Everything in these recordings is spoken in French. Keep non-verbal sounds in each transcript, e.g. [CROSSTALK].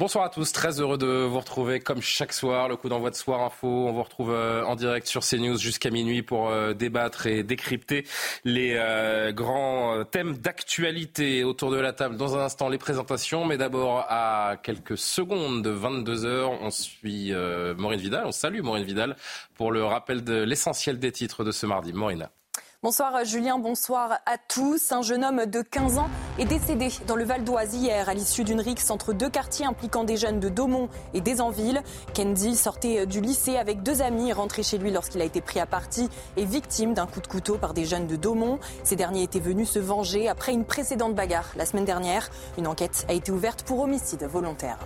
Bonsoir à tous, très heureux de vous retrouver comme chaque soir, le coup d'envoi de Soir Info. On vous retrouve euh, en direct sur CNews jusqu'à minuit pour euh, débattre et décrypter les euh, grands thèmes d'actualité autour de la table. Dans un instant, les présentations, mais d'abord à quelques secondes de 22h, on suit Maureen Vidal. On salue Maureen Vidal pour le rappel de l'essentiel des titres de ce mardi. Maureen. Bonsoir Julien, bonsoir à tous. Un jeune homme de 15 ans est décédé dans le Val d'Oise hier à l'issue d'une rixe entre deux quartiers impliquant des jeunes de Daumont et des Anvilles. Kendy sortait du lycée avec deux amis, rentré chez lui lorsqu'il a été pris à partie et victime d'un coup de couteau par des jeunes de Daumont. Ces derniers étaient venus se venger après une précédente bagarre la semaine dernière. Une enquête a été ouverte pour homicide volontaire.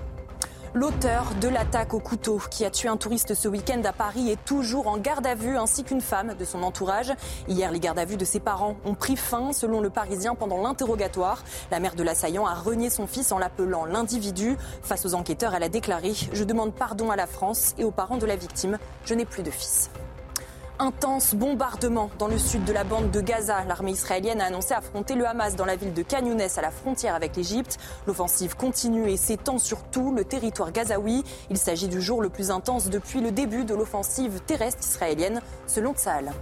L'auteur de l'attaque au couteau qui a tué un touriste ce week-end à Paris est toujours en garde à vue ainsi qu'une femme de son entourage. Hier, les gardes à vue de ses parents ont pris fin selon le Parisien pendant l'interrogatoire. La mère de l'assaillant a renié son fils en l'appelant l'individu. Face aux enquêteurs, elle a déclaré Je demande pardon à la France et aux parents de la victime. Je n'ai plus de fils. Intense bombardement dans le sud de la bande de Gaza. L'armée israélienne a annoncé affronter le Hamas dans la ville de Khan Younes à la frontière avec l'Égypte. L'offensive continue et s'étend sur tout le territoire gazaoui. Il s'agit du jour le plus intense depuis le début de l'offensive terrestre israélienne, selon Tsahal.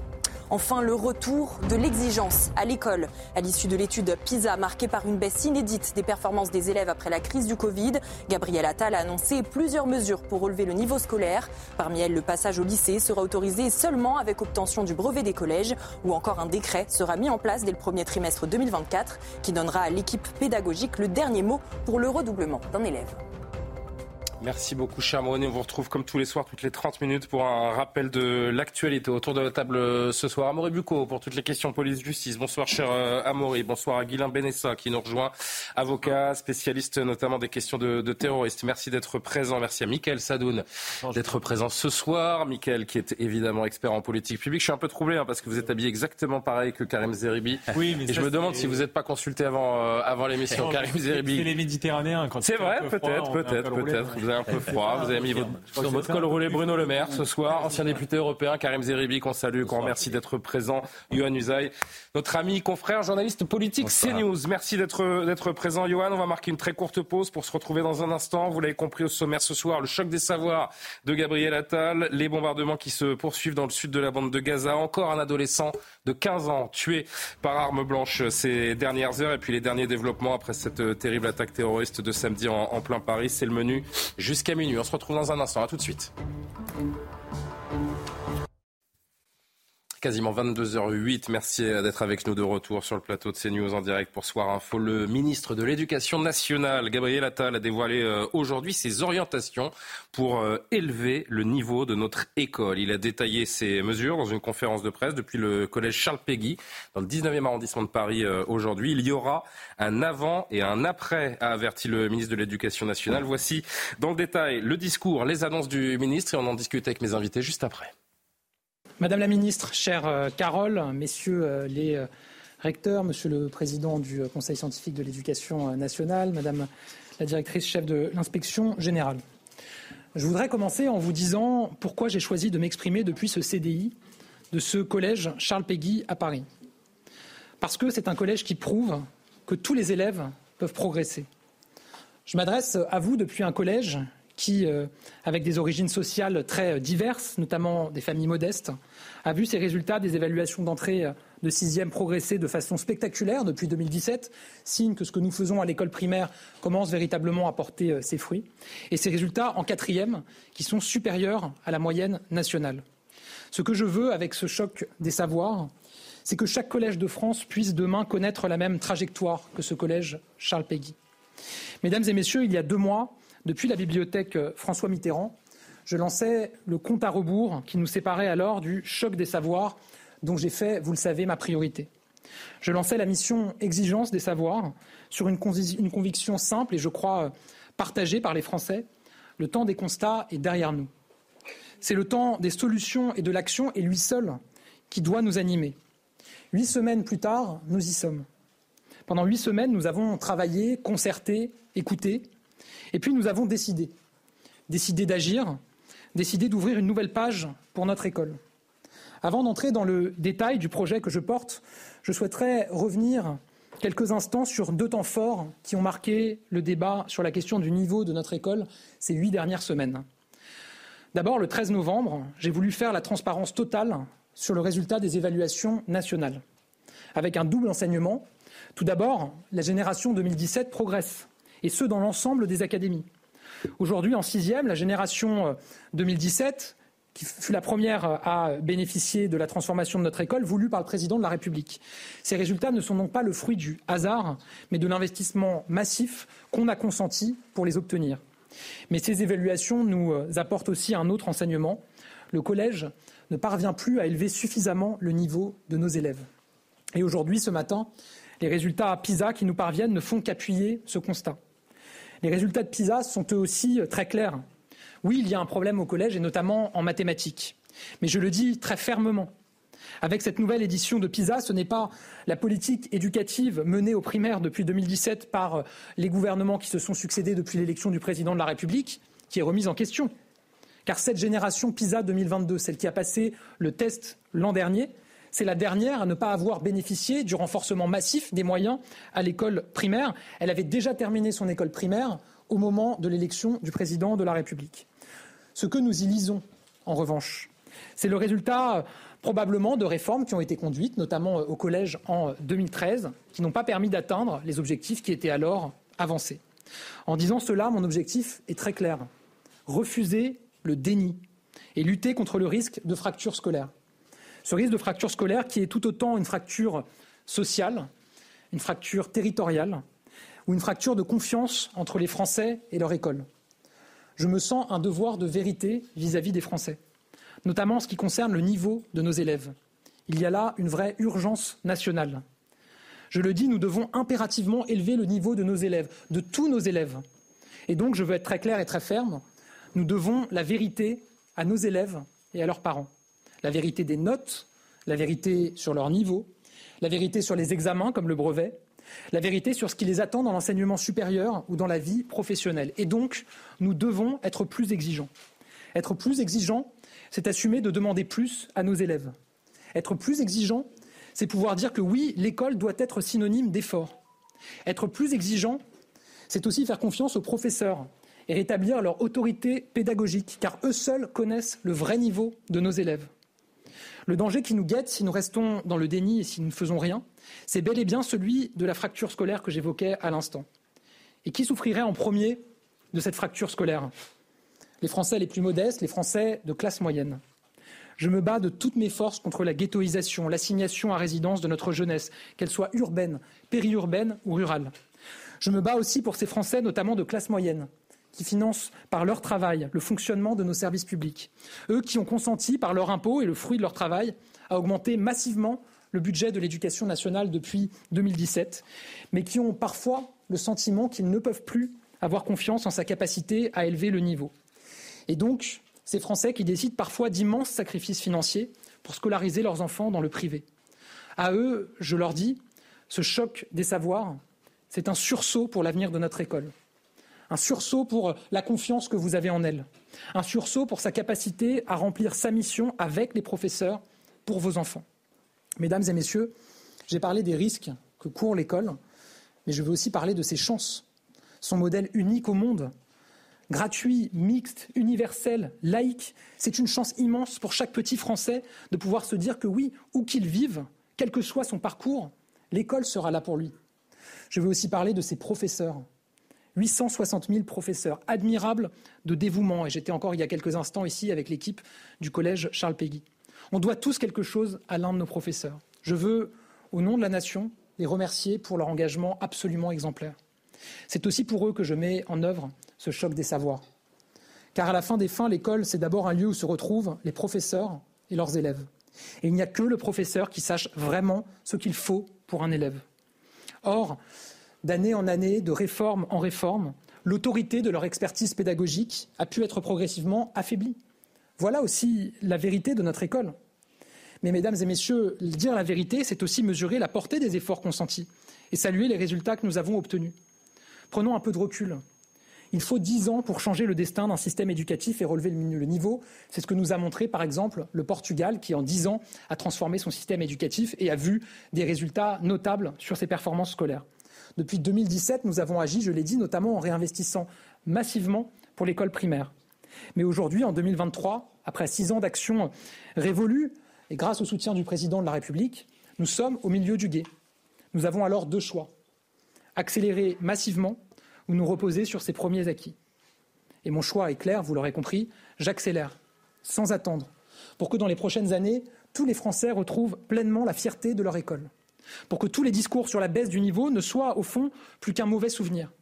Enfin, le retour de l'exigence à l'école. À l'issue de l'étude PISA, marquée par une baisse inédite des performances des élèves après la crise du Covid, Gabriel Attal a annoncé plusieurs mesures pour relever le niveau scolaire. Parmi elles, le passage au lycée sera autorisé seulement avec obtention du brevet des collèges ou encore un décret sera mis en place dès le premier trimestre 2024 qui donnera à l'équipe pédagogique le dernier mot pour le redoublement d'un élève. Merci beaucoup, cher Maureen. On vous retrouve comme tous les soirs, toutes les 30 minutes, pour un rappel de l'actualité autour de la table euh, ce soir. Amaury Bucco pour toutes les questions police-justice. Bonsoir, cher euh, Amaury. Bonsoir à Guilain Benessa qui nous rejoint, avocat, spécialiste notamment des questions de, de terroristes. Merci d'être présent. Merci à Mickaël Sadoun d'être présent ce soir. Mickaël qui est évidemment expert en politique publique. Je suis un peu troublé hein, parce que vous êtes habillé exactement pareil que Karim Zeribi. [LAUGHS] Oui, mais Et je me demande c'est- si vous n'êtes pas consulté avant, euh, avant l'émission. Karim C'est Zeribi. les Méditerranéens. quand C'est vrai, peut-être, peut-être, peut-être. Avez un peu [LAUGHS] froid, vous avez mis votre, sur votre col roulé Bruno Le Maire ce soir, ancien député européen, Karim Zeribi, qu'on salue, qu'on remercie d'être présent, Johan Usaï, notre ami, confrère, journaliste politique CNews. Merci d'être présent, Johan. On va marquer une très courte pause pour se retrouver dans un instant. Vous l'avez compris au sommaire ce soir, le choc des savoirs de Gabriel Attal, les bombardements qui se poursuivent dans le sud de la bande de Gaza, encore un adolescent de 15 ans tué par arme blanche ces dernières heures, et puis les derniers développements après cette euh, terrible attaque terroriste de samedi en, en plein Paris. C'est le menu jusqu'à minuit. On se retrouve dans un instant. À tout de suite. Quasiment 22h08. Merci d'être avec nous de retour sur le plateau de CNews en direct pour Soir Info. Le ministre de l'Éducation nationale, Gabriel Attal, a dévoilé euh, aujourd'hui ses orientations pour euh, élever le niveau de notre école. Il a détaillé ces mesures dans une conférence de presse depuis le collège Charles Péguy, dans le 19e arrondissement de Paris euh, aujourd'hui. Il y aura un avant et un après, a averti le ministre de l'Éducation nationale. Voici dans le détail le discours, les annonces du ministre et on en discute avec mes invités juste après. Madame la ministre, chère euh, Carole, messieurs euh, les euh, recteurs, monsieur le président du Conseil scientifique de l'éducation nationale, madame la directrice chef de l'inspection générale. Je voudrais commencer en vous disant pourquoi j'ai choisi de m'exprimer depuis ce CDI de ce collège Charles Péguy à Paris. Parce que c'est un collège qui prouve que tous les élèves peuvent progresser. Je m'adresse à vous depuis un collège qui, euh, avec des origines sociales très euh, diverses, notamment des familles modestes, a vu ses résultats des évaluations d'entrée euh, de sixième progresser de façon spectaculaire depuis 2017, signe que ce que nous faisons à l'école primaire commence véritablement à porter ses fruits, et ses résultats en quatrième qui sont supérieurs à la moyenne nationale. Ce que je veux avec ce choc des savoirs, c'est que chaque collège de France puisse demain connaître la même trajectoire que ce collège Charles Péguy. Mesdames et messieurs, il y a deux mois, depuis la bibliothèque euh, François Mitterrand, je lançais le compte à rebours qui nous séparait alors du choc des savoirs dont j'ai fait, vous le savez, ma priorité. Je lançais la mission Exigence des savoirs sur une, une conviction simple et je crois partagée par les Français. Le temps des constats est derrière nous. C'est le temps des solutions et de l'action et lui seul qui doit nous animer. Huit semaines plus tard, nous y sommes. Pendant huit semaines, nous avons travaillé, concerté, écouté, et puis nous avons décidé. Décidé d'agir, décidé d'ouvrir une nouvelle page pour notre école. Avant d'entrer dans le détail du projet que je porte, je souhaiterais revenir quelques instants sur deux temps forts qui ont marqué le débat sur la question du niveau de notre école ces huit dernières semaines. D'abord, le 13 novembre, j'ai voulu faire la transparence totale sur le résultat des évaluations nationales, avec un double enseignement. Tout d'abord, la génération 2017 progresse, et ce dans l'ensemble des académies. Aujourd'hui, en sixième, la génération 2017 euh, qui fut la première à bénéficier de la transformation de notre école voulue par le président de la République. Ces résultats ne sont donc pas le fruit du hasard, mais de l'investissement massif qu'on a consenti pour les obtenir. Mais ces évaluations nous euh, apportent aussi un autre enseignement. Le collège ne parvient plus à élever suffisamment le niveau de nos élèves. Et aujourd'hui, ce matin, les résultats PISA qui nous parviennent ne font qu'appuyer ce constat. Les résultats de PISA sont eux aussi très clairs. Oui, il y a un problème au collège et notamment en mathématiques. Mais je le dis très fermement. Avec cette nouvelle édition de PISA, ce n'est pas la politique éducative menée aux primaires depuis 2017 par les gouvernements qui se sont succédés depuis l'élection du président de la République qui est remise en question. Car cette génération PISA 2022, celle qui a passé le test l'an dernier, c'est la dernière à ne pas avoir bénéficié du renforcement massif des moyens à l'école primaire. Elle avait déjà terminé son école primaire au moment de l'élection du président de la République. Ce que nous y lisons, en revanche, c'est le résultat probablement de réformes qui ont été conduites, notamment au collège en 2013, qui n'ont pas permis d'atteindre les objectifs qui étaient alors avancés. En disant cela, mon objectif est très clair refuser le déni et lutter contre le risque de fracture scolaire. Ce risque de fracture scolaire qui est tout autant une fracture sociale, une fracture territoriale ou une fracture de confiance entre les Français et leur école. Je me sens un devoir de vérité vis-à-vis -vis des Français, notamment en ce qui concerne le niveau de nos élèves. Il y a là une vraie urgence nationale. Je le dis, nous devons impérativement élever le niveau de nos élèves, de tous nos élèves. Et donc, je veux être très clair et très ferme, nous devons la vérité à nos élèves et à leurs parents. La vérité des notes, la vérité sur leur niveau, la vérité sur les examens comme le brevet, la vérité sur ce qui les attend dans l'enseignement supérieur ou dans la vie professionnelle. Et donc, nous devons être plus exigeants. Être plus exigeant, c'est assumer de demander plus à nos élèves. Être plus exigeant, c'est pouvoir dire que oui, l'école doit être synonyme d'effort. Être plus exigeant, c'est aussi faire confiance aux professeurs et rétablir leur autorité pédagogique, car eux seuls connaissent le vrai niveau de nos élèves. Le danger qui nous guette si nous restons dans le déni et si nous ne faisons rien, c'est bel et bien celui de la fracture scolaire que j'évoquais à l'instant. Et qui souffrirait en premier de cette fracture scolaire? Les Français les plus modestes, les Français de classe moyenne. Je me bats de toutes mes forces contre la ghettoisation, l'assignation à résidence de notre jeunesse, qu'elle soit urbaine, périurbaine ou rurale. Je me bats aussi pour ces Français, notamment de classe moyenne, qui financent par leur travail le fonctionnement de nos services publics. Eux qui ont consenti par leur impôt et le fruit de leur travail à augmenter massivement le budget de l'éducation nationale depuis 2017, mais qui ont parfois le sentiment qu'ils ne peuvent plus avoir confiance en sa capacité à élever le niveau. Et donc, ces Français qui décident parfois d'immenses sacrifices financiers pour scolariser leurs enfants dans le privé. À eux, je leur dis, ce choc des savoirs, c'est un sursaut pour l'avenir de notre école un sursaut pour la confiance que vous avez en elle, un sursaut pour sa capacité à remplir sa mission avec les professeurs pour vos enfants. Mesdames et messieurs, j'ai parlé des risques que court l'école, mais je veux aussi parler de ses chances, son modèle unique au monde, gratuit, mixte, universel, laïque. C'est une chance immense pour chaque petit Français de pouvoir se dire que oui, où qu'il vive, quel que soit son parcours, l'école sera là pour lui. Je veux aussi parler de ses professeurs, 860 000 professeurs, admirables de dévouement. Et j'étais encore il y a quelques instants ici avec l'équipe du collège Charles Péguy. On doit tous quelque chose à l'un de nos professeurs. Je veux, au nom de la nation, les remercier pour leur engagement absolument exemplaire. C'est aussi pour eux que je mets en œuvre ce choc des savoirs. Car à la fin des fins, l'école, c'est d'abord un lieu où se retrouvent les professeurs et leurs élèves. Et il n'y a que le professeur qui sache vraiment ce qu'il faut pour un élève. Or, d'année en année, de réforme en réforme, l'autorité de leur expertise pédagogique a pu être progressivement affaiblie. Voilà aussi la vérité de notre école. Mais mesdames et messieurs, dire la vérité, c'est aussi mesurer la portée des efforts consentis et saluer les résultats que nous avons obtenus. Prenons un peu de recul. Il faut dix ans pour changer le destin d'un système éducatif et relever le niveau. C'est ce que nous a montré, par exemple, le Portugal, qui en dix ans a transformé son système éducatif et a vu des résultats notables sur ses performances scolaires. Depuis 2017, nous avons agi, je l'ai dit, notamment en réinvestissant massivement pour l'école primaire. Mais aujourd'hui, en 2023, après six ans d'action révolue et grâce au soutien du président de la République, nous sommes au milieu du guet. Nous avons alors deux choix accélérer massivement ou nous reposer sur ses premiers acquis. Et mon choix est clair, vous l'aurez compris, j'accélère, sans attendre, pour que dans les prochaines années, tous les Français retrouvent pleinement la fierté de leur école, pour que tous les discours sur la baisse du niveau ne soient, au fond, plus qu'un mauvais souvenir.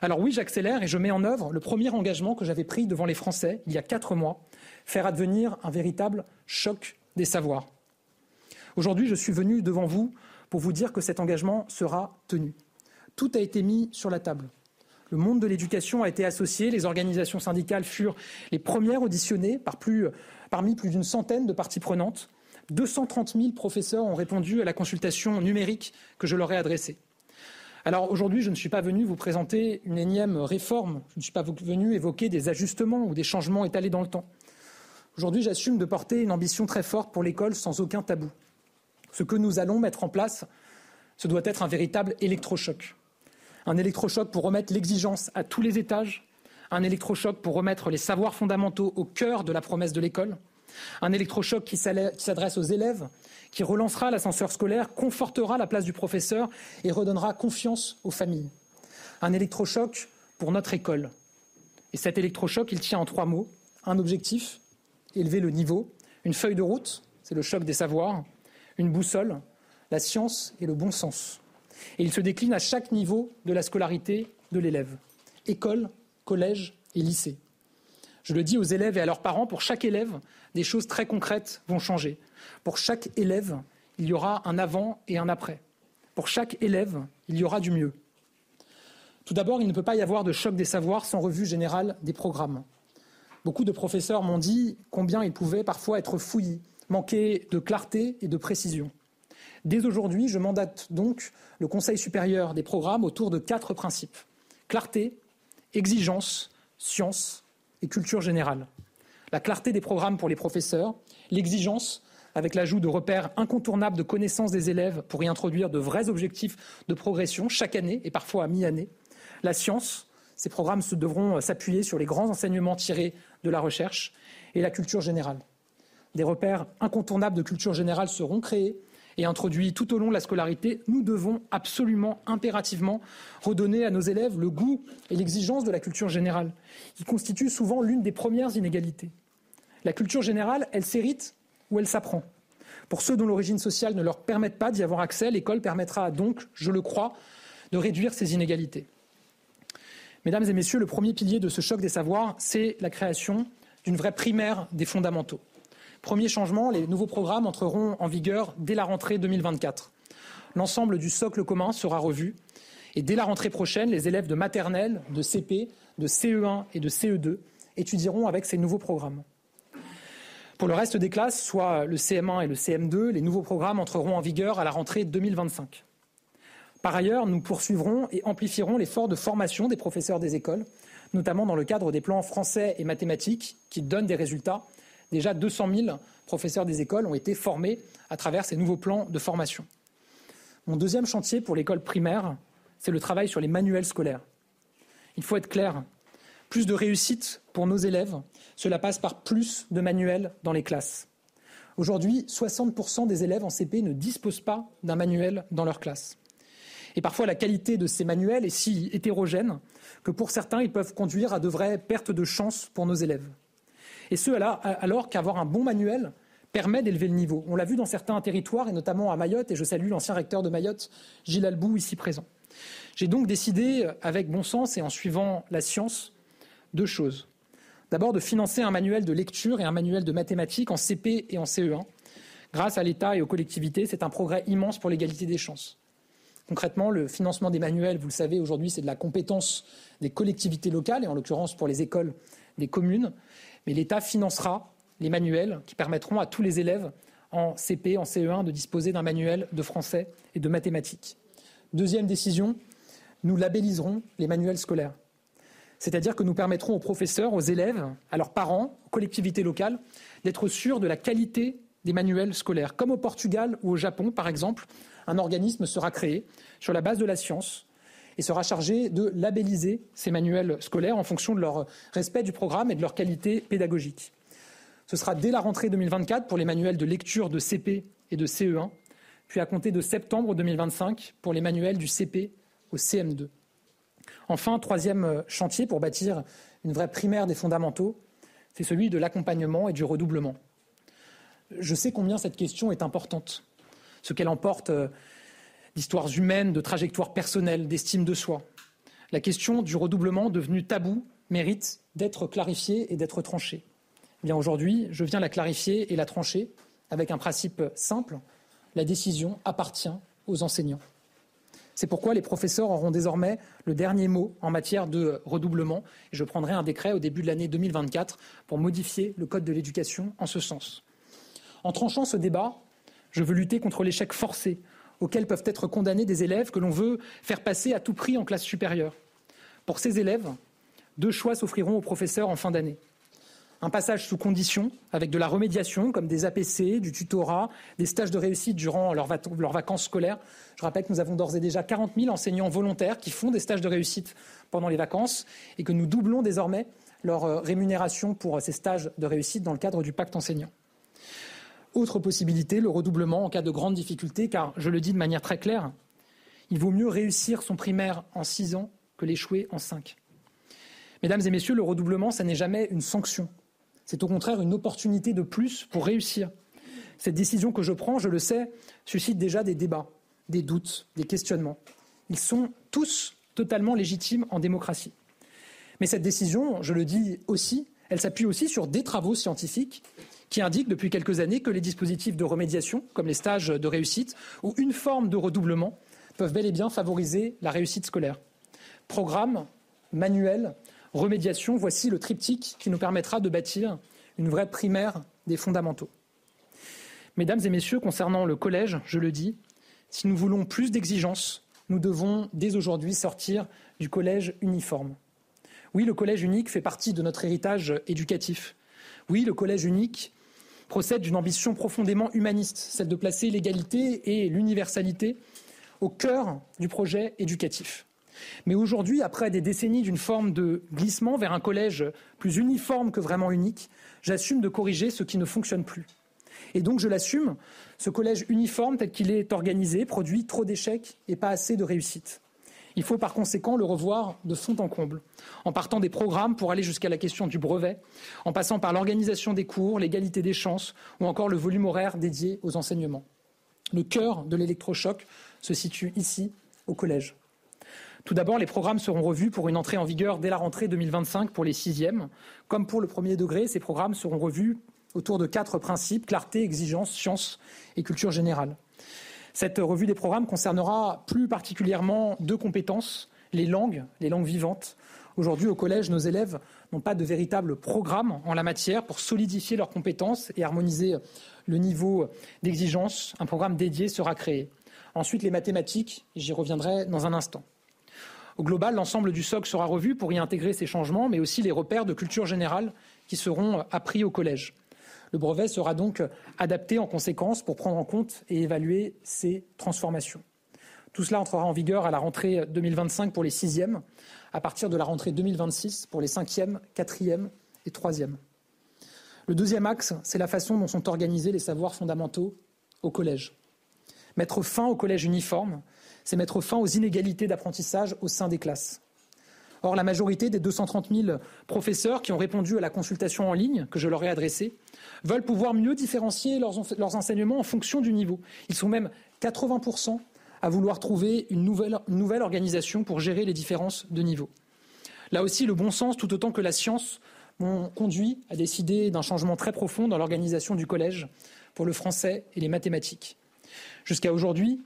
Alors oui, j'accélère et je mets en œuvre le premier engagement que j'avais pris devant les Français il y a quatre mois, faire advenir un véritable choc des savoirs. Aujourd'hui, je suis venu devant vous pour vous dire que cet engagement sera tenu. Tout a été mis sur la table. Le monde de l'éducation a été associé, les organisations syndicales furent les premières auditionnées parmi plus d'une centaine de parties prenantes. 230 000 professeurs ont répondu à la consultation numérique que je leur ai adressée. Alors aujourd'hui, je ne suis pas venu vous présenter une énième réforme, je ne suis pas venu évoquer des ajustements ou des changements étalés dans le temps. Aujourd'hui, j'assume de porter une ambition très forte pour l'école sans aucun tabou. Ce que nous allons mettre en place, ce doit être un véritable électrochoc un électrochoc pour remettre l'exigence à tous les étages, un électrochoc pour remettre les savoirs fondamentaux au cœur de la promesse de l'école, un électrochoc qui s'adresse aux élèves, qui relancera l'ascenseur scolaire, confortera la place du professeur et redonnera confiance aux familles. Un électrochoc pour notre école. Et cet électrochoc, il tient en trois mots. Un objectif, élever le niveau. Une feuille de route, c'est le choc des savoirs. Une boussole, la science et le bon sens. Et il se décline à chaque niveau de la scolarité de l'élève école, collège et lycée. Je le dis aux élèves et à leurs parents, pour chaque élève, des choses très concrètes vont changer. Pour chaque élève, il y aura un avant et un après. Pour chaque élève, il y aura du mieux. Tout d'abord, il ne peut pas y avoir de choc des savoirs sans revue générale des programmes. Beaucoup de professeurs m'ont dit combien ils pouvaient parfois être fouillis, manquer de clarté et de précision. Dès aujourd'hui, je mandate donc le Conseil supérieur des programmes autour de quatre principes clarté, exigence, science et culture générale. La clarté des programmes pour les professeurs, l'exigence avec l'ajout de repères incontournables de connaissances des élèves pour y introduire de vrais objectifs de progression chaque année et parfois à mi-année. La science, ces programmes se devront s'appuyer sur les grands enseignements tirés de la recherche et la culture générale. Des repères incontournables de culture générale seront créés et introduit tout au long de la scolarité, nous devons absolument, impérativement redonner à nos élèves le goût et l'exigence de la culture générale, qui constitue souvent l'une des premières inégalités. La culture générale, elle s'hérite ou elle s'apprend. Pour ceux dont l'origine sociale ne leur permette pas d'y avoir accès, l'école permettra donc, je le crois, de réduire ces inégalités. Mesdames et messieurs, le premier pilier de ce choc des savoirs, c'est la création d'une vraie primaire des fondamentaux. Premier changement, les nouveaux programmes entreront en vigueur dès la rentrée 2024. L'ensemble du socle commun sera revu et dès la rentrée prochaine, les élèves de maternelle, de CP, de CE1 et de CE2 étudieront avec ces nouveaux programmes. Pour le reste des classes, soit le CM1 et le CM2, les nouveaux programmes entreront en vigueur à la rentrée 2025. Par ailleurs, nous poursuivrons et amplifierons l'effort de formation des professeurs des écoles, notamment dans le cadre des plans français et mathématiques qui donnent des résultats Déjà 200 000 professeurs des écoles ont été formés à travers ces nouveaux plans de formation. Mon deuxième chantier pour l'école primaire, c'est le travail sur les manuels scolaires. Il faut être clair, plus de réussite pour nos élèves, cela passe par plus de manuels dans les classes. Aujourd'hui, 60% des élèves en CP ne disposent pas d'un manuel dans leur classe. Et parfois, la qualité de ces manuels est si hétérogène que pour certains, ils peuvent conduire à de vraies pertes de chance pour nos élèves. Et ce, alors qu'avoir un bon manuel permet d'élever le niveau. On l'a vu dans certains territoires, et notamment à Mayotte, et je salue l'ancien recteur de Mayotte, Gilles Albou, ici présent. J'ai donc décidé, avec bon sens et en suivant la science, deux choses. D'abord, de financer un manuel de lecture et un manuel de mathématiques en CP et en CE1, Grâce à l'État et aux collectivités, c'est un progrès immense pour l'égalité des chances. Concrètement, le financement des manuels, vous le savez, aujourd'hui, c'est de la compétence des collectivités locales, et en l'occurrence pour les écoles des communes. Mais l'État financera les manuels qui permettront à tous les élèves en CP, en CE1, de disposer d'un manuel de français et de mathématiques. Deuxième décision, nous labelliserons les manuels scolaires. C'est-à-dire que nous permettrons aux professeurs, aux élèves, à leurs parents, aux collectivités locales, d'être sûrs de la qualité des manuels scolaires. Comme au Portugal ou au Japon, par exemple, un organisme sera créé sur la base de la science et sera chargé de labelliser ces manuels scolaires en fonction de leur respect du programme et de leur qualité pédagogique. Ce sera dès la rentrée 2024 pour les manuels de lecture de CP et de CE1, puis à compter de septembre 2025 pour les manuels du CP au CM2. Enfin, troisième chantier pour bâtir une vraie primaire des fondamentaux, c'est celui de l'accompagnement et du redoublement. Je sais combien cette question est importante, ce qu'elle emporte euh, d'histoires humaines, de trajectoires personnelles, d'estime de soi. La question du redoublement, devenue tabou, mérite d'être clarifiée et d'être tranchée. Eh aujourd'hui, je viens la clarifier et la trancher avec un principe simple la décision appartient aux enseignants. C'est pourquoi les professeurs auront désormais le dernier mot en matière de redoublement. Je prendrai un décret au début de l'année 2024 pour modifier le Code de l'éducation en ce sens. En tranchant ce débat, je veux lutter contre l'échec forcé auquel peuvent être condamnés des élèves que l'on veut faire passer à tout prix en classe supérieure. Pour ces élèves, deux choix s'offriront aux professeurs en fin d'année. Un passage sous condition, avec de la remédiation, comme des APC, du tutorat, des stages de réussite durant leurs, vacances scolaires. Je rappelle que nous avons d'ores et déjà 40 000 enseignants volontaires qui font des stages de réussite pendant les vacances et que nous doublons désormais leur euh, rémunération pour ces stages de réussite dans le cadre du pacte enseignant. Autre possibilité, le redoublement en cas de grande difficulté, car je le dis de manière très claire, il vaut mieux réussir son primaire en six ans que l'échouer en cinq. Mesdames et messieurs, le redoublement, ça n'est jamais une sanction. C'est au contraire une opportunité de plus pour réussir. Cette décision que je prends, je le sais, suscite déjà des débats, des doutes, des questionnements. Ils sont tous totalement légitimes en démocratie. Mais cette décision, je le dis aussi, elle s'appuie aussi sur des travaux scientifiques qui indique depuis quelques années que les dispositifs de remédiation, comme les stages de réussite ou une forme de redoublement, peuvent bel et bien favoriser la réussite scolaire. Programme, manuel, remédiation, voici le triptyque qui nous permettra de bâtir une vraie primaire des fondamentaux. Mesdames et messieurs, concernant le collège, je le dis, si nous voulons plus d'exigences, nous devons dès aujourd'hui sortir du collège uniforme. Oui, le collège unique fait partie de notre héritage éducatif. Oui, le collège unique procède d'une ambition profondément humaniste, celle de placer l'égalité et l'universalité au cœur du projet éducatif. Mais aujourd'hui, après des décennies d'une forme de glissement vers un collège plus uniforme que vraiment unique, j'assume de corriger ce qui ne fonctionne plus. Et donc je l'assume, ce collège uniforme tel qu'il est organisé produit trop d'échecs et pas assez de réussites. Il faut par conséquent le revoir de fond en comble, en partant des programmes pour aller jusqu'à la question du brevet, en passant par l'organisation des cours, l'égalité des chances ou encore le volume horaire dédié aux enseignements. Le cœur de l'électrochoc se situe ici, au collège. Tout d'abord, les programmes seront revus pour une entrée en vigueur dès la rentrée 2025 pour les sixièmes. Comme pour le premier degré, ces programmes seront revus autour de quatre principes clarté, exigence, science et culture générale. Cette revue des programmes concernera plus particulièrement deux compétences, les langues, les langues vivantes. Aujourd'hui, au collège, nos élèves n'ont pas de véritable programme en la matière pour solidifier leurs compétences et harmoniser le niveau d'exigence. Un programme dédié sera créé. Ensuite, les mathématiques, j'y reviendrai dans un instant. Au global, l'ensemble du socle sera revu pour y intégrer ces changements, mais aussi les repères de culture générale qui seront appris au collège. Le brevet sera donc adapté en conséquence pour prendre en compte et évaluer ces transformations. Tout cela entrera en vigueur à la rentrée 2025 pour les sixièmes, à partir de la rentrée 2026 pour les cinquièmes, quatrièmes et troisièmes. Le deuxième axe, c'est la façon dont sont organisés les savoirs fondamentaux au collège. Mettre fin au collège uniforme, c'est mettre fin aux inégalités d'apprentissage au sein des classes. Or, la majorité des 230 000 professeurs qui ont répondu à la consultation en ligne que je leur ai adressée veulent pouvoir mieux différencier leurs, enseignements en fonction du niveau. Ils sont même 80% à vouloir trouver une nouvelle, une nouvelle organisation pour gérer les différences de niveau. Là aussi, le bon sens, tout autant que la science, m'ont conduit à décider d'un changement très profond dans l'organisation du collège pour le français et les mathématiques. Jusqu'à aujourd'hui,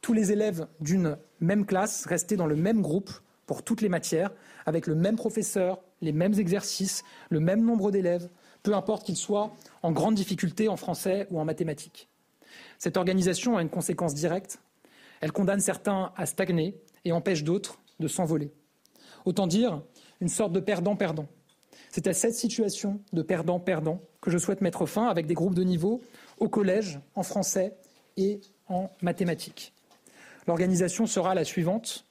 tous les élèves d'une même classe restaient dans le même groupe pour toutes les matières, avec le même professeur, les mêmes exercices, le même nombre d'élèves, peu importe qu'ils soient en grande difficulté en français ou en mathématiques. Cette organisation a une conséquence directe. Elle condamne certains à stagner et empêche d'autres de s'envoler. Autant dire une sorte de perdant-perdant. C'est à cette situation de perdant-perdant que je souhaite mettre fin avec des groupes de niveau au collège, en français et en mathématiques. L'organisation sera la suivante.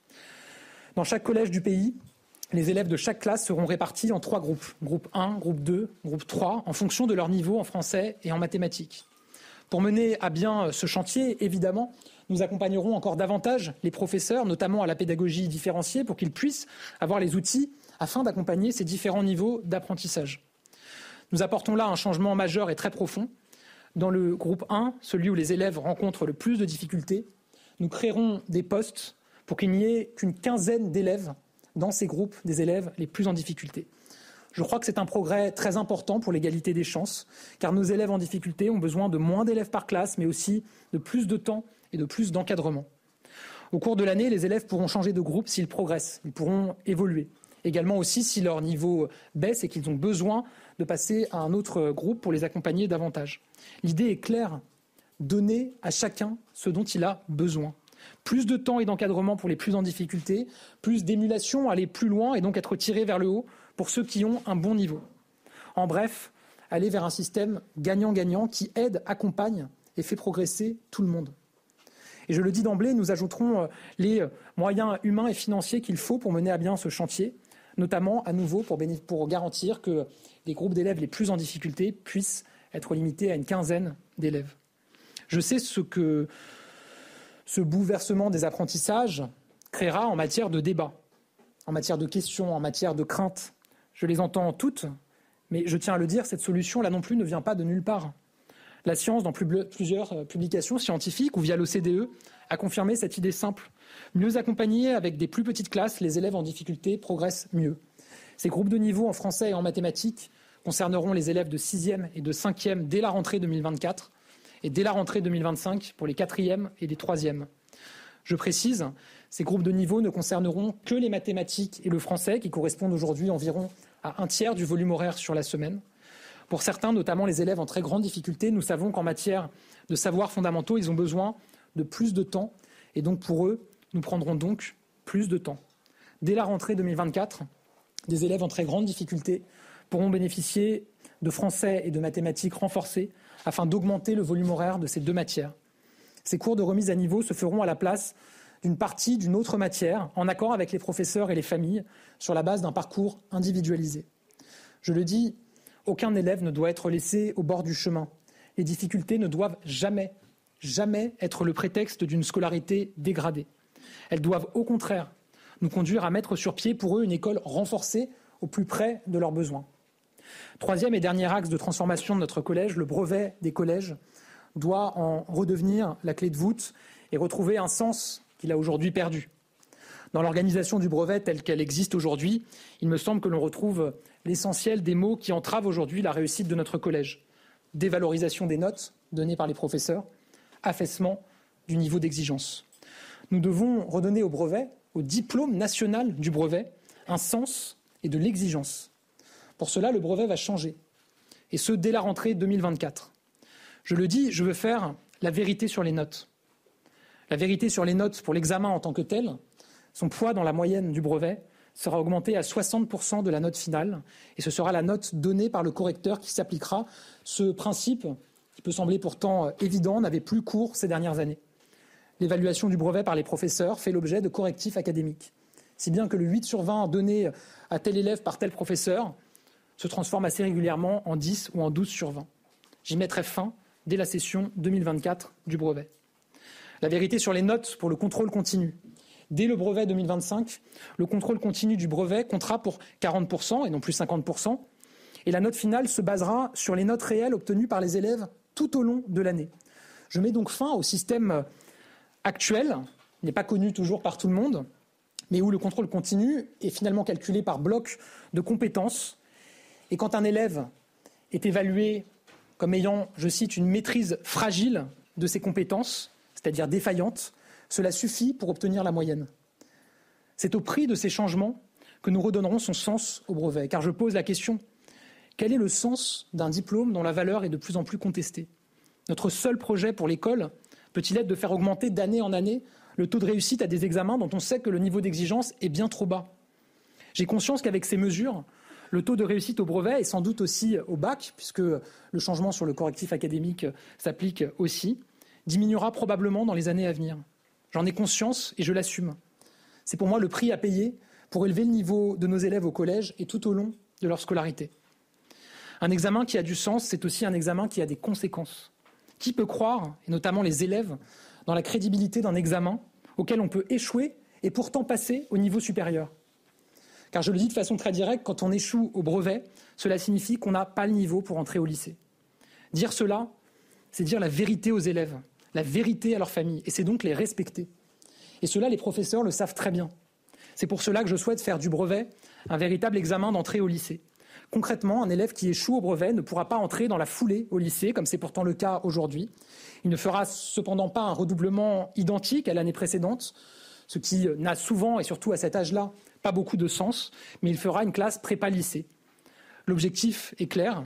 Dans chaque collège du pays, les élèves de chaque classe seront répartis en trois groupes. Groupe 1, groupe 2, groupe 3, en fonction de leur niveau en français et en mathématiques. Pour mener à bien ce chantier, évidemment, nous accompagnerons encore davantage les professeurs, notamment à la pédagogie différenciée, pour qu'ils puissent avoir les outils afin d'accompagner ces différents niveaux d'apprentissage. Nous apportons là un changement majeur et très profond. Dans le groupe 1, celui où les élèves rencontrent le plus de difficultés, nous créerons des postes pour qu'il n'y ait qu'une quinzaine d'élèves dans ces groupes des élèves les plus en difficulté. Je crois que c'est un progrès très important pour l'égalité des chances, car nos élèves en difficulté ont besoin de moins d'élèves par classe, mais aussi de plus de temps et de plus d'encadrement. Au cours de l'année, les élèves pourront changer de groupe s'ils progressent, ils pourront évoluer. Également aussi si leur niveau baisse et qu'ils ont besoin de passer à un autre groupe pour les accompagner davantage. L'idée est claire, donner à chacun ce dont il a besoin. Plus de temps et d'encadrement pour les plus en difficulté, plus d'émulation, aller plus loin et donc être tiré vers le haut pour ceux qui ont un bon niveau. En bref, aller vers un système gagnant-gagnant qui aide, accompagne et fait progresser tout le monde. Et je le dis d'emblée, nous ajouterons euh, les moyens humains et financiers qu'il faut pour mener à bien ce chantier, notamment à nouveau pour, pour garantir que les groupes d'élèves les plus en difficulté puissent être limités à une quinzaine d'élèves. Je sais ce que ce bouleversement des apprentissages créera en matière de débat, en matière de questions, en matière de craintes. Je les entends toutes, mais je tiens à le dire, cette solution là non plus ne vient pas de nulle part. La science, dans plusieurs euh, publications scientifiques ou via l'OCDE, a confirmé cette idée simple. Mieux accompagnés avec des plus petites classes, les élèves en difficulté progressent mieux. Ces groupes de niveau en français et en mathématiques concerneront les élèves de 6e et de 5e dès la rentrée 2024 et dès la rentrée 2025 pour les 4e et les 3e. Je précise, ces groupes de niveau ne concerneront que les mathématiques et le français, qui correspondent aujourd'hui environ à un tiers du volume horaire sur la semaine. Pour certains, notamment les élèves en très grande difficulté, nous savons qu'en matière de savoirs fondamentaux, ils ont besoin de plus de temps. Et donc pour eux, nous prendrons donc plus de temps. Dès la rentrée 2024, des élèves en très grande difficulté pourront bénéficier de français et de mathématiques renforcés afin d'augmenter le volume horaire de ces deux matières. Ces cours de remise à niveau se feront à la place d'une partie d'une autre matière, en accord avec les professeurs et les familles, sur la base d'un parcours individualisé. Je le dis, aucun élève ne doit être laissé au bord du chemin. Les difficultés ne doivent jamais, jamais être le prétexte d'une scolarité dégradée. Elles doivent au contraire nous conduire à mettre sur pied pour eux une école renforcée au plus près de leurs besoins. Troisième et dernier axe de transformation de notre collège, le brevet des collèges doit en redevenir la clé de voûte et retrouver un sens qu'il a aujourd'hui perdu. Dans l'organisation du brevet telle qu'elle existe aujourd'hui, il me semble que l'on retrouve l'essentiel des mots qui entravent aujourd'hui la réussite de notre collège. Dévalorisation des notes données par les professeurs, affaissement du niveau d'exigence. Nous devons redonner au brevet, au diplôme national du brevet, un sens et de l'exigence. Pour cela, le brevet va changer, et ce, dès la rentrée 2024. Je le dis, je veux faire la vérité sur les notes. La vérité sur les notes pour l'examen en tant que tel, son poids dans la moyenne du brevet sera augmenté à 60% de la note finale, et ce sera la note donnée par le correcteur qui s'appliquera. Ce principe, qui peut sembler pourtant évident, n'avait plus cours ces dernières années. L'évaluation du brevet par les professeurs fait l'objet de correctifs académiques, si bien que le 8 sur 20 donné à tel élève par tel professeur se transforme assez régulièrement en 10 ou en 12 sur 20. J'y mettrai fin dès la session 2024 du brevet. La vérité sur les notes pour le contrôle continu. Dès le brevet 2025, le contrôle continu du brevet comptera pour 40% et non plus 50%, et la note finale se basera sur les notes réelles obtenues par les élèves tout au long de l'année. Je mets donc fin au système actuel, n'est pas connu toujours par tout le monde, mais où le contrôle continu est finalement calculé par bloc de compétences. Et quand un élève est évalué comme ayant, je cite, une maîtrise fragile de ses compétences, c'est-à-dire défaillante, cela suffit pour obtenir la moyenne. C'est au prix de ces changements que nous redonnerons son sens au brevet. Car je pose la question quel est le sens d'un diplôme dont la valeur est de plus en plus contestée? Notre seul projet pour l'école peut-il être de faire augmenter d'année en année le taux de réussite à des examens dont on sait que le niveau d'exigence est bien trop bas? J'ai conscience qu'avec ces mesures, le taux de réussite au brevet et sans doute aussi au bac, puisque le changement sur le correctif académique s'applique aussi, diminuera probablement dans les années à venir. J'en ai conscience et je l'assume. C'est pour moi le prix à payer pour élever le niveau de nos élèves au collège et tout au long de leur scolarité. Un examen qui a du sens, c'est aussi un examen qui a des conséquences. Qui peut croire, et notamment les élèves, dans la crédibilité d'un examen auquel on peut échouer et pourtant passer au niveau supérieur? Car je le dis de façon très directe, quand on échoue au brevet, cela signifie qu'on n'a pas le niveau pour entrer au lycée. Dire cela, c'est dire la vérité aux élèves, la vérité à leurs familles, et c'est donc les respecter. Et cela, les professeurs le savent très bien. C'est pour cela que je souhaite faire du brevet un véritable examen d'entrée au lycée. Concrètement, un élève qui échoue au brevet ne pourra pas entrer dans la foulée au lycée, comme c'est pourtant le cas aujourd'hui. Il ne fera cependant pas un redoublement identique à l'année précédente, ce qui n'a souvent, et surtout à cet âge-là, pas beaucoup de sens, mais il fera une classe prépa-lycée. L'objectif est clair,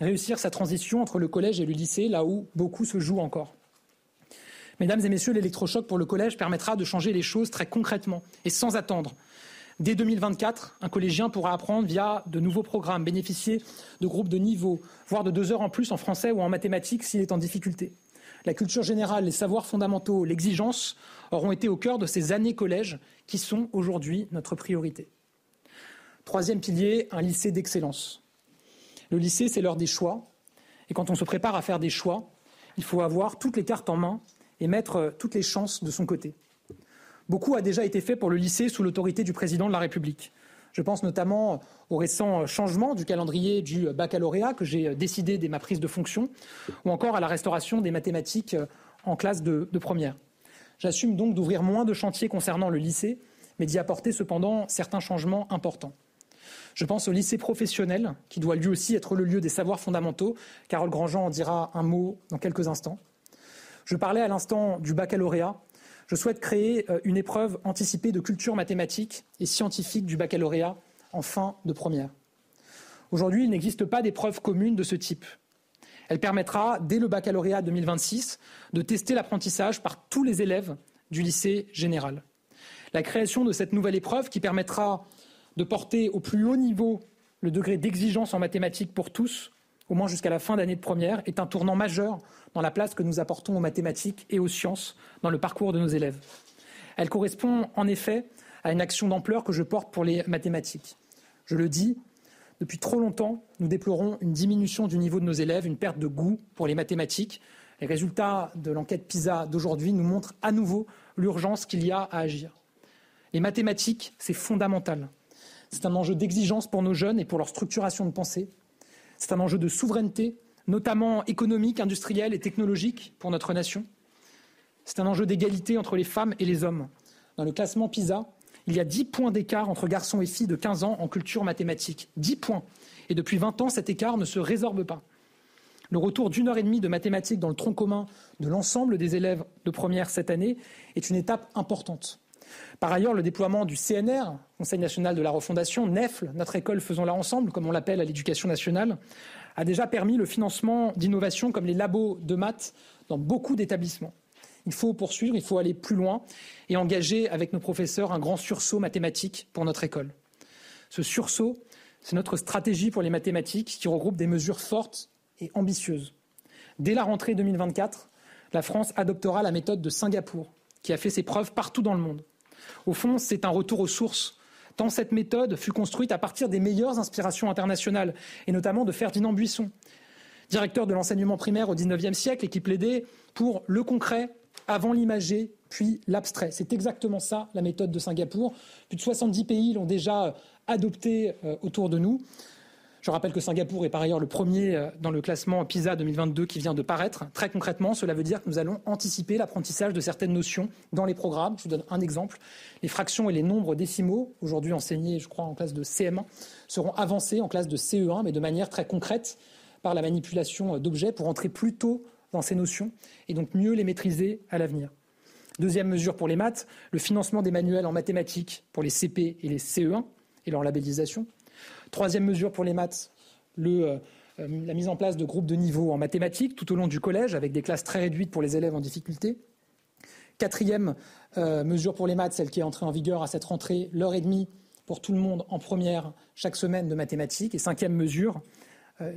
réussir sa transition entre le collège et le lycée, là où beaucoup se joue encore. Mesdames et messieurs, l'électrochoc pour le collège permettra de changer les choses très concrètement et sans attendre. Dès 2024, un collégien pourra apprendre via de nouveaux programmes, bénéficier de groupes de niveau, voire de deux heures en plus en français ou en mathématiques s'il est en difficulté. La culture générale, les savoirs fondamentaux, l'exigence auront été au cœur de ces années collège qui sont aujourd'hui notre priorité. Troisième pilier, un lycée d'excellence. Le lycée, c'est l'heure des choix. Et quand on se prépare à faire des choix, il faut avoir toutes les cartes en main et mettre toutes les chances de son côté. Beaucoup a déjà été fait pour le lycée sous l'autorité du président de la République. Je pense notamment au récent changement du calendrier du baccalauréat que j'ai décidé dès ma prise de fonction, ou encore à la restauration des mathématiques en classe de, de première. J'assume donc d'ouvrir moins de chantiers concernant le lycée, mais d'y apporter cependant certains changements importants. Je pense au lycée professionnel, qui doit lui aussi être le lieu des savoirs fondamentaux. Carole Grandjean en dira un mot dans quelques instants. Je parlais à l'instant du baccalauréat. Je souhaite créer euh, une épreuve anticipée de culture mathématique et scientifique du baccalauréat en fin de première. Aujourd'hui, il n'existe pas d'épreuve commune de ce type. Elle permettra, dès le baccalauréat 2026, de tester l'apprentissage par tous les élèves du lycée général. La création de cette nouvelle épreuve, qui permettra de porter au plus haut niveau le degré d'exigence en mathématiques pour tous, au moins jusqu'à la fin d'année de première, est un tournant majeur dans la place que nous apportons aux mathématiques et aux sciences dans le parcours de nos élèves. Elle correspond en effet à une action d'ampleur que je porte pour les mathématiques. Je le dis, depuis trop longtemps, nous déplorons une diminution du niveau de nos élèves, une perte de goût pour les mathématiques. Les résultats de l'enquête PISA d'aujourd'hui nous montrent à nouveau l'urgence qu'il y a à agir. Les mathématiques, c'est fondamental. C'est un enjeu d'exigence pour nos jeunes et pour leur structuration de pensée. C'est un enjeu de souveraineté notamment économique, industrielle et technologique pour notre nation. C'est un enjeu d'égalité entre les femmes et les hommes. Dans le classement PISA, il y a 10 points d'écart entre garçons et filles de 15 ans en culture mathématique. 10 points. Et depuis 20 ans, cet écart ne se résorbe pas. Le retour d'une heure et demie de mathématiques dans le tronc commun de l'ensemble des élèves de première cette année est une étape importante. Par ailleurs, le déploiement du CNR, Conseil national de la refondation, NEFL, notre école faisons-la ensemble, comme on l'appelle à l'éducation nationale, a déjà permis le financement d'innovations comme les labos de maths dans beaucoup d'établissements. Il faut poursuivre, il faut aller plus loin et engager avec nos professeurs un grand sursaut mathématique pour notre école. Ce sursaut, c'est notre stratégie pour les mathématiques qui regroupe des mesures fortes et ambitieuses. Dès la rentrée 2024, la France adoptera la méthode de Singapour, qui a fait ses preuves partout dans le monde. Au fond, c'est un retour aux sources tant cette méthode fut construite à partir des meilleures inspirations internationales, et notamment de Ferdinand Buisson, directeur de l'enseignement primaire au XIXe siècle et qui plaidait pour le concret avant l'imagé, puis l'abstrait. C'est exactement ça la méthode de Singapour. Plus de 70 pays l'ont déjà adoptée euh, autour de nous. Je rappelle que Singapour est par ailleurs le premier euh, dans le classement PISA 2022 qui vient de paraître. Très concrètement, cela veut dire que nous allons anticiper l'apprentissage de certaines notions dans les programmes. Je vous donne un exemple. Les fractions et les nombres décimaux, aujourd'hui enseignés, je crois, en classe de CM1, seront avancés en classe de CE1, mais de manière très concrète par la manipulation d'objets pour entrer plus tôt dans ces notions et donc mieux les maîtriser à l'avenir. Deuxième mesure pour les maths, le financement des manuels en mathématiques pour les CP et les CE1 et leur labellisation. Troisième mesure pour les maths, le, euh, la mise en place de groupes de niveau en mathématiques tout au long du collège avec des classes très réduites pour les élèves en difficulté. Quatrième euh, mesure pour les maths, celle qui est entrée en vigueur à cette rentrée, l'heure et demie pour tout le monde en première chaque semaine de mathématiques. Et cinquième mesure, euh,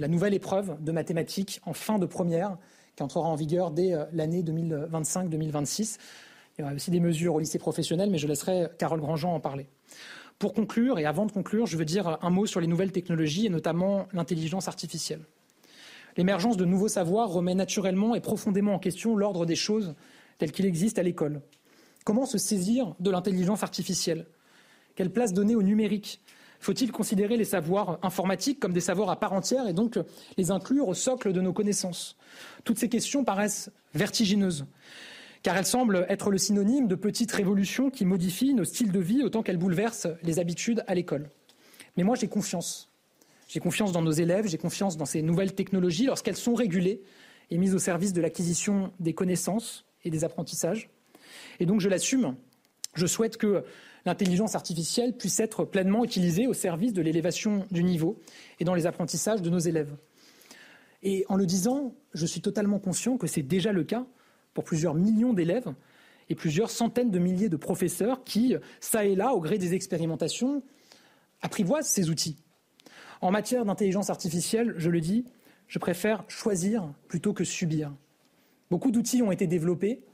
la nouvelle épreuve de mathématiques en fin de première qui entrera en vigueur dès euh, l'année 2025-2026. Il y aura aussi des mesures au lycée professionnel, mais je laisserai Carole Grandjean en parler. Pour conclure, et avant de conclure, je veux dire un mot sur les nouvelles technologies et notamment l'intelligence artificielle. L'émergence de nouveaux savoirs remet naturellement et profondément en question l'ordre des choses tel qu'il existe à l'école. Comment se saisir de l'intelligence artificielle? Quelle place donner au numérique? Faut-il considérer les savoirs informatiques comme des savoirs à part entière et donc les inclure au socle de nos connaissances? Toutes ces questions paraissent vertigineuses, car elles semblent être le synonyme de petites révolutions qui modifient nos styles de vie autant qu'elles bouleversent les habitudes à l'école. Mais moi, j'ai confiance. J'ai confiance dans nos élèves, j'ai confiance dans ces nouvelles technologies lorsqu'elles sont régulées et mises au service de l'acquisition des connaissances et des apprentissages. Et donc, je l'assume. Je souhaite que l'intelligence artificielle puisse être pleinement utilisée au service de l'élévation du niveau et dans les apprentissages de nos élèves. Et en le disant, je suis totalement conscient que c'est déjà le cas pour plusieurs millions d'élèves et plusieurs centaines de milliers de professeurs qui, ça et là, au gré des expérimentations, apprivoisent ces outils. En matière d'intelligence artificielle, je le dis, je préfère choisir plutôt que subir. Beaucoup d'outils ont été développés.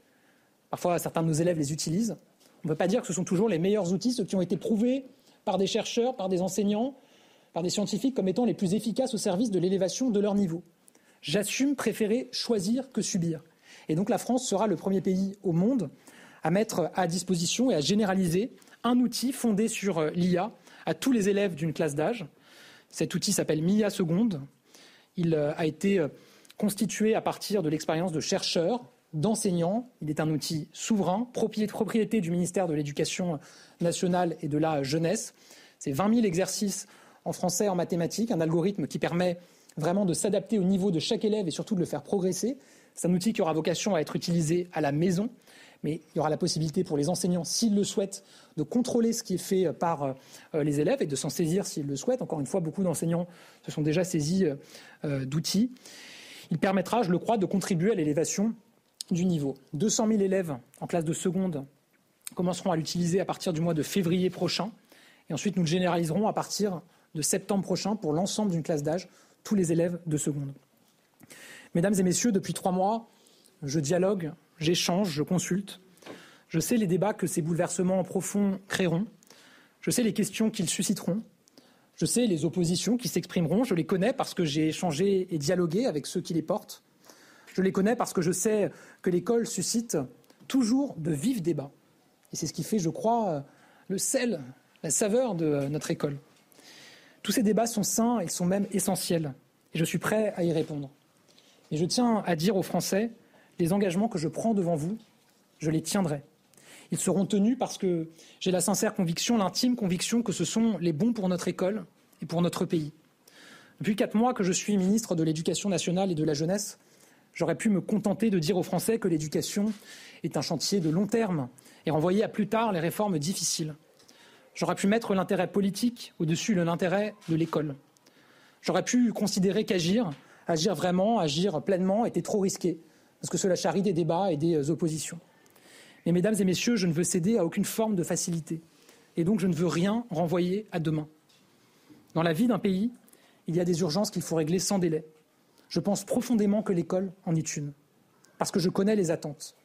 Parfois, certains de nos élèves les utilisent. On ne peut pas dire que ce sont toujours les meilleurs outils, ceux qui ont été prouvés par des chercheurs, par des enseignants, par des scientifiques comme étant les plus efficaces au service de l'élévation de leur niveau. J'assume préférer choisir que subir. Et donc la France sera le premier pays au monde à mettre à disposition et à généraliser un outil fondé sur euh, l'IA à tous les élèves d'une classe d'âge. Cet outil s'appelle MIA Seconde. Il euh, a été euh, constitué à partir de l'expérience de chercheurs, d'enseignants. Il est un outil souverain, propriété du ministère de l'Éducation nationale et de la jeunesse. C'est 20 000 exercices en français, en mathématiques, un algorithme qui permet vraiment de s'adapter au niveau de chaque élève et surtout de le faire progresser. C'est un outil qui aura vocation à être utilisé à la maison, mais il y aura la possibilité pour les enseignants, s'ils le souhaitent, de contrôler ce qui est fait par euh, les élèves et de s'en saisir s'ils le souhaitent. Encore une fois, beaucoup d'enseignants se sont déjà saisis euh, d'outils. Il permettra, je le crois, de contribuer à l'élévation du niveau. 200 000 élèves en classe de seconde commenceront à l'utiliser à partir du mois de février prochain. Et ensuite, nous le généraliserons à partir de septembre prochain pour l'ensemble d'une classe d'âge, tous les élèves de seconde. Mesdames et messieurs, depuis trois mois, je dialogue, j'échange, je consulte. Je sais les débats que ces bouleversements profonds créeront. Je sais les questions qu'ils susciteront. Je sais les oppositions qui s'exprimeront. Je les connais parce que j'ai échangé et dialogué avec ceux qui les portent. Je les connais parce que je sais que l'école suscite toujours de vifs débats. Et c'est ce qui fait, je crois, le sel, la saveur de notre école. Tous ces débats sont sains, ils sont même essentiels. Et je suis prêt à y répondre. Et je tiens à dire aux Français, les engagements que je prends devant vous, je les tiendrai. Ils seront tenus parce que j'ai la sincère conviction, l'intime conviction que ce sont les bons pour notre école et pour notre pays. Depuis quatre mois que je suis ministre de l'Éducation nationale et de la jeunesse, j'aurais pu me contenter de dire aux Français que l'éducation est un chantier de long terme et renvoyer à plus tard les réformes difficiles. J'aurais pu mettre l'intérêt politique au-dessus de l'intérêt de l'école. J'aurais pu considérer qu'agir, agir vraiment, agir pleinement était trop risqué, parce que cela charrie des débats et des oppositions. Mais mesdames et messieurs, je ne veux céder à aucune forme de facilité. Et donc je ne veux rien renvoyer à demain. Dans la vie d'un pays, il y a des urgences qu'il faut régler sans délai. Je pense profondément que l'école en est une, parce que je connais les attentes.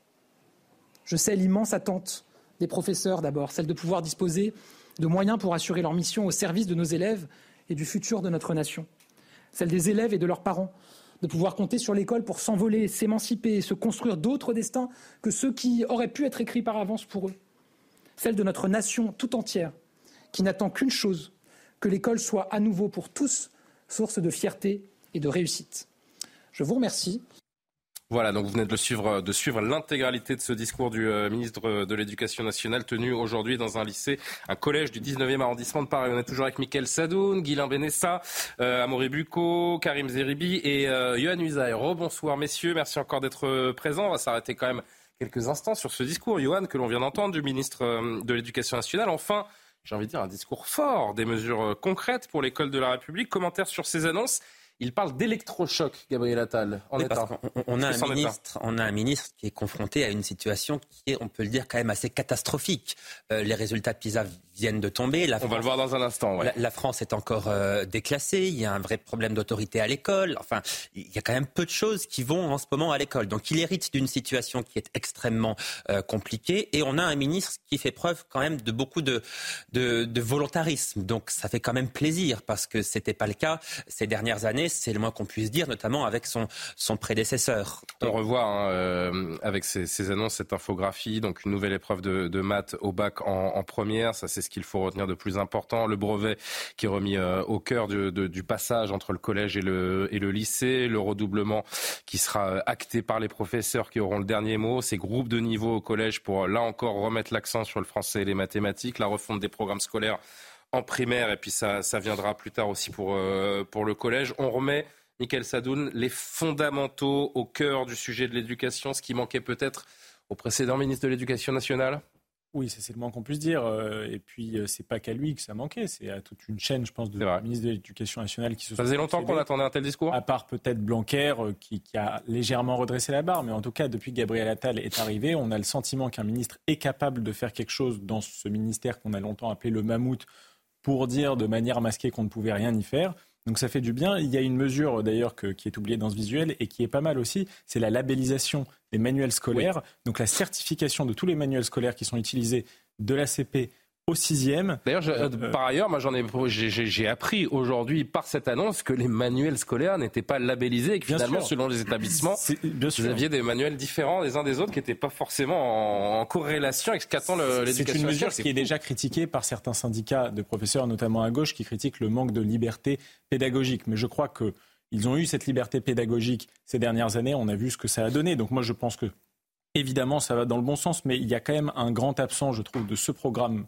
Je sais l'immense attente des professeurs d'abord, celle de pouvoir disposer de moyens pour assurer leur mission au service de nos élèves et du futur de notre nation, celle des élèves et de leurs parents, de pouvoir compter sur l'école pour s'envoler, s'émanciper, se construire d'autres destins que ceux qui auraient pu être écrits par avance pour eux. Celle de notre nation tout entière, qui n'attend qu'une chose, que l'école soit à nouveau pour tous source de fierté et de réussite. Je vous remercie. Voilà, donc vous venez de, suivre, de suivre l'intégralité de ce discours du euh, ministre de l'Éducation nationale tenu aujourd'hui dans un lycée, un collège du 19e arrondissement de Paris. On est toujours avec Mickaël Sadoun, Guilain Benessa, euh, Amaury Bucco, Karim Zeribi et euh, Yohann. Bonsoir messieurs, merci encore d'être euh, présents. On va s'arrêter quand même quelques instants sur ce discours, Johan, que l'on vient d'entendre du ministre de l'Éducation nationale. Enfin, j'ai envie de dire un discours fort, des mesures concrètes pour l'école de la République. Commentaire sur ces annonces il parle d'électrochoc, Gabriel Attal, en On, a un ministre, on a un ministre qui est confronté à une situation qui est, on peut le dire, quand même assez catastrophique. Euh, les résultats de PISA viennent de tomber. La on va le voir dans un instant. La, France est encore euh, déclassée. Il y a un vrai problème d'autorité à l'école. Enfin, il y a quand même peu de choses qui vont en ce moment à l'école. Donc, il hérite d'une situation qui est extrêmement euh, compliquée. Et on a un ministre qui fait preuve quand même de beaucoup de, de, de volontarisme. Donc, ça fait quand même plaisir parce que c'était pas le cas ces dernières années c'est le moins qu'on puisse dire, notamment avec son, son prédécesseur. On revoit hein, euh, avec ces, annonces cette infographie, donc une nouvelle épreuve de, de maths au bac en, première, ça c'est ce qu'il faut retenir de plus important. Le brevet qui est remis euh, au cœur du, passage entre le collège et le, lycée, le redoublement qui sera euh, acté par les professeurs qui auront le dernier mot, ces groupes de niveau au collège pour là encore remettre l'accent sur le français et les mathématiques, la refonte des programmes scolaires en primaire, et puis ça, ça viendra plus tard aussi pour, euh, pour le collège. On remet, Michael Sadoun, les fondamentaux au cœur du sujet de l'éducation, ce qui manquait peut-être au précédent ministre de l'Éducation nationale? Oui, c'est le moins qu'on puisse dire. Euh, et puis, euh, c'est pas qu'à lui que ça manquait, c'est à toute une chaîne, je pense, de ministres de l'Éducation nationale qui se Ça faisait longtemps qu'on attendait un tel discours? À part peut-être Blanquer, qui, qui, a légèrement redressé la barre. Mais en tout cas, depuis que Gabriel Attal est arrivé, on a le sentiment qu'un ministre est capable de faire quelque chose dans ce ministère qu'on a longtemps appelé le mammouth pour dire de manière masquée qu'on ne pouvait rien y faire. Donc ça fait du bien. Il y a une mesure d'ailleurs qui est oubliée dans ce visuel et qui est pas mal aussi, c'est la labellisation des manuels scolaires, donc la certification de tous les manuels scolaires qui sont utilisés de l'ACP au sixième. D'ailleurs, euh, euh, par ailleurs, moi j'en ai, j'ai appris aujourd'hui par cette annonce que les manuels scolaires n'étaient pas labellisés et que finalement, selon les établissements, bien vous aviez des manuels différents les uns des autres qui n'étaient pas forcément en, corrélation avec ce qu'attend l'éducation. C'est une mesure qui est déjà critiquée par certains syndicats de professeurs, notamment à gauche, qui critiquent le manque de liberté pédagogique. Mais je crois que ils ont eu cette liberté pédagogique ces dernières années. On a vu ce que ça a donné. Donc moi, je pense que évidemment, ça va dans le bon sens, mais il y a quand même un grand absent, je trouve, de ce programme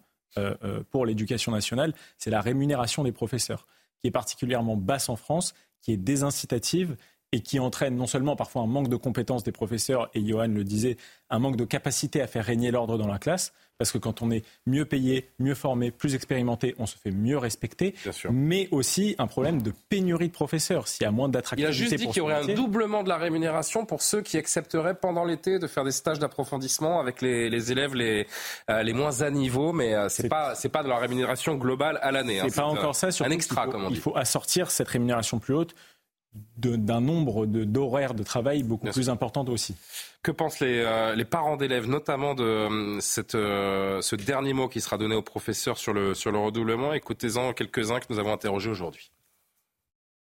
pour l'éducation nationale, c'est la rémunération des professeurs, qui est particulièrement basse en France, qui est désincitative et qui entraîne non seulement parfois un manque de compétences des professeurs, et Johan le disait, un manque de capacité à faire régner l'ordre dans la classe, parce que quand on est mieux payé, mieux formé, plus expérimenté, on se fait mieux respecter, mais aussi un problème de pénurie de professeurs. S'il y a moins d'attractivité. Il a juste dit qu'il y aurait un doublement de la rémunération pour ceux qui accepteraient pendant l'été de faire des stages d'approfondissement avec les, élèves les, euh, les moins à niveau, mais euh, c'est pas c'est pas de la rémunération globale à l'année. Hein. C'est pas encore ça. Un extra, il faut, Il faut assortir cette rémunération plus haute d'un nombre d'horaires de, travail beaucoup plus important aussi. Que pensent les, euh, parents d'élèves, notamment de euh, cette, euh, ce dernier mot qui sera donné aux professeurs sur le, sur le redoublement? Écoutez-en quelques-uns que nous avons interrogés aujourd'hui.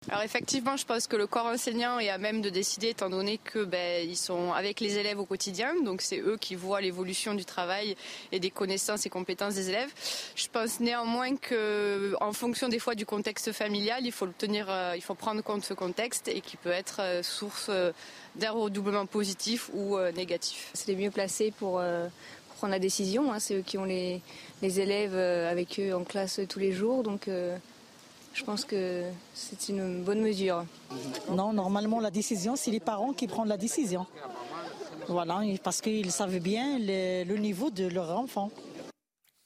Alors effectivement, je pense que le corps enseignant est à même de décider, étant donné que ben, ils sont avec les élèves au quotidien, donc c'est eux qui voient l'évolution du travail et des connaissances et compétences des élèves. Je pense néanmoins que, en fonction des fois du contexte familial, il faut le tenir, euh, il faut prendre compte de ce contexte et qui peut être euh, source euh, d'un redoublement positif ou négatif. C'est les mieux placés pour prendre la décision. Hein. C'est eux qui ont les, les élèves avec eux en classe tous les jours, donc. Je pense que c'est une bonne mesure. Non, normalement, la décision, c'est les parents qui prennent la décision. Voilà, parce qu'ils savent bien le, niveau de leur enfant.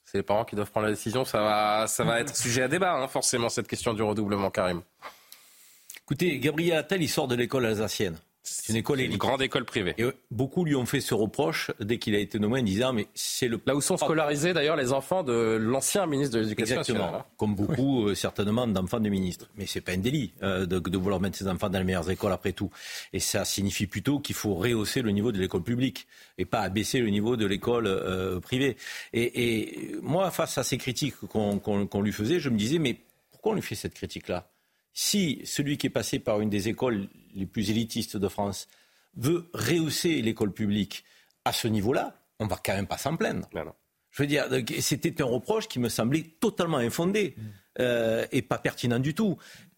C'est les parents qui doivent prendre la décision. Ça va, ça va être sujet à débat, hein, forcément, cette question du redoublement, Karim. Écoutez, Gabriel Attal, il sort de l'école alsacienne. C'est une école Une grande école privée. Et beaucoup lui ont fait ce reproche dès qu'il a été nommé en disant mais c'est le là où sont scolarisés d'ailleurs les enfants de l'ancien ministre de l'Éducation nationale. Hein. Comme beaucoup euh, certainement d'enfants de ministres. Mais c'est pas un délit euh, de, vouloir mettre ses enfants dans les meilleures écoles après tout. Et ça signifie plutôt qu'il faut rehausser le niveau de l'école publique et pas abaisser le niveau de l'école euh, privée. Et, moi face à ces critiques qu'on lui faisait, je me disais mais pourquoi on lui fait cette critique là si celui qui est passé par une des écoles les plus élitistes de France veut rehausser l'école publique à ce niveau-là, on va quand même pas s'en plaindre. Je veux dire, c'était un reproche qui me semblait totalement infondé mm. euh, et pas pertinent du tout.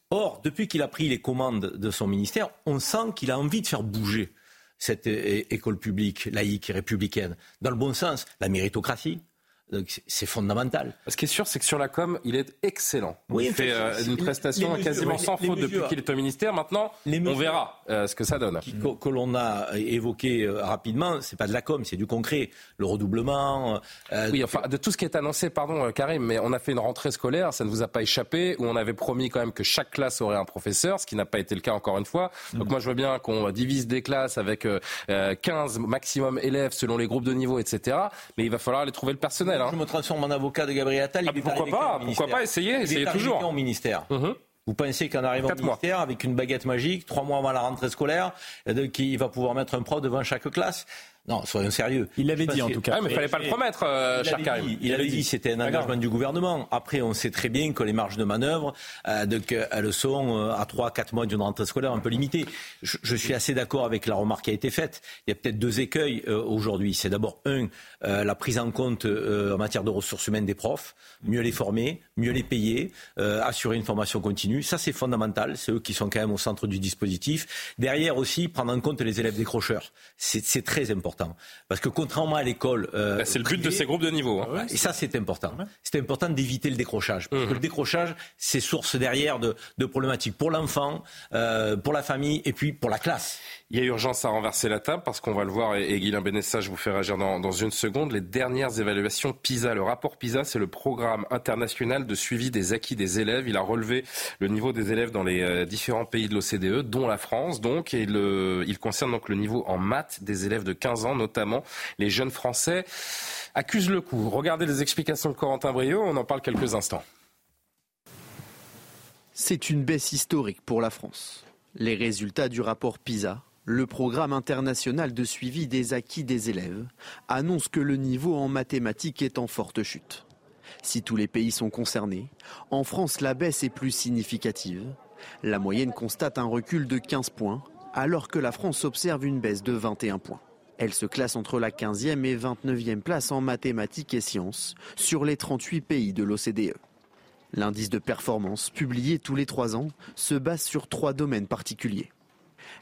Or, depuis qu'il a pris les commandes de son ministère, on sent qu'il a envie de faire bouger cette école publique laïque et républicaine Dans le bon sens, la méritocratie, c'est fondamental. Ce qui est sûr, c'est que sur la com, il est excellent. il fait euh, une prestation quasiment sans faute depuis qu'il est au ministère. Maintenant, on verra euh, ce que ça donne. que, l'on a évoqué euh, rapidement, c'est pas de la com, c'est du concret. Le redoublement. oui, enfin, de tout ce qui est annoncé, pardon, Karim, mais on a fait une rentrée scolaire, ça ne vous a pas échappé, où on avait promis quand même que chaque classe aurait un professeur, ce qui n'a pas été le cas encore une fois. Donc moi, je veux bien qu'on divise des classes avec 15 maximum élèves selon les groupes de niveau, etc. Mais il va falloir aller trouver le personnel. Je me transforme en avocat de Gabriel Attal. Ah, pourquoi pas Pourquoi pas essayer Essayez toujours. au ministère. Mhm. Vous pensez qu'en arrivant au ministère, avec une baguette magique, trois mois avant la rentrée scolaire, il va pouvoir mettre un prof devant chaque classe? Non, soyons sérieux. Il l'avait dit en tout cas. Ah, mais il fallait pas le promettre, euh, cher Karim. il, avait dit, c'était un engagement du gouvernement. Après, on sait très bien que les marges de manœuvre, euh, elles sont euh, à 3-4 mois d'une rentrée scolaire un peu limitées. Je, suis assez d'accord avec la remarque qui a été faite. Il y a peut-être deux écueils euh, aujourd'hui. C'est d'abord, un, la prise en compte en matière de ressources humaines des profs, mieux les former, mieux les payer, assurer une formation continue. Ça, c'est fondamental. C'est eux qui sont quand même au centre du dispositif. Derrière aussi, prendre en compte les élèves décrocheurs. C'est très important. Parce que contrairement à l'école. Euh, bah, c'est le but de ces groupes de niveau. Hein. Et ça, c'est important. C'est important d'éviter le décrochage. Parce que le décrochage, c'est source derrière de, problématiques pour l'enfant, euh, pour la famille et puis pour la classe. Il y a urgence à renverser la table parce qu'on va le voir, et, et Benessa, je vous fais réagir dans, une seconde, les dernières évaluations PISA. Le rapport PISA, c'est le programme international de suivi des acquis des élèves. Il a relevé le niveau des élèves dans les euh, différents pays de l'OCDE, dont la France, donc, et il concerne donc le niveau en maths des élèves de 15 ans, notamment les jeunes Français accusent le coup. Regardez les explications de Corentin Brio, on en parle quelques instants. C'est une baisse historique pour la France. Les résultats du rapport PISA le programme international de suivi des acquis des élèves annonce que le niveau en mathématiques est en forte chute. Si tous les pays sont concernés, en France la baisse est plus significative. La moyenne constate un recul de 15 points, alors que la France observe une baisse de 21 points. Elle se classe entre la 15e et 29e place en mathématiques et sciences sur les 38 pays de l'OCDE. L'indice de performance, publié tous les trois ans, se base sur trois domaines particuliers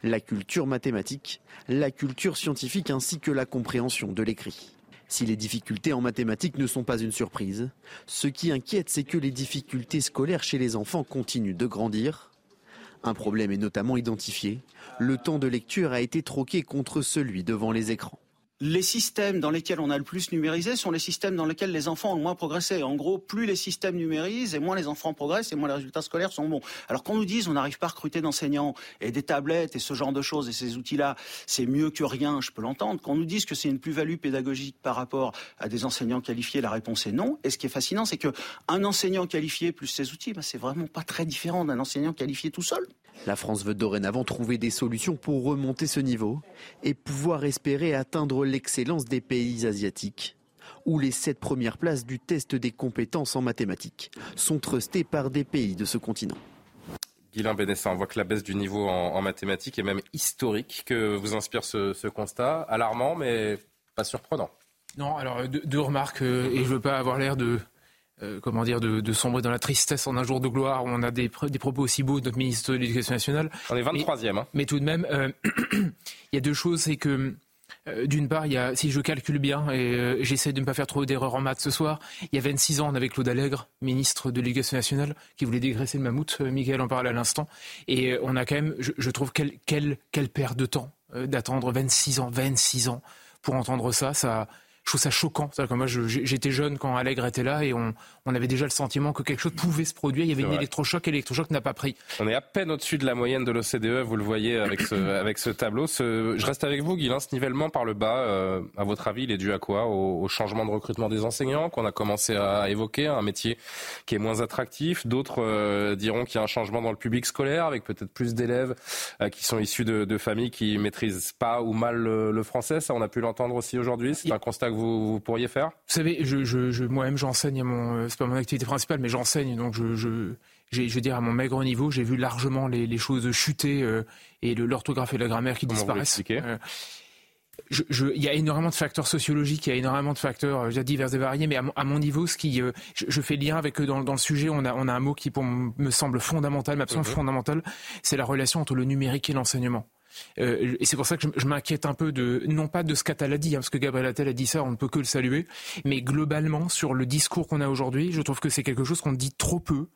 la culture mathématique, la culture scientifique ainsi que la compréhension de l'écrit. Si les difficultés en mathématiques ne sont pas une surprise, ce qui inquiète, c'est que les difficultés scolaires chez les enfants continuent de grandir. Un problème est notamment identifié. Le temps de lecture a été troqué contre celui devant les écrans les systèmes dans lesquels on a le plus numérisé sont les systèmes dans lesquels les enfants ont le moins progressé. En gros, plus les systèmes numérisent et moins les enfants progressent et moins les résultats scolaires sont bons. Alors qu'on nous dise on n'arrive pas à recruter d'enseignants et des tablettes et ce genre de choses et ces outils-là, c'est mieux que rien, je peux l'entendre. Qu'on nous dise que c'est une plus-value pédagogique par rapport à des enseignants qualifiés, la réponse est non. Et ce qui est fascinant, c'est que un enseignant qualifié plus ses outils, bah, c'est vraiment pas très différent d'un enseignant qualifié tout seul. La France veut dorénavant trouver des solutions pour remonter ce niveau et pouvoir espérer atteindre l'excellence des pays asiatiques, où les sept premières places du test des compétences en mathématiques sont trustées par des pays de ce continent. Guilain Bénessin, on voit que la baisse du niveau en, mathématiques est même historique. Que vous inspire ce, constat? Alarmant, mais pas surprenant. Non, alors deux, remarques, euh, et je ne veux pas avoir l'air de, euh, comment dire, de, sombrer dans la tristesse en un jour de gloire où on a des, des propos aussi beaux de notre ministre de l'Éducation nationale. On est 23e. Hein. Mais tout de même, euh, [CLEARS THROAT] il y a deux choses, c'est que euh, d'une part, il y a, si je calcule bien, et j'essaie de ne pas faire trop d'erreurs en maths ce soir, il y a 26 ans, on avait Claude Allègre, ministre de l'Éducation nationale, qui voulait dégraisser le mammouth. Michael en parlait à l'instant. Et on a quand même, je, trouve, quelle quel, quel perte de temps d'attendre 26 ans, 26 ans pour entendre ça. Ça je trouve ça choquant. Que moi, j'étais jeune quand Allègre était là et on, on, avait déjà le sentiment que quelque chose pouvait se produire. Il y avait une électrochoc et l'électrochoc n'a pas pris. On est à peine au-dessus de la moyenne de l'OCDE, vous le voyez avec ce, [COUGHS] avec ce tableau. Ce, je reste avec vous, Guilain. Ce nivellement par le bas, euh, à votre avis, il est dû à quoi? Au, changement de recrutement des enseignants qu'on a commencé à évoquer, un métier qui est moins attractif. D'autres euh, diront qu'il y a un changement dans le public scolaire avec peut-être plus d'élèves euh, qui sont issus de, de, familles qui maîtrisent pas ou mal le, le français. Ça, on a pu l'entendre aussi aujourd'hui. C'est un constat que vous, pourriez faire? Vous savez, je, moi-même j'enseigne, mon, euh, c'est pas mon activité principale, mais j'enseigne, donc je, je, je veux dire à mon maigre niveau, j'ai vu largement les, choses chuter euh, et l'orthographe et la grammaire qui disparaissent. Euh, il y a énormément de facteurs sociologiques, il y a énormément de facteurs divers et variés, mais à mon, niveau, ce qui, je, fais lien avec eux dans, le sujet, on a, on a un mot qui pour me semble fondamental, absolument mhm. fondamental, c'est la relation entre le numérique et l'enseignement. Euh, et c'est pour ça que je, m'inquiète un peu de, non pas de ce qu'Attal a dit, hein, parce que Gabriel Attal a dit ça, on ne peut que le saluer, mais globalement, sur le discours qu'on a aujourd'hui, je trouve que c'est quelque chose qu'on dit trop peu,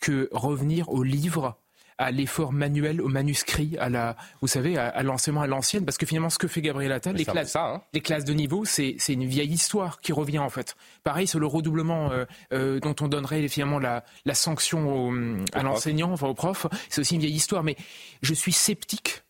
que revenir au livre, à l'effort manuel, au manuscrit, à la, vous savez, à, l'enseignement à l'ancienne, parce que finalement, ce que fait Gabriel Attal, les classes, ça, hein. les classes de niveau, c'est une vieille histoire qui revient en fait. Pareil sur le redoublement euh, euh, dont on donnerait finalement la, la sanction à l'enseignant, enfin au prof, c'est aussi une vieille histoire. Mais je suis sceptique,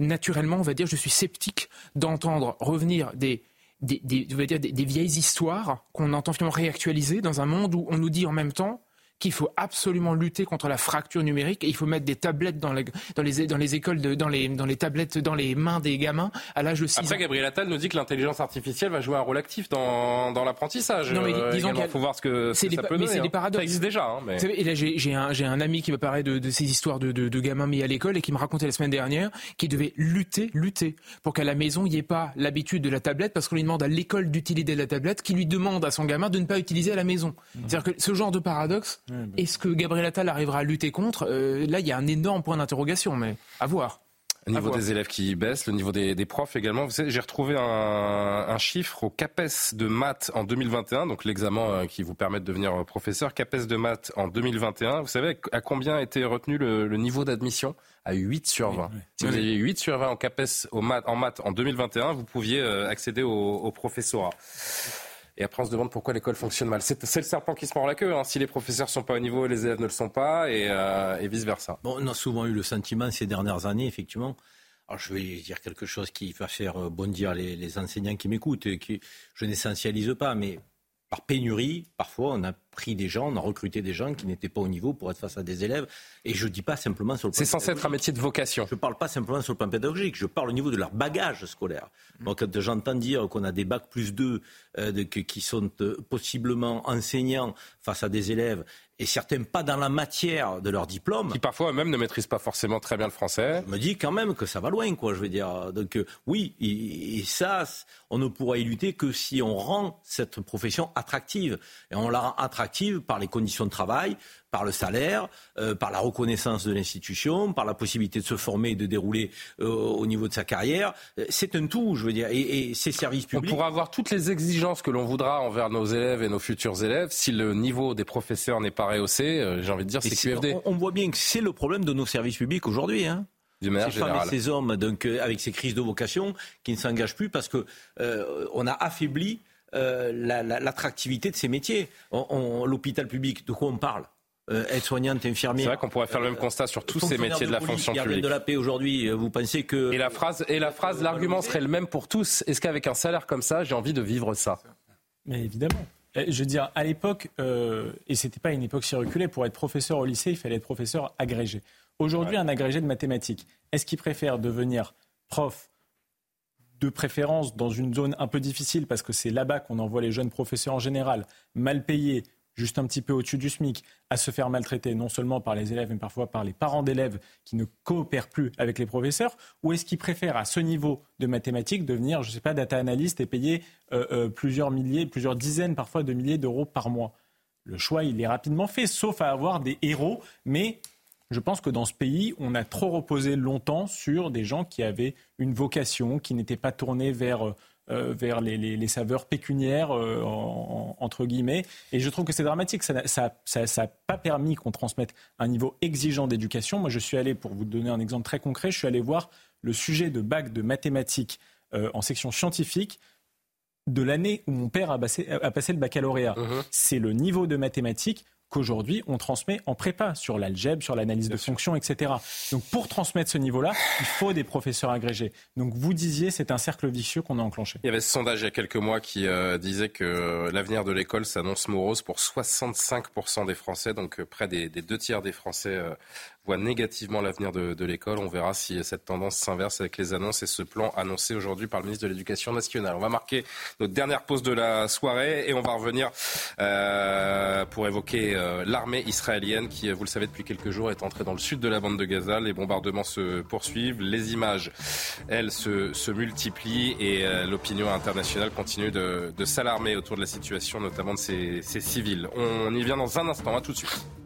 naturellement, on va dire, je suis sceptique d'entendre revenir des vieilles histoires qu'on entend finalement réactualiser dans un monde où on nous dit en même temps qu'il faut absolument lutter contre la fracture numérique et il faut mettre des tablettes dans les, dans les, dans les écoles, de, dans, les, dans les tablettes dans les mains des gamins à l'âge de 6 Après, Gabriel Attal nous dit que l'intelligence artificielle va jouer un rôle actif dans, l'apprentissage. Non, mais euh, disons qu'il faut voir ce que, ça peut donner. Mais c'est des hein. paradoxes. Ça existe déjà. Hein, mais... savez, et là, j'ai un, un ami qui me parlait de, de ces histoires de, de, de, gamins mis à l'école et qui me racontait la semaine dernière qu'il devait lutter, lutter pour qu'à la maison, il n'y ait pas l'habitude de la tablette parce qu'on lui demande à l'école d'utiliser la tablette qui lui demande à son gamin de ne pas utiliser à la maison. Mmh. C'est-à-dire que ce genre de paradoxe, bah. est-ce que Gabriel Attal arrivera à lutter contre, euh, là, il y a un énorme point d'interrogation, mais à voir. Le niveau des élèves qui baisse, le niveau des, profs également. J'ai retrouvé un, chiffre au CAPES de maths en 2021, donc l'examen euh, qui vous permet de devenir professeur. CAPES de maths en 2021. Vous savez à combien a été retenu le, niveau d'admission? À 8 sur 20. Si vous aviez 8 sur 20 en CAPES en maths en 2021, vous pouviez euh, accéder au, au professorat. Et après, on se demande pourquoi l'école fonctionne mal. C'est le serpent qui se mord la queue. Hein. Si les professeurs sont pas au niveau, les élèves ne le sont pas, et, euh, vice-versa. On a souvent eu le sentiment ces dernières années, effectivement. Je vais dire quelque chose qui va faire bondir les, enseignants qui m'écoutent, et qui je n'essentialise pas, mais par pénurie, parfois, on a pris des gens, on a recruté des gens qui n'étaient pas au niveau pour être face à des élèves. Et je ne dis pas simplement sur le plan C'est censé être un métier de vocation. Je ne parle pas simplement sur le plan pédagogique, je parle au niveau de leur bagage scolaire. Mm. Donc quand j'entends dire qu'on a des bacs plus 2 euh, qui sont euh, possiblement enseignants face à des élèves et certains pas dans la matière de leur diplôme. Qui parfois eux-mêmes ne maîtrisent pas forcément très bien le français. Je me dis quand même que ça va loin, quoi, je veux dire. Donc euh, oui, et, ça, on ne pourra y lutter que si on rend cette profession attractive. Et on la rend attractive par les conditions de travail, par le salaire, euh, par la reconnaissance de l'institution, par la possibilité de se former et de dérouler euh, au niveau de sa carrière. Euh, c'est un tout, je veux dire. Et, et ces services publics. On pourra avoir toutes les exigences que l'on voudra envers nos élèves et nos futurs élèves. Si le niveau des professeurs n'est pas rehaussé, j'ai envie de dire, c'est QFD. On, on, voit bien que c'est le problème de nos services publics aujourd'hui. Hein ces femmes et ces hommes, donc avec ces crises de vocation, qui ne s'engagent plus parce que on a affaibli l'attractivité de ces métiers. L'hôpital public, de quoi on parle? Euh, aide-soignante, infirmière. C'est vrai qu'on pourrait faire le même constat sur tous ces métiers de, la fonction publique. de la paix aujourd'hui, euh, vous pensez que... Et la phrase, et la phrase, l'argument serait le même pour tous. Est-ce qu'avec un salaire comme ça, j'ai envie de vivre ça? Mais évidemment. Je veux dire, à l'époque, euh, et c'était pas une époque si reculée, pour être professeur au lycée, il fallait être professeur agrégé. Aujourd'hui, un agrégé de mathématiques, est-ce qu'il préfère devenir prof de préférence dans une zone un peu difficile, parce que c'est là-bas qu'on envoie les jeunes professeurs en général, mal payés, juste un petit peu au-dessus du SMIC, à se faire maltraiter non seulement par les élèves, mais parfois par les parents d'élèves qui ne coopèrent plus avec les professeurs Ou est-ce qu'ils préfèrent, à ce niveau de mathématiques, devenir, je ne sais pas, data analyst et payer euh, euh, plusieurs milliers, plusieurs dizaines parfois de milliers d'euros par mois? Le choix, il est rapidement fait, sauf à avoir des héros, mais je pense que dans ce pays, on a trop reposé longtemps sur des gens qui avaient une vocation, qui n'étaient pas tournés vers euh, euh, vers les, saveurs pécuniaires, euh, entre guillemets. Et je trouve que c'est dramatique. Ça n'a pas permis qu'on transmette un niveau exigeant d'éducation. Moi, je suis allé, pour vous donner un exemple très concret, je suis allé voir le sujet de bac de mathématiques euh, en section scientifique de l'année où mon père a passé, a passé le baccalauréat. Uh-huh. C'est le niveau de mathématiques qu'aujourd'hui on transmet en prépa sur l'algèbre, sur l'analyse de fonctions, etc. Donc pour transmettre ce niveau-là, il faut des professeurs agrégés. Donc vous disiez, c'est un cercle vicieux qu'on a enclenché. Il y avait ce sondage il y a quelques mois qui euh, disait que l'avenir de l'école s'annonce morose pour 65% des Français, donc euh, près des, deux tiers des Français euh, voit négativement l'avenir de, l'école. On verra si cette tendance s'inverse avec les annonces et ce plan annoncé aujourd'hui par le ministre de l'Éducation nationale. On va marquer notre dernière pause de la soirée et on va revenir euh, pour évoquer euh, l'armée israélienne qui, vous le savez, depuis quelques jours est entrée dans le sud de la bande de Gaza. Les bombardements se poursuivent, les images, elles, se, multiplient et euh, l'opinion internationale continue de, s'alarmer autour de la situation, notamment de ces, ces civils. On y vient dans un instant. À tout de suite.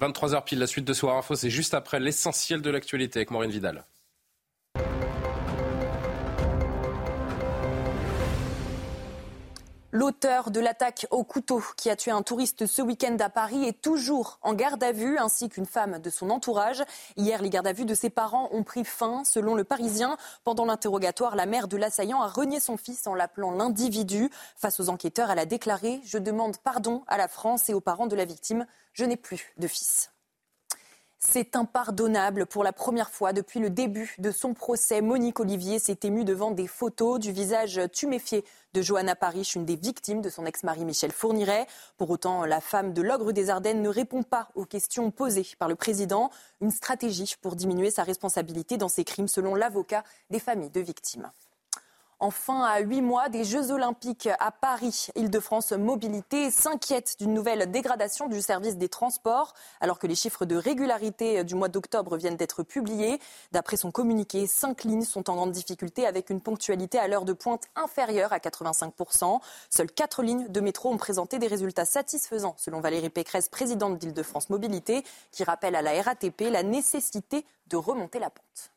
23h pile, la suite de Soir Info, c'est juste après l'essentiel de l'actualité avec Maureen Vidal. L'auteur de l'attaque au couteau qui a tué un touriste ce week-end à Paris est toujours en garde à vue, ainsi qu'une femme de son entourage. Hier, les gardes à vue de ses parents ont pris fin. Selon le Parisien, pendant l'interrogatoire, la mère de l'assaillant a renié son fils en l'appelant l'individu. Face aux enquêteurs, elle a déclaré Je demande pardon à la France et aux parents de la victime. Je n'ai plus de fils. C'est impardonnable. Pour la première fois depuis le début de son procès, Monique Olivier s'est émue devant des photos du visage tuméfié de Johanna Parich, une des victimes de son ex-mari Michel Fourniret. Pour autant, la femme de l'ogre des Ardennes ne répond pas aux questions posées par le président. Une stratégie pour diminuer sa responsabilité dans ces crimes, selon l'avocat des familles de victimes. Enfin, à huit mois des Jeux Olympiques à Paris, Île-de-France Mobilité s'inquiète d'une nouvelle dégradation du service des transports, alors que les chiffres de régularité du mois d'octobre viennent d'être publiés. D'après son communiqué, cinq lignes sont en grande difficulté avec une ponctualité à l'heure de pointe inférieure à 85%. Seules quatre lignes de métro ont présenté des résultats satisfaisants, selon Valérie Pécresse, présidente d'Île-de-France Mobilité, qui rappelle à la RATP la nécessité de remonter la pente.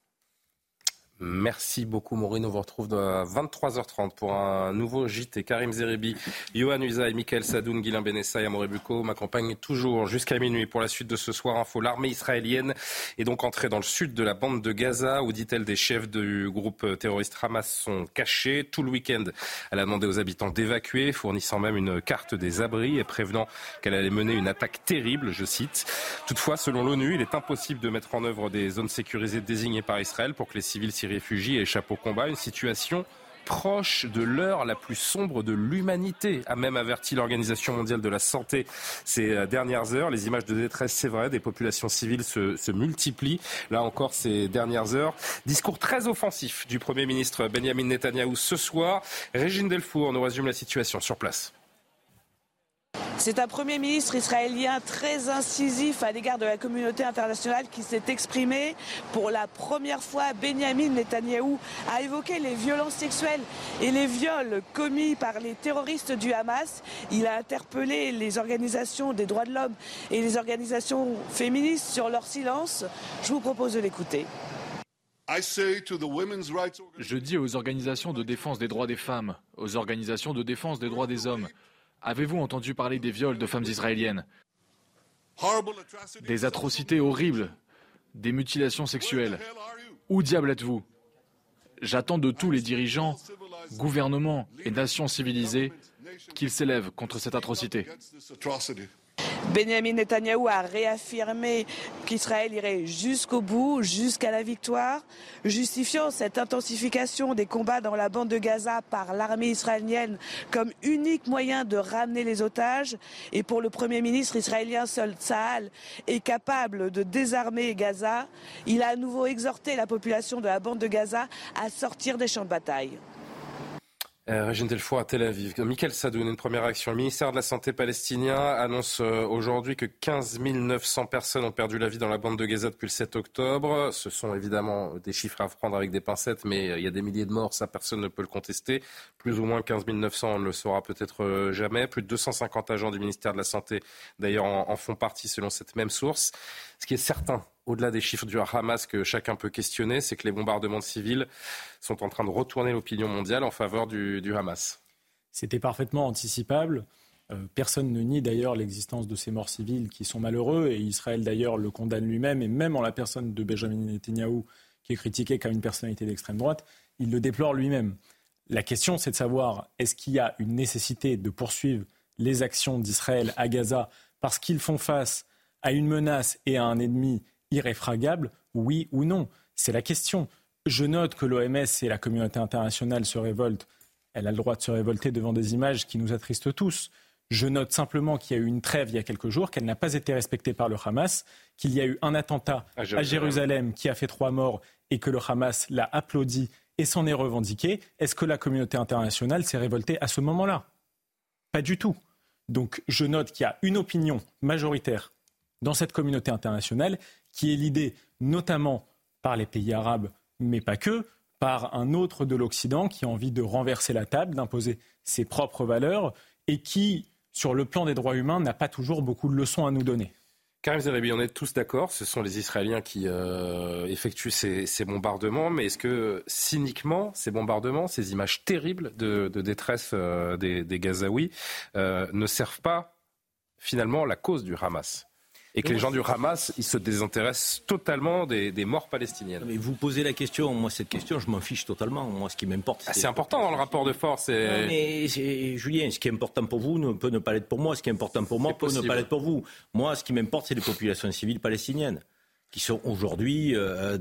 Merci beaucoup Maureen. On vous retrouve à 23h30 pour un nouveau JT. Karim Zeribi, Johan Usaï, Michael Sadoun, Guilain Benessa et Amoré m'accompagnent toujours jusqu'à minuit pour la suite de ce soir info. L'armée israélienne est donc entrée dans le sud de la bande de Gaza où, dit-elle, des chefs du groupe terroriste Hamas sont cachés. Tout le week-end, elle a demandé aux habitants d'évacuer, fournissant même une carte des abris et prévenant qu'elle allait mener une attaque terrible, je cite. Toutefois, selon l'ONU, il est impossible de mettre en œuvre des zones sécurisées désignées par Israël pour que les civils s'y réfugiés échappent au combat. Une situation proche de l'heure la plus sombre de l'humanité, a même averti l'Organisation mondiale de la santé ces euh, dernières heures. Les images de détresse, c'est vrai, des populations civiles se, se, multiplient. Là encore, ces dernières heures. Discours très offensif du Premier ministre Benjamin Netanyahou ce soir. Régine Delfour nous résume la situation sur place. C'est un Premier ministre israélien très incisif à l'égard de la communauté internationale qui s'est exprimé. Pour la première fois, Benjamin Netanyahou a évoqué les violences sexuelles et les viols commis par les terroristes du Hamas. Il a interpellé les organisations des droits de l'homme et les organisations féministes sur leur silence. Je vous propose de l'écouter. Je dis aux organisations de défense des droits des femmes, aux organisations de défense des droits des hommes, Avez-vous entendu parler des viols de femmes israéliennes Des atrocités horribles, des mutilations sexuelles. Où diable êtes-vous? J'attends de tous les dirigeants, gouvernements et nations civilisées qu'ils s'élèvent contre cette atrocité. Benjamin Netanyahou a réaffirmé qu'Israël irait jusqu'au bout, jusqu'à la victoire, justifiant cette intensification des combats dans la bande de Gaza par l'armée israélienne comme unique moyen de ramener les otages. Et pour le Premier ministre israélien, seul Tsahal est capable de désarmer Gaza. Il a à nouveau exhorté la population de la bande de Gaza à sortir des champs de bataille. Euh, Régine Delfoy à Tel Aviv. Michael Sadoun, une première action. Le ministère de la Santé palestinien annonce euh, aujourd'hui que 15 900 personnes ont perdu la vie dans la bande de Gaza depuis le 7 octobre. Ce sont évidemment des chiffres à prendre avec des pincettes, mais euh, il y a des milliers de morts, ça personne ne peut le contester. Plus ou moins 15 900, on ne le saura peut-être jamais. Plus de 250 agents du ministère de la Santé, d'ailleurs, en font partie selon cette même source. Ce qui est certain, au-delà des chiffres du Hamas que chacun peut questionner, c'est que les bombardements civils sont en train de retourner l'opinion mondiale en faveur du, Hamas. C'était parfaitement anticipable. Euh, personne ne nie d'ailleurs l'existence de ces morts civiles qui sont malheureux, et Israël d'ailleurs le condamne lui-même, et même en la personne de Benjamin Netanyahou, qui est critiqué comme une personnalité d'extrême droite, il le déplore lui-même. La question, c'est de savoir est-ce qu'il y a une nécessité de poursuivre les actions d'Israël à Gaza parce qu'ils font face à une menace et à un ennemi irréfragable, oui ou non? C'est la question. Je note que l'OMS et la communauté internationale se révoltent. Elle a le droit de se révolter devant des images qui nous attristent tous. Je note simplement qu'il y a eu une trêve il y a quelques jours, qu'elle n'a pas été respectée par le Hamas, qu'il y a eu un attentat à Jérusalem. à Jérusalem qui a fait trois morts et que le Hamas l'a applaudi et s'en est revendiqué. Est-ce que la communauté internationale s'est révoltée à ce moment-là? Pas du tout. Donc je note qu'il y a une opinion majoritaire dans cette communauté internationale, qui est l'idée, notamment par les pays arabes, mais pas que, par un autre de l'Occident qui a envie de renverser la table, d'imposer ses propres valeurs, et qui, sur le plan des droits humains, n'a pas toujours beaucoup de leçons à nous donner. Karim Zeribi, on est tous d'accord, ce sont les Israéliens qui euh, effectuent ces, bombardements, mais est-ce que cyniquement, ces bombardements, ces images terribles de, détresse euh, des, des, Gazaouis euh, ne servent pas finalement la cause du Hamas? Et que les gens du Hamas, ils se désintéressent totalement des, morts palestiniennes. Mais vous posez la question, moi cette question, je m'en fiche totalement. Moi, ce qui m'importe, ah, c'est important dans le rapport de force. Et... mais Julien, ce qui est important pour vous ne peut ne pas l'être pour moi. Ce qui est important pour moi peut ne pas l'être pour vous. Moi, ce qui m'importe, c'est les populations civiles palestiniines qui sont aujourd'hui euh,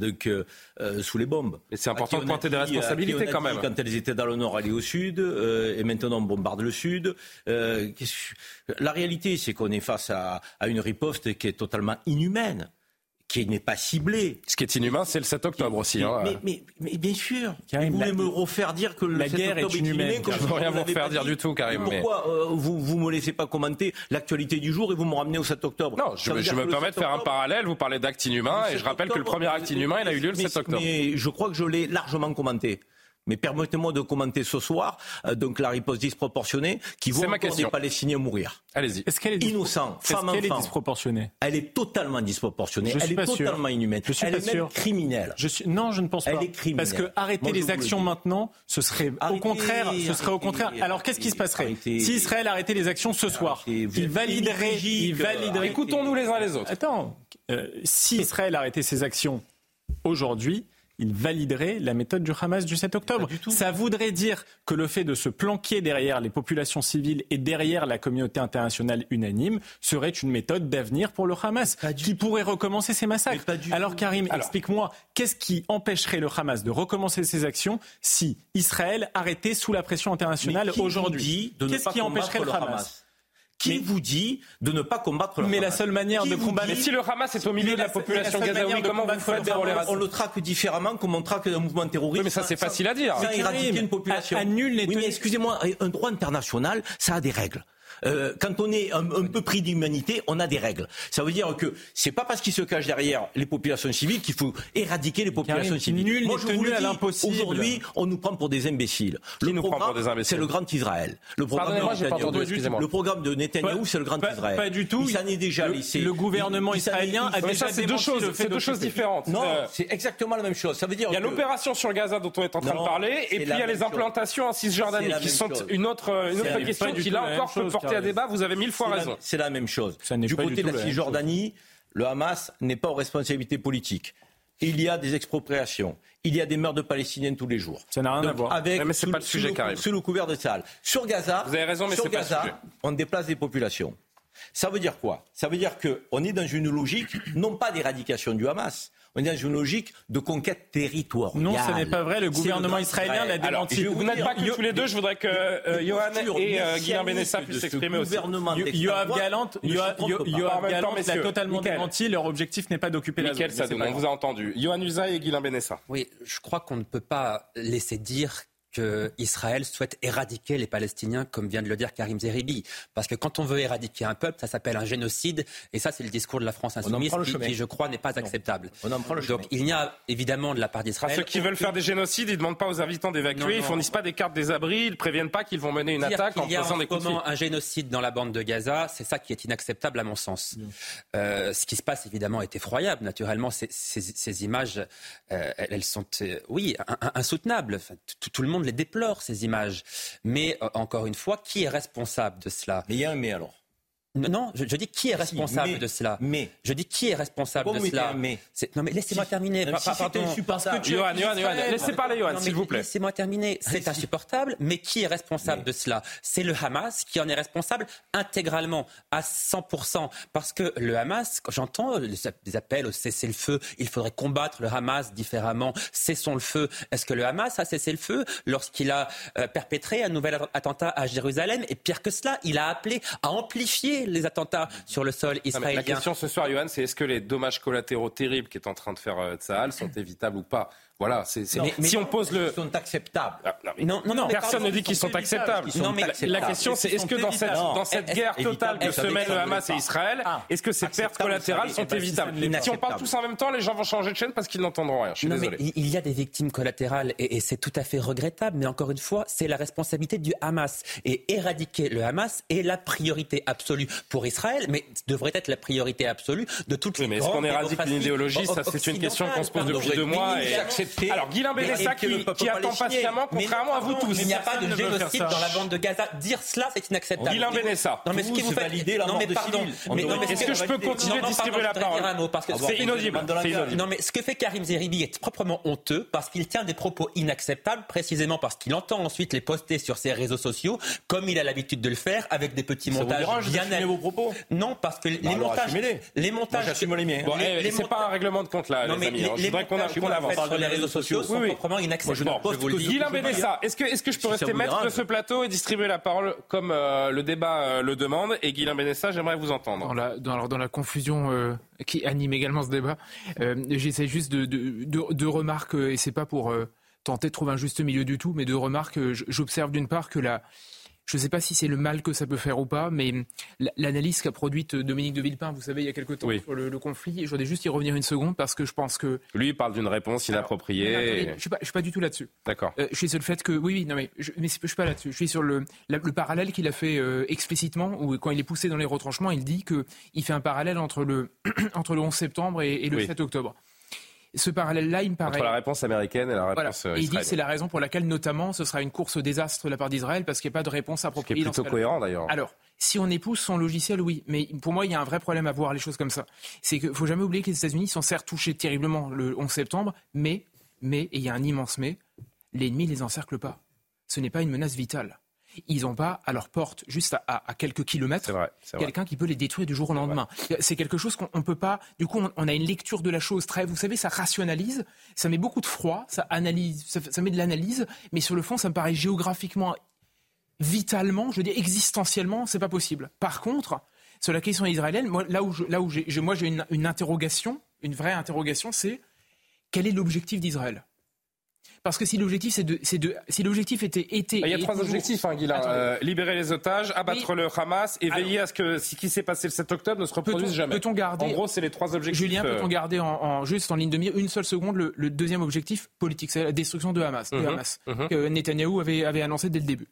euh, sous les bombes. Et c'est important de pointer des responsabilités quand même. Quand elles étaient dans le nord, aller au sud, euh, et maintenant on bombarde le sud. la réalité, c'est qu'on est face à une riposte qui est totalement inhumaine qui n'est pas ciblé. Ce qui est inhumain, c'est le 7 octobre aussi. Hein. Mais, mais, bien sûr. vous voulez me refaire dire que le la 7 guerre octobre est inhumaine. Je ne veux rien vous refaire dire du tout, Karim. Pourquoi euh, vous ne me laissez pas commenter l'actualité du jour et vous me ramenez au 7 octobre? Non, je, me permets de faire un parallèle. Vous parlez d'acte inhumain et je rappelle que le premier acte inhumain, il a eu lieu le 7 octobre. Mais je crois que je l'ai largement commenté. Mais permettez-moi de commenter ce soir euh, donc la riposte disproportionnée qui voit encore des Palestiniens mourir. Allez-y. Est-ce qu'elle est innocent, femme est disproportionnée Elle est totalement disproportionnée. elle est totalement inhumaine. Je suis elle est même criminelle. Je suis... Non, je ne pense pas. Elle est criminelle. Parce que arrêter les actions maintenant, ce serait au contraire. Ce serait au contraire. Alors qu'est-ce qui se passerait si Israël arrêtait les actions ce soir Il validerait. Il validerait. Écoutons-nous les uns les autres. Attends. Euh, si Israël arrêtait ses actions aujourd'hui, il validerait la méthode du Hamas du 7 octobre. Ça voudrait dire que le fait de se planquer derrière les populations civiles et derrière la communauté internationale unanime serait une méthode d'avenir pour le Hamas, qui pourrait recommencer ses massacres. Alors Karim, explique-moi, qu'est-ce qui empêcherait le Hamas de recommencer ses actions si Israël arrêtait sous la pression internationale aujourd'hui Qu'est-ce qui empêcherait le Hamas? Qui vous dit de ne pas combattre le Mais la seule manière de combattre. Mais si le Hamas est au milieu de la population gazaoui, comment vous faites pour les On le traque différemment comme on traque un mouvement terroriste. mais ça, c'est facile à dire. Ça éradiquer une population. oui, mais excusez-moi, un droit international, ça a des règles. Euh, quand on est un, peu pris d'humanité, on a des règles. Ça veut dire que c'est pas parce qu'ils se cachent derrière les populations civiles qu'il faut éradiquer les populations civiles. Nul Moi, je vous le dis, aujourd'hui, on nous prend pour des imbéciles. le programme, c'est le grand Israël. Le programme, de, le programme de Netanyahou, c'est le grand Israël. Pas du tout. Il s'en est déjà laissé. Le gouvernement israélien a déjà c'est deux choses, c'est deux choses différentes. Non, euh, c'est exactement la même chose. Ça veut dire il y a l'opération sur Gaza dont on est en train de parler, et puis il y a les implantations en Cisjordanie qui sont une autre question qui là encore peut porter à débat. Vous avez mille fois raison. C'est la même chose. Du côté de la Cisjordanie, le Hamas n'est pas aux responsabilités politiques. Il y a des expropriations. Il y a des meurtres de Palestiniens tous les jours. Ça n'a rien à voir. Avec, mais pas le sujet, sous, sous le couvert de salle. Sur Gaza, Vous avez raison, mais sur Gaza, pas on déplace des populations. Ça veut dire quoi? Ça veut dire qu'on est dans une logique, non pas d'éradication du Hamas, on est dans une logique de conquête territoriale. Non, ce n'est pas vrai. Le gouvernement israélien l'a démenti. vous n'êtes pas que tous les deux. Je voudrais que euh, Johan et euh, Guillaume Benessa puissent s'exprimer aussi. Yoav Galant, l'a totalement démenti. Leur objectif n'est pas d'occuper la zone. on vous a entendu. Johan Usaï et Guillaume Benessa. Oui, je crois qu'on ne peut pas laisser dire qu'Israël souhaite éradiquer les Palestiniens, comme vient de le dire Karim Zeribi. Parce que quand on veut éradiquer un peuple, ça s'appelle un génocide, et ça c'est le discours de la France insoumise, qui, je crois n'est pas acceptable. On en prend le Donc il y a évidemment de la part d'Israël... Ceux qui veulent faire des génocides, ils ne demandent pas aux habitants d'évacuer, ils fournissent pas des cartes des abris, ils préviennent pas qu'ils vont mener une attaque en faisant des coups un génocide dans la bande de Gaza, c'est ça qui est inacceptable à mon sens. Euh, ce qui se passe évidemment est effroyable, naturellement, ces, ces, images, euh, elles sont, euh, oui, insoutenables. tout le monde les déplore, ces images. Mais euh, encore une fois, qui est responsable de cela? Mais un mais alors. Non, je, dis qui est responsable de cela. Mais je dis qui est responsable de cela. Mais non, mais laissez-moi terminer. Si insupportable. Johan, Johan, Johan, laissez parler Johan, s'il vous plaît. Laissez-moi terminer. C'est insupportable, mais qui est responsable de cela? C'est le Hamas qui en est responsable intégralement, à 100%. Parce que le Hamas, j'entends des appels au cessez-le-feu, il faudrait combattre le Hamas différemment, cessons le feu. Est-ce que le Hamas a cessé le feu lorsqu'il a euh, perpétré un nouvel attentat à Jérusalem? Et pire que cela, il a appelé à amplifier les attentats sur le sol israélien. la question ce soir, Johan, c'est est-ce que les dommages collatéraux terribles qu'est en train de faire euh, Tsahal sont évitables ou pas? Voilà, c'est, c'est- Non, mais si on pose le. Ils sont acceptables. Ah, non, mais- Non, non, Personne ne dit ils qu'ils sont sont acceptables. Non, mais La- question, c'est est-ce que sont dans cette, dans cette guerre totale que se mêlent le Hamas et Israël, Ah. est-ce que ces pertes collatérales sont. Eh ben, évitables Si on parle tous en même temps, les gens vont changer de chaîne parce qu'ils n'entendront rien. Je suis Non, désolé. mais il y a des victimes collatérales et, et c'est tout à fait regrettable. Mais encore une fois, c'est la responsabilité du Hamas. Et éradiquer le Hamas est la priorité absolue pour Israël, mais devrait être la priorité absolue de toutes Oui, les mais est-ce qu'on éradique une idéologie? Ça, c'est une question qu'on se pose depuis deux mois. Et... Alors, Guilain le qui, qui attend patiemment, contrairement à vous tous. Il n'y a pas de génocide dans la bande de Gaza. Dire cela, c'est inacceptable. Guilain Bénessa. Non, mais ce Tous vous la non, mais de pardon. Est-ce que je peux continuer de distribuer la je voudrais parole que C'est inaudible. C'est inaudible. non, mais ce que fait Karim Zeribi est proprement honteux parce qu'il tient des propos inacceptables, précisément parce qu'il entend ensuite les poster sur ses réseaux sociaux, comme il a l'habitude de le faire, avec des petits Ça montages bien d'assumer vos propos Non, parce que les Bah alors, montages, les Moi, montages, j'assume les miens. Bon, les- eh, les c'est monta- pas un règlement de compte là, Non, les amis. les, hein. Je les voudrais qu'on montages qu'on qu'on avance. Réseaux sociaux sont Oui, oui. proprement inacceptables. ce Guilain Bénessa, est-ce que, est-ce que je peux Si rester maître de ce plateau et distribuer la parole comme euh, le débat euh, le demande Et Guilain Bénessa, j'aimerais vous entendre. Dans la, dans, alors, dans la confusion euh, qui anime également ce débat, euh, j'essaie juste de, de, de- de remarques, et c'est pas pour euh, tenter de trouver un juste milieu du tout, mais de remarques, j'observe d'une part que la, je ne sais pas si c'est le mal que ça peut faire ou pas, mais l'analyse qu'a produite Dominique de Villepin, vous savez, il y a quelque temps Oui. sur le, le conflit, je voudrais juste y revenir une seconde parce que je pense que... Lui, il parle d'une réponse inappropriée. attendez, Je ne suis, pas- je suis pas du tout là-dessus. D'accord. Euh, je suis sur le fait que oui, oui, non mais je, je suis pas là-dessus. Je suis sur le, la- le parallèle qu'il a fait euh, explicitement, où quand il est poussé dans les retranchements, il dit que il fait un parallèle entre le [CLEARS THROAT] entre le 11 septembre et, et le Oui. 7 octobre. Ce parallèle-là, il me paraît. Entre la réponse américaine et la réponse euh, Et il dit que c'est la raison pour laquelle, notamment, ce sera une course au désastre de la part d'Israël parce qu'il n'y a pas de réponse appropriée. plutôt ce cas-là. cohérent d'ailleurs. Alors, si on épouse son logiciel, oui. Mais pour moi, il y a un vrai problème à voir les choses comme ça. C'est qu'il faut jamais oublier que les États-Unis sont certes touchés terriblement le 11 septembre, mais, mais, et il y a un immense mais, l'ennemi ne les encercle pas. Ce n'est pas une menace vitale. Ils n'ont pas à leur porte, juste à, à- à quelques kilomètres, quelqu'un qui peut les détruire du jour au lendemain. C'est quelque chose qu'on ne peut pas. Du coup, on, on a une lecture de la chose très. Vous savez, ça rationalise, ça met beaucoup de froid, ça analyse, ça, ça met de l'analyse, mais sur le fond, ça me paraît géographiquement, vitalement, je veux dire existentiellement, c'est pas possible. Par contre, sur la question israélienne, moi, là où je, là où j'ai, moi j'ai une, une interrogation, une vraie interrogation, c'est quel est l'objectif d'Israël? Parce que si l'objectif c'est de, c'est de, si l'objectif était, était Il y a trois toujours- objectifs, hein. Euh, libérer les otages, abattre le Hamas et veiller à ce que ce qui s'est passé le 7 octobre ne se reproduise jamais. peut-on garder- En gros, c'est les trois objectifs. Julien, euh, peut-on garder en, en- juste en ligne de mire une seule seconde le, le deuxième objectif politique, c'est la destruction de Hamas, de Mhm, Hamas mhm. que Netanyahou avait, avait annoncé dès le début.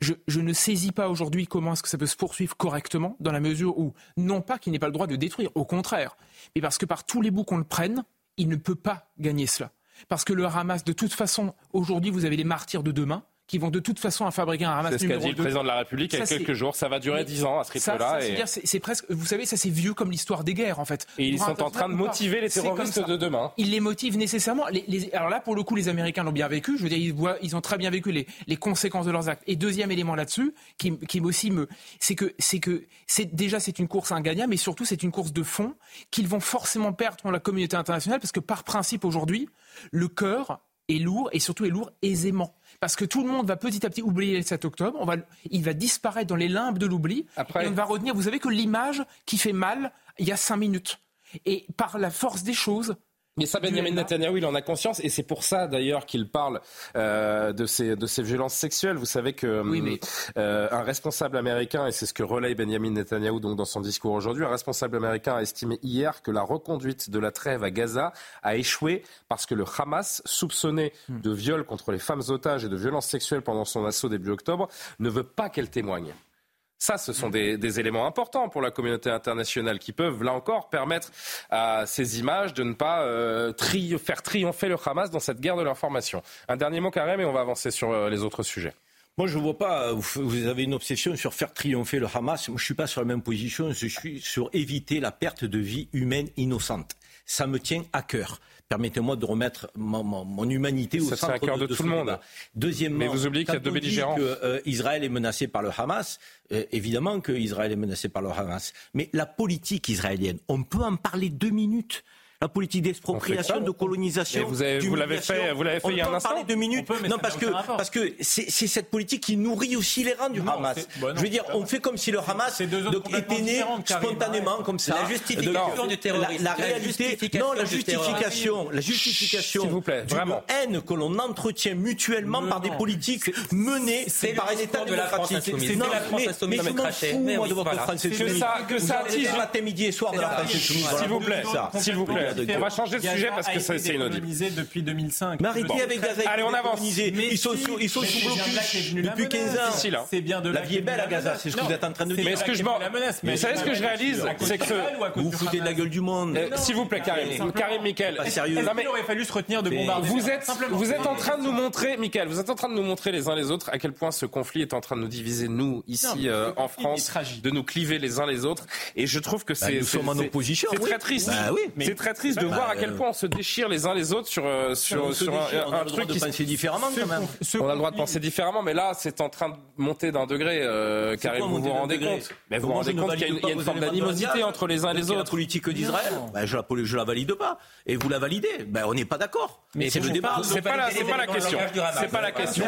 Je, je ne saisis pas aujourd'hui comment est-ce que ça peut se poursuivre correctement, dans la mesure où, non pas qu'il n'ait pas le droit de détruire, au contraire, mais parce que par tous les bouts qu'on le prenne, il ne peut pas gagner cela. Parce que le Hamas, de toute façon, aujourd'hui, vous avez les martyrs de demain, qui vont de toute façon à fabriquer un Hamas C'est ce qu'a dit le 2. président de la République il y a quelques jours. Ça va durer Mais 10 ans à ce rythme-là. et- c'est presque, vous savez, ça c'est vieux comme l'histoire des guerres en fait. Et ils un sont en train de motiver les terroristes de demain. Ils les motivent nécessairement. Les- les- alors là, pour le coup, les Américains l'ont bien vécu. Je veux dire, ils, voient, ils ont très bien vécu les, les conséquences de leurs actes. Et deuxième élément là-dessus, qui, qui aussi me, c'est que, c'est que, c'est déjà c'est une course ingagnable, mais surtout c'est une course de fond qu'ils vont forcément perdre dans la communauté internationale, parce que par principe aujourd'hui, le cœur est lourd et surtout est lourd aisément. Parce que tout le monde va petit à petit oublier le 7 octobre, on va, il va disparaître dans les limbes de l'oubli, et on ne va retenir, vous savez que l'image qui fait mal, il y a cinq minutes. Et par la force des choses, Mais ça, Benjamin Netanyahu, il en a conscience, et c'est pour ça d'ailleurs qu'il parle euh, de ces de ces violences sexuelles. Vous savez que Oui, mais- euh, un responsable américain, et c'est ce que relaye Benjamin Netanyahu donc dans son discours aujourd'hui, un responsable américain a estimé hier que la reconduite de la trêve à Gaza a échoué parce que le Hamas, soupçonné Hmm. de viol contre les femmes otages et de violences sexuelles pendant son assaut début octobre, ne veut pas qu'elle témoigne. Ça, ce sont des, éléments importants pour la communauté internationale qui peuvent, là encore, permettre à ces images de ne pas euh, faire triompher le Hamas dans cette guerre de l'information. Un dernier mot, Karim, et on va avancer sur euh, les autres sujets. Moi, je ne vois pas, vous vous avez une obsession sur faire triompher le Hamas. Je ne suis pas sur la même position, je suis sur éviter la perte de vie humaine innocente. Ça me tient à cœur. Permettez-moi de remettre mon, mon- mon humanité au Ça centre de de tout le monde. débat. Deuxièmement, Mais vous oubliez qu'il y a quand deux on dit belligérants. que euh, Israël est menacé par le Hamas. euh, évidemment que Israël est menacé par le Hamas. Mais la politique israélienne, on peut en parler deux minutes. La politique d'expropriation, de colonisation. vous l'avez fait, vous l'avez fait il y a un instant. parler deux minutes. non, parce que, parce que c'est cette politique qui nourrit aussi les rangs du Hamas. Bah je veux dire, on fait comme si le Hamas était né spontanément comme ça. La justification du terrorisme. La, réalité, non, la justification, la justification S'il vous plaît, vraiment. haine que l'on entretient mutuellement par des politiques menées par un État de la France insoumise. Non, la France insoumise mais je m'en fous, moi, de votre France insoumise. Que ça, que ça attise. matin, midi et soir de la France insoumise. S'il vous plaît, s'il vous plaît. On va changer de sujet parce que c'est inaudible. depuis 2005. Mais arrêtez avec Gaza. Allez, on avance. Ils sont sous blocus depuis 15 ans. C'est bien de la vie est belle à Gaza, c'est ce que vous êtes en train de dire. Mais est-ce que je. Vous savez ce que je réalise C'est que. Vous foutez de la gueule du monde. S'il vous plaît, Karim. Karim, Michael. Sérieux. Il aurait fallu se retenir de bombarder. Vous êtes, vous êtes en train de nous montrer, Michael, vous êtes en train de nous montrer les uns les autres à quel point ce conflit est en train de nous diviser, nous, ici, en France, de nous cliver les uns les autres. Et je trouve que Bah, c'est. nous sommes en opposition, C'est oui. très triste. Bah oui, mais- C'est très triste de voir à quel point on se déchire les uns les autres sur, euh, sur, sur déchire, un, on a un le droit truc de qui. penser différemment quand même. On a le droit de penser différemment, mais là, c'est en train de monter d'un degré, euh, Karim, quoi, vous monter vous d'un rendez degré compte? Mais vous vous rendez compte qu'il y a une, valide il y a une pas forme d'animosité entre les uns et les Donc, La autres. politique d'Israël, ben, je, la, je la valide pas. Et vous la validez. Ben, on n'est pas d'accord. Mais c'est le débat. C'est pas la, question. C'est pas la question.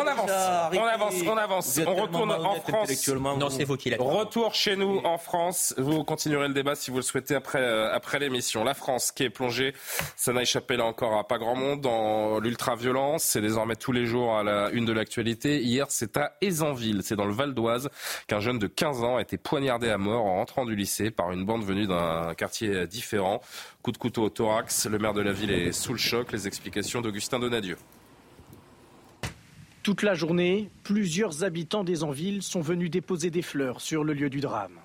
On avance, on avance, on avance. On retourne en France. Non, c'est vous qui l'avez. Retour chez nous en France. Vous continuerez le débat si vous le souhaitez après, euh, après l'émission. La France qui est plongée, ça n'a échappé là encore à pas grand monde dans l'ultra-violence. C'est désormais tous les jours à la une de l'actualité. Hier, c'est à Aisanville, c'est dans le Val d'Oise, qu'un jeune de 15 ans a été poignardé à mort en rentrant du lycée par une bande venue d'un quartier différent. Coup de couteau au thorax. Le maire de la ville est sous le choc. Les explications d'Augustin Donadieu. Toute la journée, plusieurs habitants des Anvilles sont venus déposer des fleurs sur le lieu du drame.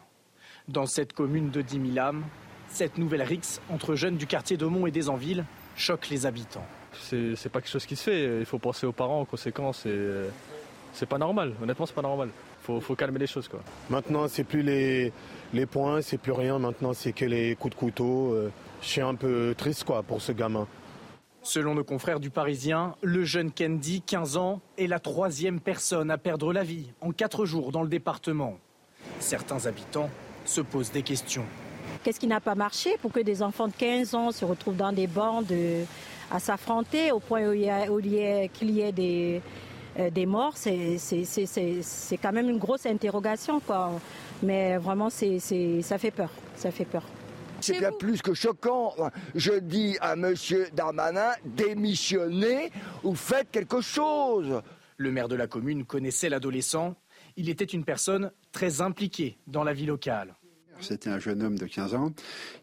Dans cette commune de 10 000 âmes, cette nouvelle rixe entre jeunes du quartier d'Aumont et des Anvilles choque les habitants. C'est pas quelque chose qui se fait. Il faut penser aux parents, aux conséquences. et, euh, C'est pas normal. Honnêtement, c'est pas normal. Faut, faut calmer les choses, quoi. Maintenant, c'est plus les, les points, c'est plus rien. Maintenant, c'est que les coups de couteau. Euh, Je suis un peu triste, quoi, pour ce gamin. Selon nos confrères du Parisien, le jeune Kendi, 15 ans, est la troisième personne à perdre la vie en quatre jours dans le département. Certains habitants se posent des questions. Qu'est-ce qui n'a pas marché pour que des enfants de 15 ans se retrouvent dans des bandes euh, à s'affronter au point où il y a- où il y a- qu'il y ait des, euh, des morts? C'est- c'est- C'est c'est- c'est quand même une grosse interrogation. Quoi. Mais vraiment, c'est c'est- ça fait peur. Ça fait peur. C'est bien plus que choquant. Je dis à M. Darmanin, démissionnez ou faites quelque chose. Le maire de la commune connaissait l'adolescent. Il était une personne très impliquée dans la vie locale. C'était un jeune homme de 15 ans,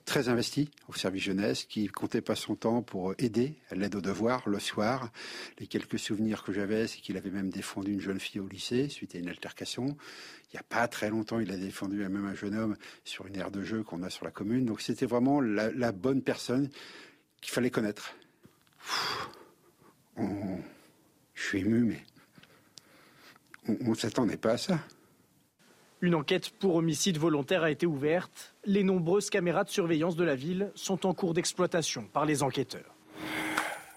très investi au service jeunesse, qui comptait pas son temps pour aider à l'aide aux devoirs le soir. Les quelques souvenirs que j'avais, c'est qu'il avait même défendu une jeune fille au lycée suite à une altercation. Il n'y a pas très longtemps, il a défendu même un jeune homme sur une aire de jeu qu'on a sur la commune. Donc c'était vraiment la, bonne personne qu'il fallait connaître. On- Je suis ému, mais on ne s'attendait pas à ça. Une enquête pour homicide volontaire a été ouverte. Les nombreuses caméras de surveillance de la ville sont en cours d'exploitation par les enquêteurs.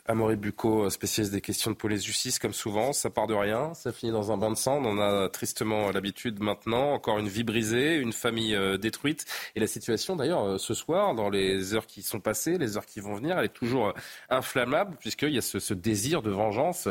Amaury Bucco, spécialiste des questions de police-justice, comme souvent, ça part de rien, ça finit dans un bain de sang, on a tristement l'habitude maintenant, encore une vie brisée, une famille euh, détruite, et la situation d'ailleurs euh, ce soir, dans les heures qui sont passées, les heures qui vont venir, elle est toujours euh, inflammable, puisqu'il y a ce, désir de vengeance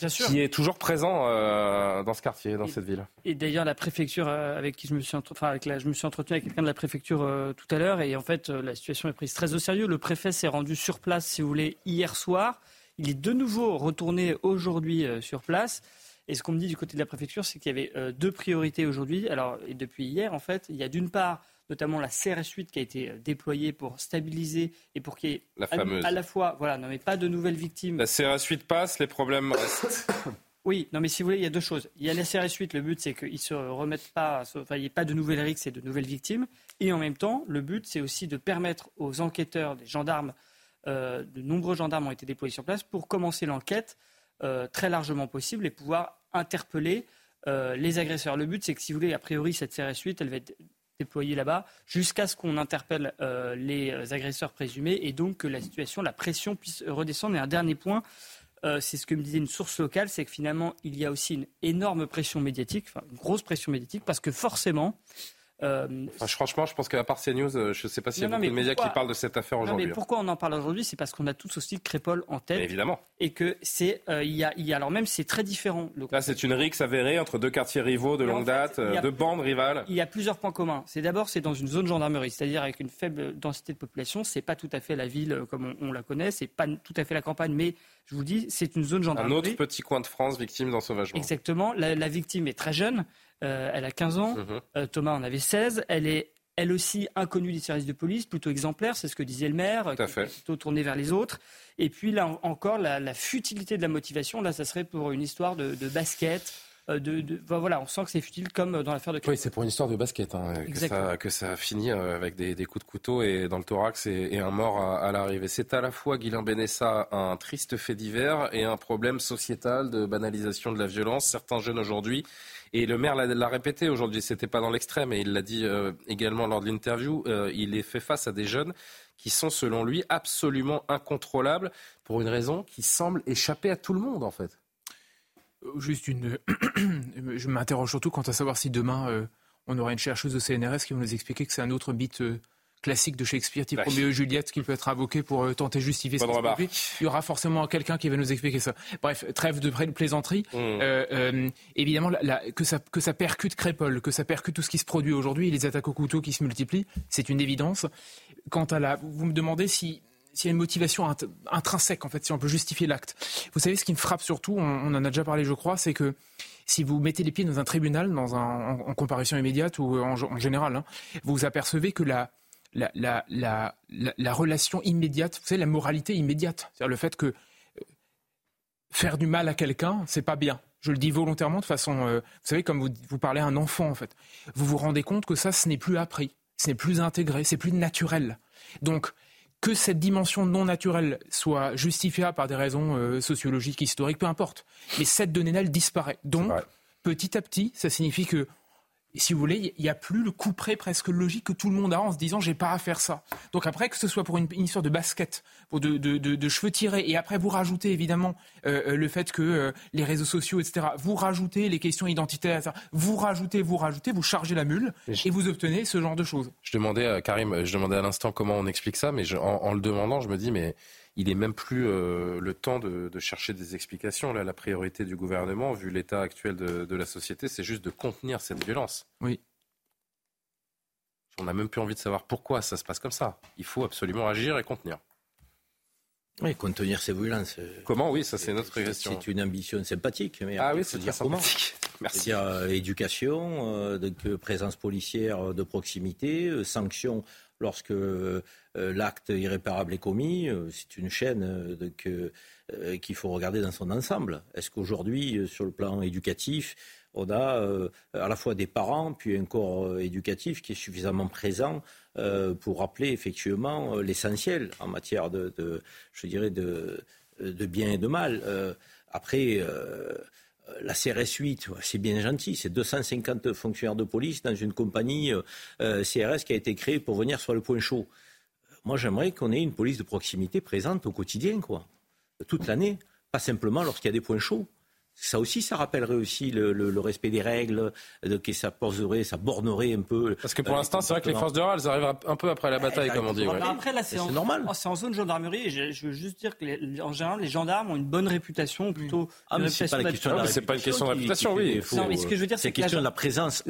Bien sûr. qui est toujours présent euh, dans ce quartier, dans cette ville. Et d'ailleurs, la préfecture euh, avec qui je me suis, entre- enfin, avec la, je me suis entretenu avec quelqu'un de la préfecture euh, tout à l'heure, et en fait, la situation est prise très au sérieux. Le préfet s'est rendu sur place, si vous voulez, hier soir. Il est de nouveau retourné aujourd'hui euh, sur place. Et ce qu'on me dit du côté de la préfecture, c'est qu'il y avait deux priorités aujourd'hui. Alors, et depuis hier, en fait, il y a d'une part notamment la CRS 8 qui a été euh, déployée pour stabiliser et pour qu'il y ait La à- fameuse. à la fois, voilà, non mais pas de nouvelles victimes. La CRS 8 passe, les problèmes restent. [COUGHS] Oui, non, mais si vous voulez, il y a deux choses. Il y a la CRS 8, le but, c'est qu'ils ne se remettent pas, enfin, il n'y ait pas de nouvelles rixes et de nouvelles victimes. Et en même temps, le but, c'est aussi de permettre aux enquêteurs, des gendarmes, euh, de nombreux gendarmes ont été déployés sur place pour commencer l'enquête euh, très largement possible et pouvoir interpeller euh, les agresseurs. Le but, c'est que si vous voulez, a priori, cette CRS 8, elle va être déployée là-bas jusqu'à ce qu'on interpelle euh, les agresseurs présumés et donc que la situation, la pression puisse redescendre. Et un dernier point, euh, c'est ce que me disait une source locale, c'est que finalement, il y a aussi une énorme pression médiatique, une grosse pression médiatique, parce que forcément, Euh, franchement, je pense qu'à part CNews, euh, je ne sais pas s'il y a beaucoup de médias qui parlent de cette affaire aujourd'hui. mais pourquoi on en parle aujourd'hui? C'est parce qu'on a tous aussi Crépol en tête. évidemment. Et que c'est, euh, y, a, y a, alors même c'est très différent. Là, c'est une rixe avérée entre deux quartiers rivaux de longue date, deux bandes rivales. Il y a plusieurs points communs. C'est d'abord, c'est dans une zone gendarmerie, c'est-à-dire avec une faible densité de population. C'est pas tout à fait la ville comme on, la connaît, c'est pas tout à fait la campagne, mais je vous dis, c'est une zone gendarmerie. Un autre petit coin de France victime d'ensauvagement. Exactement. La, la victime est très jeune. Euh, elle a 15 ans. Mhm. Euh, Thomas en avait 16. Elle est elle aussi inconnue des services de police, plutôt exemplaire, c'est ce que disait le maire, plutôt tournée vers les autres. Et puis là encore, la, futilité de la motivation, là, ça serait pour une histoire de, basket. Euh, de, voilà, on sent que c'est futile comme dans l'affaire de. Oui, c'est pour une histoire de basket hein, que, ça, que ça finit avec des, coups de couteau et dans le thorax et, un mort à, l'arrivée. C'est à la fois Guilain Benessa un triste fait divers et un problème sociétal de banalisation de la violence. Certains jeunes aujourd'hui et le maire l'a répété aujourd'hui, c'était pas dans l'extrême, et il l'a dit euh, également lors de l'interview, euh, il est fait face à des jeunes qui sont, selon lui, absolument incontrôlables pour une raison qui semble échapper à tout le monde, en fait. Euh, juste une. [COUGHS] Je m'interroge surtout quant à savoir si demain on aura une chercheuse au CNRS qui va nous expliquer que c'est un autre bit classique de Shakespeare, type Roméo et Juliette, qui peut être invoqué pour euh, tenter de justifier ce qui Il y aura forcément quelqu'un qui va nous expliquer ça. Bref, trêve de plaisanterie. Mmh. Euh, euh, évidemment, que, ça, que ça percute Crépole, que ça percute tout ce qui se produit aujourd'hui, les attaques au couteau qui se multiplient, c'est une évidence. Quant à la... Vous me demandez si s'il y a une motivation intrinsèque, en fait, si on peut justifier l'acte. Vous savez, ce qui me frappe surtout, on, en a déjà parlé, je crois, c'est que si vous mettez les pieds dans un tribunal, dans un, en, comparution immédiate ou en, général, hein, vous apercevez que la, la, la, la, la, relation immédiate, vous savez, la moralité immédiate. C'est-à-dire le fait que euh, faire du mal à quelqu'un, c'est pas bien. Je le dis volontairement de façon, euh, vous savez, comme vous, vous parlez à un enfant, en fait. Vous vous rendez compte que ça, ce n'est plus appris, ce n'est plus intégré, c'est plus naturel. Donc, que cette dimension non naturelle soit justifiable par des raisons euh, sociologiques, historiques, peu importe. Mais cette donnée-là, elle disparaît. Donc, petit à petit, ça signifie que si vous voulez, il n'y a plus le coup près presque logique que tout le monde a en se disant j'ai pas à faire ça. Donc après, que ce soit pour une, histoire de basket, pour de, de, cheveux tirés, et après vous rajoutez évidemment euh, euh, le fait que euh, les réseaux sociaux, etc., vous rajoutez les questions identitaires, vous rajoutez, vous rajoutez, vous chargez la mule, et vous obtenez ce genre de choses. Je demandais à Karim, je demandais à l'instant comment on explique ça, mais en, le demandant, je me dis mais il n'est même plus euh, le temps de, chercher des explications. Là, la priorité du gouvernement, vu l'état actuel de, la société, c'est juste de contenir cette violence. Oui. On n'a même plus envie de savoir pourquoi ça se passe comme ça. Il faut absolument agir et contenir. Oui, contenir ces violences. Comment? Oui, ça c'est notre question. C'est une ambition sympathique. Mais ah oui, c'est dire comment? Merci. C'est-à-dire euh, éducation, euh, présence policière de proximité, sanctions lorsque euh, l'acte irréparable est commis, euh, c'est une chaîne euh, qu'il faut regarder dans son ensemble. Est-ce qu'aujourd'hui, sur le plan éducatif, on a à la fois des parents, puis un corps éducatif qui est suffisamment présent pour rappeler effectivement l'essentiel en matière de, je dirais, de, de, bien et de mal. après, la CRS 8, c'est bien gentil, c'est 250 fonctionnaires de police dans une compagnie euh, euh, CRS qui a été créée pour venir sur le point chaud. Moi, j'aimerais qu'on ait une police de proximité présente au quotidien, quoi, toute l'année, pas simplement lorsqu'il y a des points chauds. Ça aussi, ça rappellerait aussi le, respect des règles, que ça poserait, ça bornerait un peu. Parce que pour l'instant, c'est vrai que les forces de l'ordre, elles arrivent un peu après la bataille, comme on dit. Après, là, c'est normal. Oh, c'est en zone gendarmerie. Et je, veux juste dire que, en général, les gendarmes ont une bonne réputation, plutôt. Ah, mais c'est pas, pas une question de réputation, oui. Non, mais ce que je veux dire, c'est question de la présence.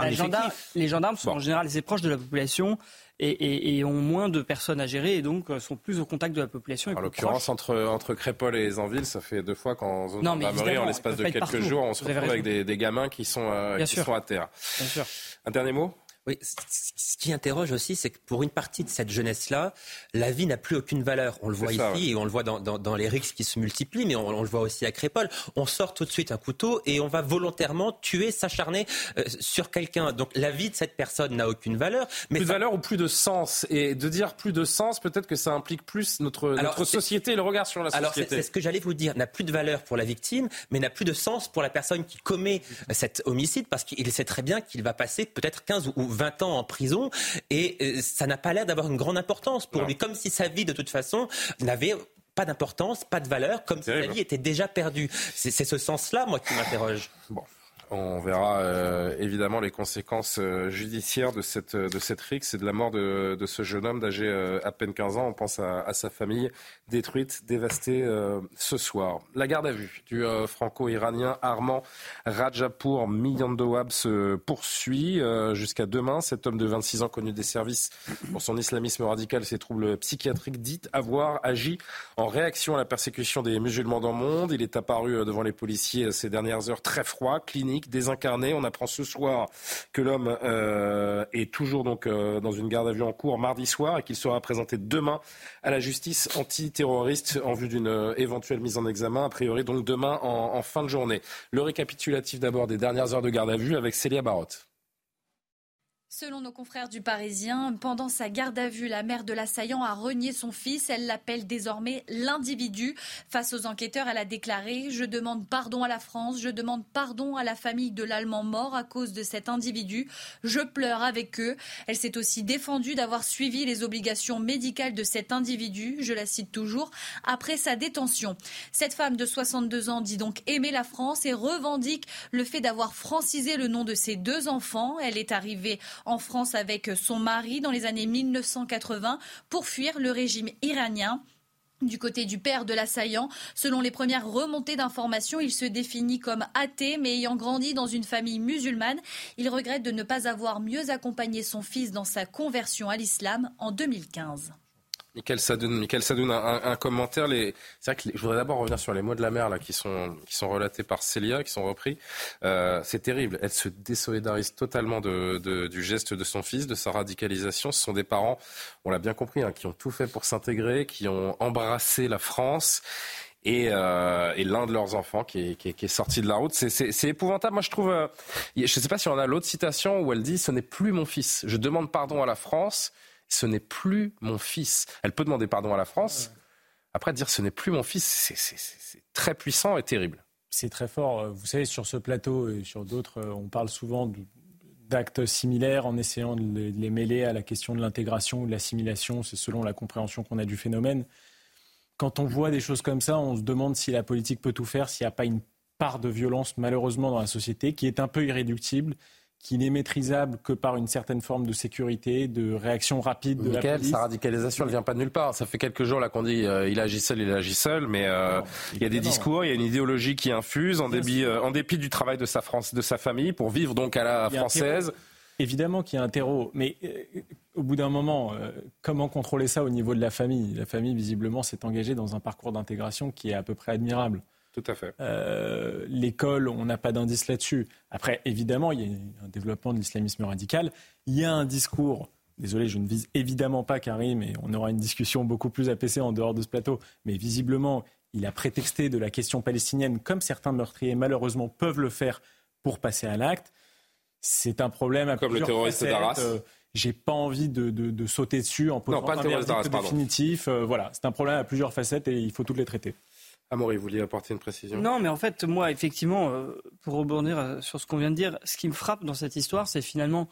Les gendarmes sont en général assez proches de la population et, ont moins de personnes à gérer et donc euh, sont plus au contact de la population. En l'occurrence, entre, entre Crépol et Zanville, ça fait deux fois qu'en zone gendarmerie, en l'espace de quelques jours, on se retrouve avec des, gamins qui sont, euh, qui sont à terre. Bien sûr. Un dernier mot? Oui, ce qui interroge aussi, c'est que pour une partie de cette jeunesse-là, la vie n'a plus aucune valeur. On le voit ici et on le voit dans, dans, dans, les risques qui se multiplient, mais on, le voit aussi à Crépole. On sort tout de suite un couteau et on va volontairement tuer, s'acharner euh, sur quelqu'un. Donc la vie de cette personne n'a aucune valeur. Mais plus de valeur ou plus de sens? Et de dire plus de sens, peut-être que ça implique plus notre, notre société et le regard sur la société. Alors c'est ce que j'allais vous dire. N'a plus de valeur pour la victime, mais n'a plus de sens pour la personne qui commet cet homicide, parce qu'il sait très bien qu'il va passer peut-être 15 ou 20 ans en prison et euh, ça n'a pas l'air d'avoir une grande importance pour lui, comme si sa vie de toute façon n'avait pas d'importance, pas de valeur, comme si sa vie était déjà perdue. C'est ce sens-là, moi, qui m'interroge. Bon. On verra euh, évidemment les conséquences euh, judiciaires de cette, de cette rixe et de la mort de, ce jeune homme d'âge euh, à peine 15 ans. On pense à, à sa famille détruite, dévastée ce soir. La garde à vue du franco-iranien Armand Rajapour Miyandowab se poursuit jusqu'à demain. Cet homme de 26 ans connu des services pour son islamisme radical et ses troubles psychiatriques dit avoir agi en réaction à la persécution des musulmans dans le monde. Il est apparu devant les policiers ces dernières heures très froid, clinique, désincarné. On apprend ce soir que l'homme euh, est toujours donc euh, dans une garde à vue en cours mardi soir et qu'il sera présenté demain à la justice antiterroriste en vue d'une euh, éventuelle mise en examen, a priori donc demain en, en fin de journée. Le récapitulatif d'abord des dernières heures de garde à vue avec Célia Barotte. Selon nos confrères du Parisien, pendant sa garde à vue, la mère de l'assaillant a renié son fils. Elle l'appelle désormais l'individu. Face aux enquêteurs, elle a déclaré Je demande pardon à la France, je demande pardon à la famille de l'Allemand mort à cause de cet individu. Je pleure avec eux. Elle s'est aussi défendue d'avoir suivi les obligations médicales de cet individu, je la cite toujours, après sa détention. Cette femme de 62 ans dit donc aimer la France et revendique le fait d'avoir francisé le nom de ses deux enfants. Elle est arrivée en France avec son mari dans les années 1980 pour fuir le régime iranien. Du côté du père de l'assaillant, selon les premières remontées d'informations, il se définit comme athée, mais ayant grandi dans une famille musulmane, il regrette de ne pas avoir mieux accompagné son fils dans sa conversion à l'islam en 2015. Michael Sadoun, Michael Sadoun un, commentaire. C'est vrai que je voudrais d'abord revenir sur les mots de la mère là, qui, sont, qui sont relatés par Célia, qui sont repris. Euh, c'est terrible. Elle se désolidarise totalement du geste de son fils, de sa radicalisation. Ce sont des parents, on l'a bien compris, hein, qui ont tout fait pour s'intégrer, qui ont embrassé la France. Et, euh, l'un de leurs enfants qui est, sorti de la route. C'est épouvantable. Moi, je trouve. Euh, je ne sais pas si on a l'autre citation où elle dit Ce n'est plus mon fils. Je demande pardon à la France ce n'est plus mon fils. Elle peut demander pardon à la France. Après, dire ce n'est plus mon fils, c'est très puissant et terrible. C'est très fort. Vous savez, sur ce plateau et sur d'autres, on parle souvent d'actes similaires en essayant de les mêler à la question de l'intégration ou de l'assimilation. C'est selon la compréhension qu'on a du phénomène. Quand on voit des choses comme ça, on se demande si la politique peut tout faire, s'il n'y a pas une part de violence, malheureusement, dans la société, qui est un peu irréductible qui n'est maîtrisable que par une certaine forme de sécurité, de réaction rapide de Michael, la police. sa radicalisation, elle vient pas de nulle part. Ça fait quelques jours là qu'on dit euh, il agit seul, il agit seul, mais euh, non, il y a des discours, il y a une idéologie qui infuse en dépit, euh, en dépit du travail de sa France, de sa famille, pour vivre donc à la française. Évidemment qu'il y a un terreau, mais au bout d'un moment, comment contrôler ça au niveau de la famille? La famille, visiblement, s'est engagée dans un parcours d'intégration qui est à peu près admirable. Tout à fait. Euh, L'école, on n'a pas d'indice là-dessus. Après, évidemment, il y a un développement de l'islamisme radical. Il y a un discours. Désolé, je ne vise évidemment pas Karim, et on aura une discussion beaucoup plus apaisée en dehors de ce plateau. Mais visiblement, il a prétexté de la question palestinienne, comme certains meurtriers malheureusement peuvent le faire pour passer à l'acte. C'est un problème à comme le terroriste d'Arras. Euh, j'ai pas envie de, de, de, sauter dessus en posant non, pas un verdict définitif. Euh, voilà, c'est un problème à plusieurs facettes et il faut toutes les traiter. Amaury, vous vouliez apporter une précision? Non, mais en fait, moi, effectivement, euh, pour rebondir euh, sur ce qu'on vient de dire, ce qui me frappe dans cette histoire, c'est finalement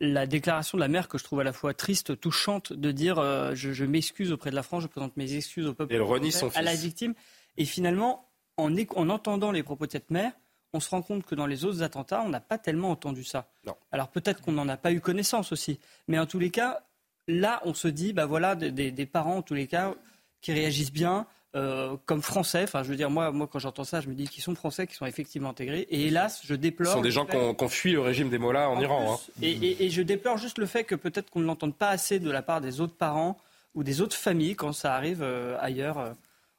la déclaration de la mère que je trouve à la fois triste, touchante, de dire euh, je, je m'excuse auprès de la France, je présente mes excuses au peuple, renie son à la victime. Et finalement, en, en entendant les propos de cette mère, on se rend compte que dans les autres attentats, on n'a pas tellement entendu ça. Non. Alors peut-être qu'on n'en a pas eu connaissance aussi, mais en tous les cas, là, on se dit, bah voilà, des, des, des parents, en tous les cas, qui réagissent bien, euh, comme français. Enfin, je veux dire, moi, moi quand j'entends ça, je me dis qu'ils sont français, qu'ils sont effectivement intégrés. Et hélas, je déplore. Ce sont des gens qui ont, fui le régime des Mollahs en, en Iran. Plus, hein. et, et, et, je déplore juste le fait que peut-être qu'on ne l'entende pas assez de la part des autres parents ou des autres familles quand ça arrive euh, ailleurs.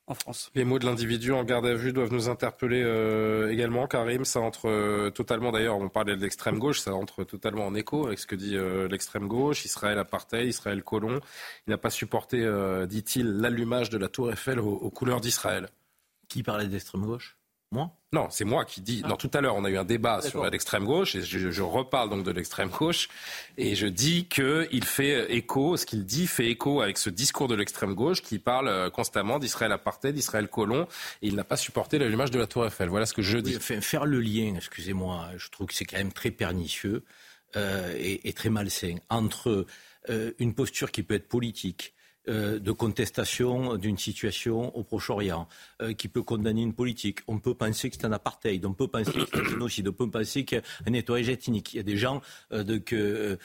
En France. Les mots de l'individu en garde à vue doivent nous interpeller euh, également. Karim, ça entre euh, totalement, d'ailleurs, on parlait de l'extrême gauche, ça entre totalement en écho avec ce que dit euh, l'extrême gauche. Israël apartheid, Israël colon. Il n'a pas supporté, euh, dit-il, l'allumage de la tour Eiffel aux, aux couleurs d'Israël. Qui parlait d'extrême gauche? Moi Non, c'est moi qui dis. Ah. Non, tout à l'heure, on a eu un débat sur l'extrême gauche et je, je, reparle donc de l'extrême gauche et je dis que il fait écho, ce qu'il dit fait écho avec ce discours de l'extrême gauche qui parle euh, constamment d'Israël apartheid, d'Israël colon et il n'a pas supporté l'allumage de la Tour Eiffel. Voilà ce que je dis. Oui, faire le lien, excusez-moi, je trouve que c'est quand même très pernicieux euh, et, et, très malsain entre euh, une posture qui peut être politique euh, de contestation d'une situation au Proche-Orient, euh, qui peut condamner une politique. On peut penser que c'est un apartheid, on peut penser que c'est un génocide, on peut penser qu'il y a un nettoyage ethnique. Il y a des gens de,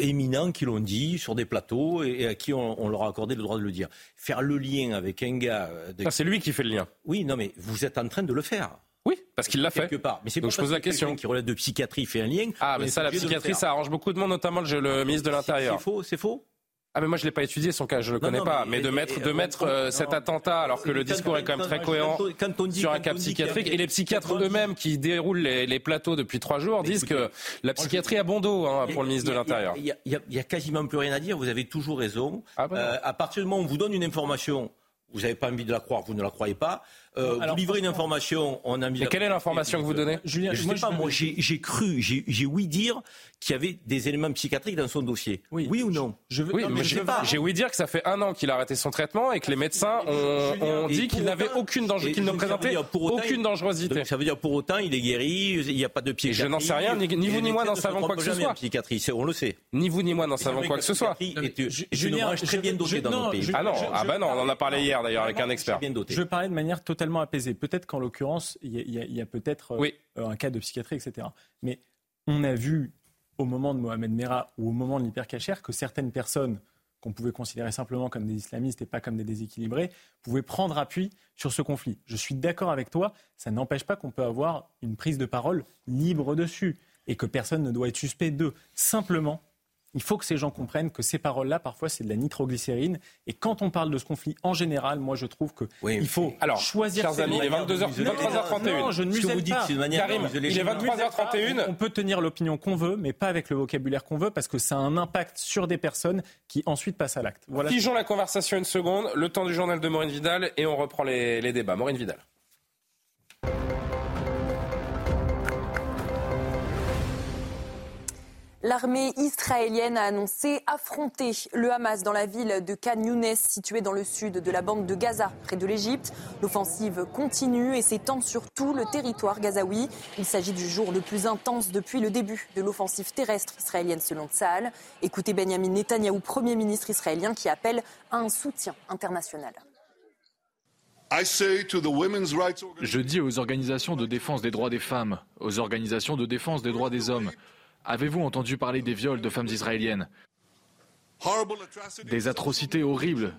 éminents qui l'ont dit sur des plateaux et, à qui on, leur a accordé le droit de le dire. Faire le lien avec un gars... c'est lui qui fait le lien. Oui, non, mais vous êtes en train de le faire. Oui, parce qu'il l'a fait. Quelque part. Mais c'est Donc je pose la question. Qui relève de psychiatrie fait un lien. Ah, mais ça, la psychiatrie, ça arrange beaucoup de monde, notamment le, ministre de l'Intérieur. C'est faux, c'est faux. Ah mais moi je l'ai pas étudié son cas, je le connais pas. Mais, de mettre de mettre euh, cet attentat alors que le discours est quand même très cohérent sur un cas psychiatrique et les psychiatres eux-mêmes qui déroulent les, plateaux depuis trois jours disent que la psychiatrie a bon dos hein, pour le ministre de l'Intérieur. Il y, a quasiment plus rien à dire. Vous avez toujours raison. Ah bah euh, à partir du moment où on vous donne une information, vous n'avez pas envie de la croire, vous ne la croyez pas. Euh, vous livrez une information, on a mis. Mais quelle est l'information que vous donnez Julien, Je ne sais pas, moi j'ai cru, j'ai ouï dire qu'il y avait des éléments psychiatriques dans son dossier. Oui, oui ou non je veux, oui, mais je sais pas. J'ai ouï dire que ça fait un an qu'il a arrêté son traitement et que les médecins ont, dit qu'il n'avait aucune danger, qu'il ne présentait aucune dangerosité. ça veut dire pour autant il est guéri, il n'y a pas de pied. Je n'en sais rien, ni, vous ni moi n'en savons quoi que ce soit. Psychiatrie, on le sait. Ni vous ni moi n'en savons quoi que ce soit. Julien, très bien doté dans nos pays. Ah non, ah bah non, on en a parlé hier d'ailleurs avec un expert. Je veux parler de manière totalement apaisée. Peut-être qu'en l'occurrence, il y a, peut-être euh, un cas de psychiatrie, etc. Mais on a vu au moment de Mohamed Merah ou au moment de l'hypercachère que certaines personnes qu'on pouvait considérer simplement comme des islamistes et pas comme des déséquilibrés, pouvaient prendre appui sur ce conflit. Je suis d'accord avec toi, ça n'empêche pas qu'on peut avoir une prise de parole libre dessus et que personne ne doit être suspect d'eux. Simplement, il faut que ces gens comprennent que ces paroles-là, parfois, c'est de la nitroglycérine. Et quand on parle de ce conflit en général, moi, je trouve que il faut Alors, choisir. Chers amis, il est 22h, 23h31. Non, je ne muselle pas. Karim, il est 23h31. On peut tenir l'opinion qu'on veut, mais pas avec le vocabulaire qu'on veut, parce que ça a un impact sur des personnes qui ensuite passent à l'acte. Voilà. Figeons la conversation une seconde, le temps du journal de Maureen Vidal, et on reprend les, les débats. Maureen Vidal. L'armée israélienne a annoncé affronter le Hamas dans la ville de Khan Younes, située dans le sud de la bande de Gaza, près de l'Égypte. L'offensive continue et s'étend sur tout le territoire gazaoui. Il s'agit du jour le plus intense depuis le début de l'offensive terrestre israélienne selon Tsahal. Écoutez Benjamin Netanyahou, Premier ministre israélien, qui appelle à un soutien international. Je dis aux organisations de défense des droits des femmes, aux organisations de défense des droits des hommes, Avez-vous entendu parler des viols de femmes israéliennes Des atrocités horribles,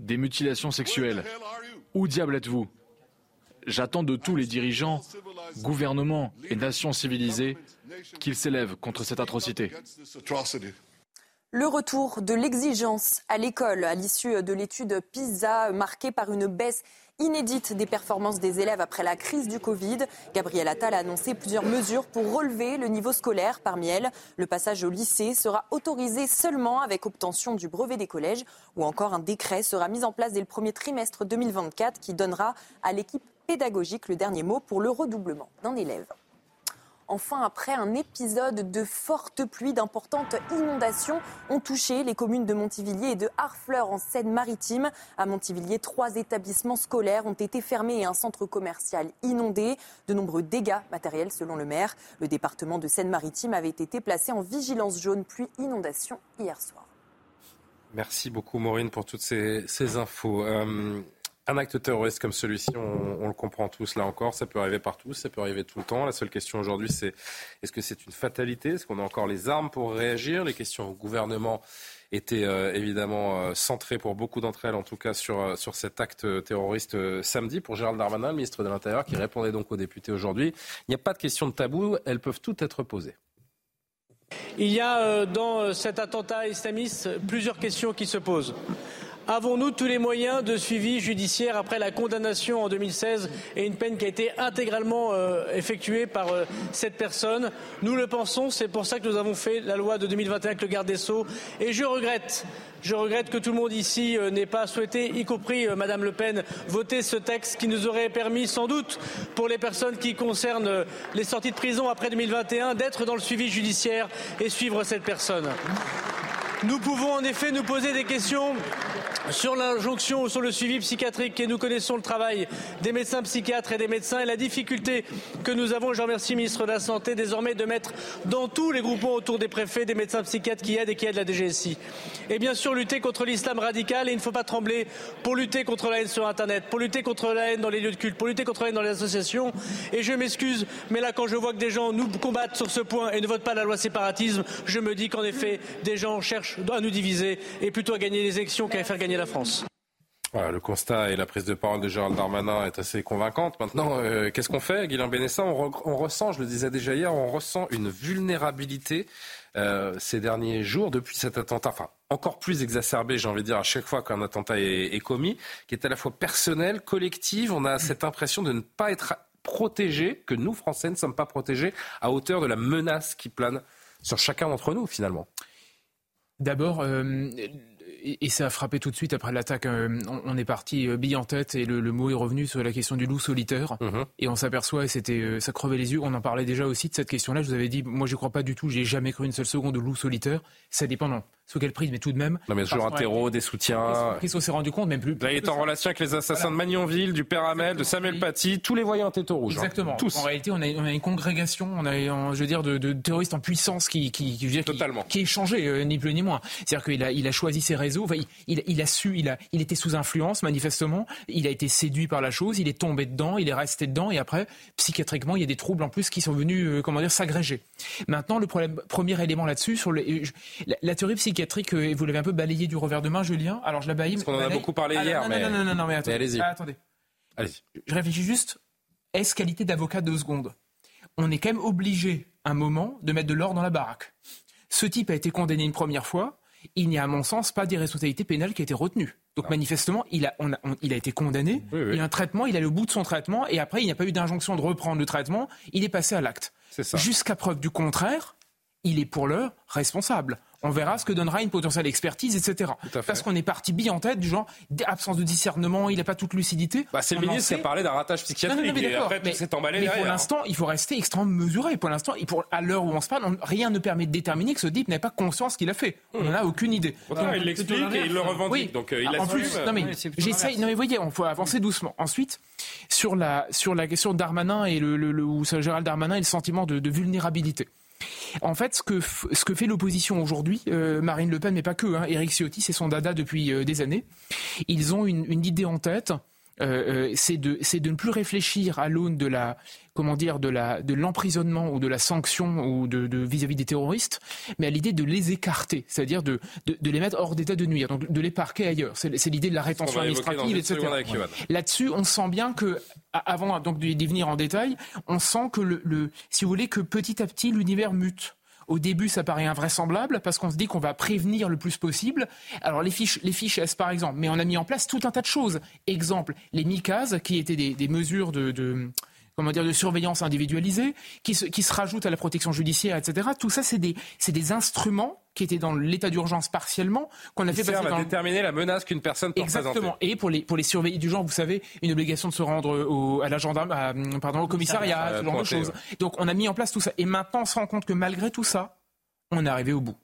des mutilations sexuelles. Où diable êtes-vous J'attends de tous les dirigeants, gouvernements et nations civilisées qu'ils s'élèvent contre cette atrocité. Le retour de l'exigence à l'école à l'issue de l'étude PISA marquée par une baisse inédite des performances des élèves après la crise du Covid. Gabriel Attal a annoncé plusieurs mesures pour relever le niveau scolaire. Parmi elles, le passage au lycée sera autorisé seulement avec obtention du brevet des collèges ou encore un décret sera mis en place dès le premier trimestre 2024 qui donnera à l'équipe pédagogique le dernier mot pour le redoublement d'un élève. Enfin, après un épisode de fortes pluies, d'importantes inondations ont touché les communes de Montivilliers et de Harfleur en Seine-Maritime. À Montivilliers, trois établissements scolaires ont été fermés et un centre commercial inondé. De nombreux dégâts matériels selon le maire. Le département de Seine-Maritime avait été placé en vigilance jaune pluie inondation hier soir. Merci beaucoup Maureen pour toutes ces, infos. Euh, un acte terroriste comme celui-ci, on, le comprend tous là encore, ça peut arriver partout, ça peut arriver tout le temps. La seule question aujourd'hui, c'est est-ce que c'est une fatalité? Est-ce qu'on a encore les armes pour réagir? Les questions au gouvernement étaient euh, évidemment euh, centrées pour beaucoup d'entre elles, en tout cas sur, euh, sur cet acte terroriste samedi. Pour Gérald Darmanin, ministre de l'Intérieur, qui répondait donc aux députés aujourd'hui, il n'y a pas de question de tabou, elles peuvent toutes être posées. Il y a dans cet attentat islamiste plusieurs questions qui se posent. Avons-nous tous les moyens de suivi judiciaire après la condamnation en 2016 et une peine qui a été intégralement euh, effectuée par euh, cette personne? Nous le pensons, c'est pour ça que nous avons fait la loi de 2021 avec le garde des Sceaux. Et je regrette, je regrette que tout le monde ici euh, n'ait pas souhaité, y compris Madame Le Pen, voter ce texte qui nous aurait permis sans doute, pour les personnes qui concernent les sorties de prison après 2021, d'être dans le suivi judiciaire et suivre cette personne. Nous pouvons en effet nous poser des questions sur l'injonction ou sur le suivi psychiatrique et nous connaissons le travail des médecins psychiatres et des médecins et la difficulté que nous avons, je remercie le ministre de la Santé, désormais de mettre dans tous les groupements autour des préfets des médecins psychiatres qui aident et qui aident la DGSI. Et bien sûr, lutter contre l'islam radical et il ne faut pas trembler pour lutter contre la haine sur Internet, pour lutter contre la haine dans les lieux de culte, pour lutter contre la haine dans les associations. Et je m'excuse, mais là, quand je vois que des gens nous combattent sur ce point et ne votent pas la loi séparatisme, je me dis qu'en effet, des gens cherchent à nous diviser et plutôt à gagner les élections qu'à faire gagner la France. Le constat et la prise de parole de Gérald Darmanin est assez convaincante. Maintenant, euh, qu'est-ce qu'on fait, Guilain Bénessin on, ressent, je le disais déjà hier, on ressent une vulnérabilité euh, ces derniers jours depuis cet attentat, enfin encore plus exacerbé, j'ai envie de dire, à chaque fois qu'un attentat est, commis, qui est à la fois personnel, collectif. On a cette impression de ne pas être protégé, que nous, Français, ne sommes pas protégés à hauteur de la menace qui plane sur chacun d'entre nous, finalement. D'abord, euh, et, ça a frappé tout de suite après l'attaque. Euh, on, est parti euh, bille en tête et le, le, mot est revenu sur la question du loup solitaire. Mmh. Et on s'aperçoit, et c'était, ça crevait les yeux. On en parlait déjà aussi de cette question-là. Je vous avais dit, moi, je crois pas du tout. J'ai jamais cru une seule seconde au loup solitaire. Ça dépend, non sous quel prix, mais tout de même. Non, mais toujours un terreau, des soutiens. Qu'est-ce qu'on s'est rendu compte, même plus. Là, il est en relation avec les assassins de Magnonville, du Père Hamel, de Samuel Paty, tous les voyants en tête rouge. Hein. Exactement. Tous. En réalité, on a, une congrégation, on a, je veux dire, de, terroristes en puissance qui, qui, qui, Totalement. qui, qui est changé, euh, ni plus ni moins. C'est-à-dire qu'il a, il a choisi ses réseaux, enfin, il, il, a su, il, a, il était sous influence, manifestement, il a été séduit par la chose, il est tombé dedans, il est resté dedans, et après, psychiatriquement, il y a des troubles en plus qui sont venus, euh, comment dire, s'agréger. Maintenant, le problème, premier élément là-dessus, sur le, la, la, théorie psychiatrique, euh, vous l'avez un peu balayé du revers de main, Julien. Alors je la baille. Parce qu'on en a beaucoup parlé hier. Non, mais... non, non, non, non, mais, attendez. Ah, attendez. Je réfléchis juste. Est-ce qualité d'avocat deux secondes? On est quand même obligé, un moment, de mettre de l'or dans la baraque. Ce type a été condamné une première fois. Il n'y a, à mon sens, pas d'irresponsabilité pénale qui a été retenue. Donc ah. manifestement, il a, on a, on, il a été condamné. Oui, oui. Il a un traitement, il est au bout de son traitement, et après, il n'y a pas eu d'injonction de reprendre le traitement. Il est passé à l'acte. Jusqu'à preuve du contraire, il est pour l'heure responsable. On verra ce que donnera une potentielle expertise, etc. Parce qu'on est parti bille en tête, du genre absence de discernement, il n'a pas toute lucidité. Bah, c'est le ministre qui a parlé d'un ratage psychiatrique non, non, mais et après mais, tout s'est emballé mais derrière. pour l'instant, il faut rester extrêmement mesuré. Pour l'instant, à l'heure où on se parle, on, rien ne permet de déterminer que ce type n'ait pas conscience qu'il a fait. On n'en a aucune idée. Pourtant, il l'explique et il le revendique. Oui. Donc, euh, il en plus, non mais j'essaye. Non mais voyez, on faut avancer doucement. Ensuite, sur la sur la question Darmanin et le, le, le ou Gérald Darmanin et le sentiment de, de vulnérabilité. En fait, ce que, fait l'opposition aujourd'hui, euh, Marine Le Pen, mais pas que, hein, Éric Ciotti, c'est son dada depuis euh, des années, ils ont une idée en tête, euh, c'est de, de ne plus réfléchir à l'aune de la comment dire de la de l'emprisonnement ou de la sanction ou de, de vis-à-vis des terroristes, mais à l'idée de les écarter, c'est-à-dire de, de, de les mettre hors d'état de nuire, donc de les parquer ailleurs. C'est, c'est l'idée de la rétention administrative, etc. Là-dessus, on sent bien que avant donc d'y venir en détail, on sent que le, le si vous voulez que petit à petit l'univers mute. Au début, ça paraît invraisemblable parce qu'on se dit qu'on va prévenir le plus possible. Alors les fiches, les fiches S par exemple, mais on a mis en place tout un tas de choses. Exemple, les MICAS, qui étaient des, des mesures de, de comment dire, de surveillance individualisée, qui se, qui se rajoutent à la protection judiciaire, etc. Tout ça, c'est des, c'est des instruments qui étaient dans l'état d'urgence partiellement, qu'on a fait passer dans à déterminer la menace qu'une personne peut Exactement. Et pour les, pour les surveillés du genre, vous savez, une obligation de se rendre au, à la gendarme, à, pardon, au commissariat, ce genre de pointer, choses. ouais. Donc, on a mis en place tout ça. Et maintenant, on se rend compte que malgré tout ça, on est arrivé au bout.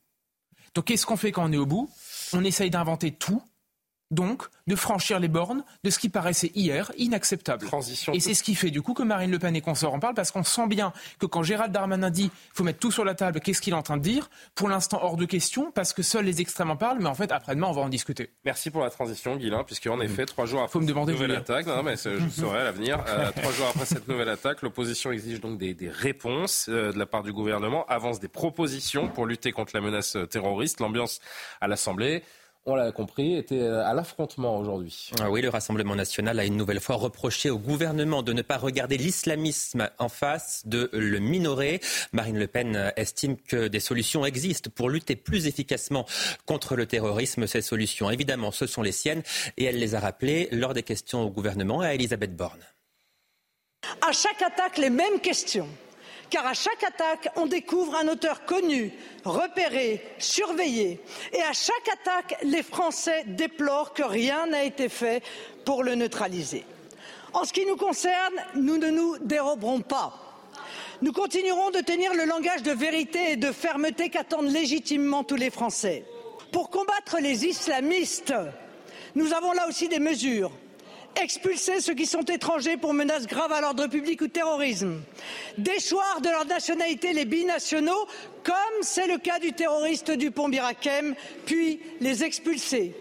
Donc, qu'est-ce qu'on fait quand on est au bout? On essaye d'inventer tout. Donc, de franchir les bornes de ce qui paraissait hier inacceptable. Transition Et c'est ce qui fait du coup que Marine Le Pen et consorts en parlent parce qu'on sent bien que quand Gérald Darmanin dit faut mettre tout sur la table, qu'est-ce qu'il est en train de dire Pour l'instant hors de question parce que seuls les extrêmes en parlent, mais en fait après-demain on va en discuter. Merci pour la transition, Guilain, puisqu'en effet, trois jours après Faut me demander, cette nouvelle attaque, non, mais je saurai à l'avenir, [LAUGHS] euh, trois jours après cette nouvelle attaque, l'opposition exige donc des, des réponses euh, de la part du gouvernement, avance des propositions pour lutter contre la menace terroriste. L'ambiance à l'Assemblée, on l'a compris, était euh, à l'affrontement aujourd'hui. Ah oui, le Rassemblement national a une nouvelle fois reproché au gouvernement de ne pas regarder l'islamisme en face, de le minorer. Marine Le Pen estime que des solutions existent pour lutter plus efficacement contre le terrorisme. Ces solutions, évidemment, ce sont les siennes et elle les a rappelées lors des questions au gouvernement à Elisabeth Borne. À chaque attaque, les mêmes questions. Car à chaque attaque, on découvre un auteur connu, repéré, surveillé. Et à chaque attaque, les Français déplorent que rien n'a été fait pour le neutraliser. En ce qui nous concerne, nous ne nous déroberons pas. Nous continuerons de tenir le langage de vérité et de fermeté qu'attendent légitimement tous les Français. Pour combattre les islamistes, nous avons là aussi des mesures expulser ceux qui sont étrangers pour menaces graves à l'ordre public ou terrorisme, déchoir de leur nationalité les binationaux, comme c'est le cas du terroriste du pont Birakem, puis les expulser.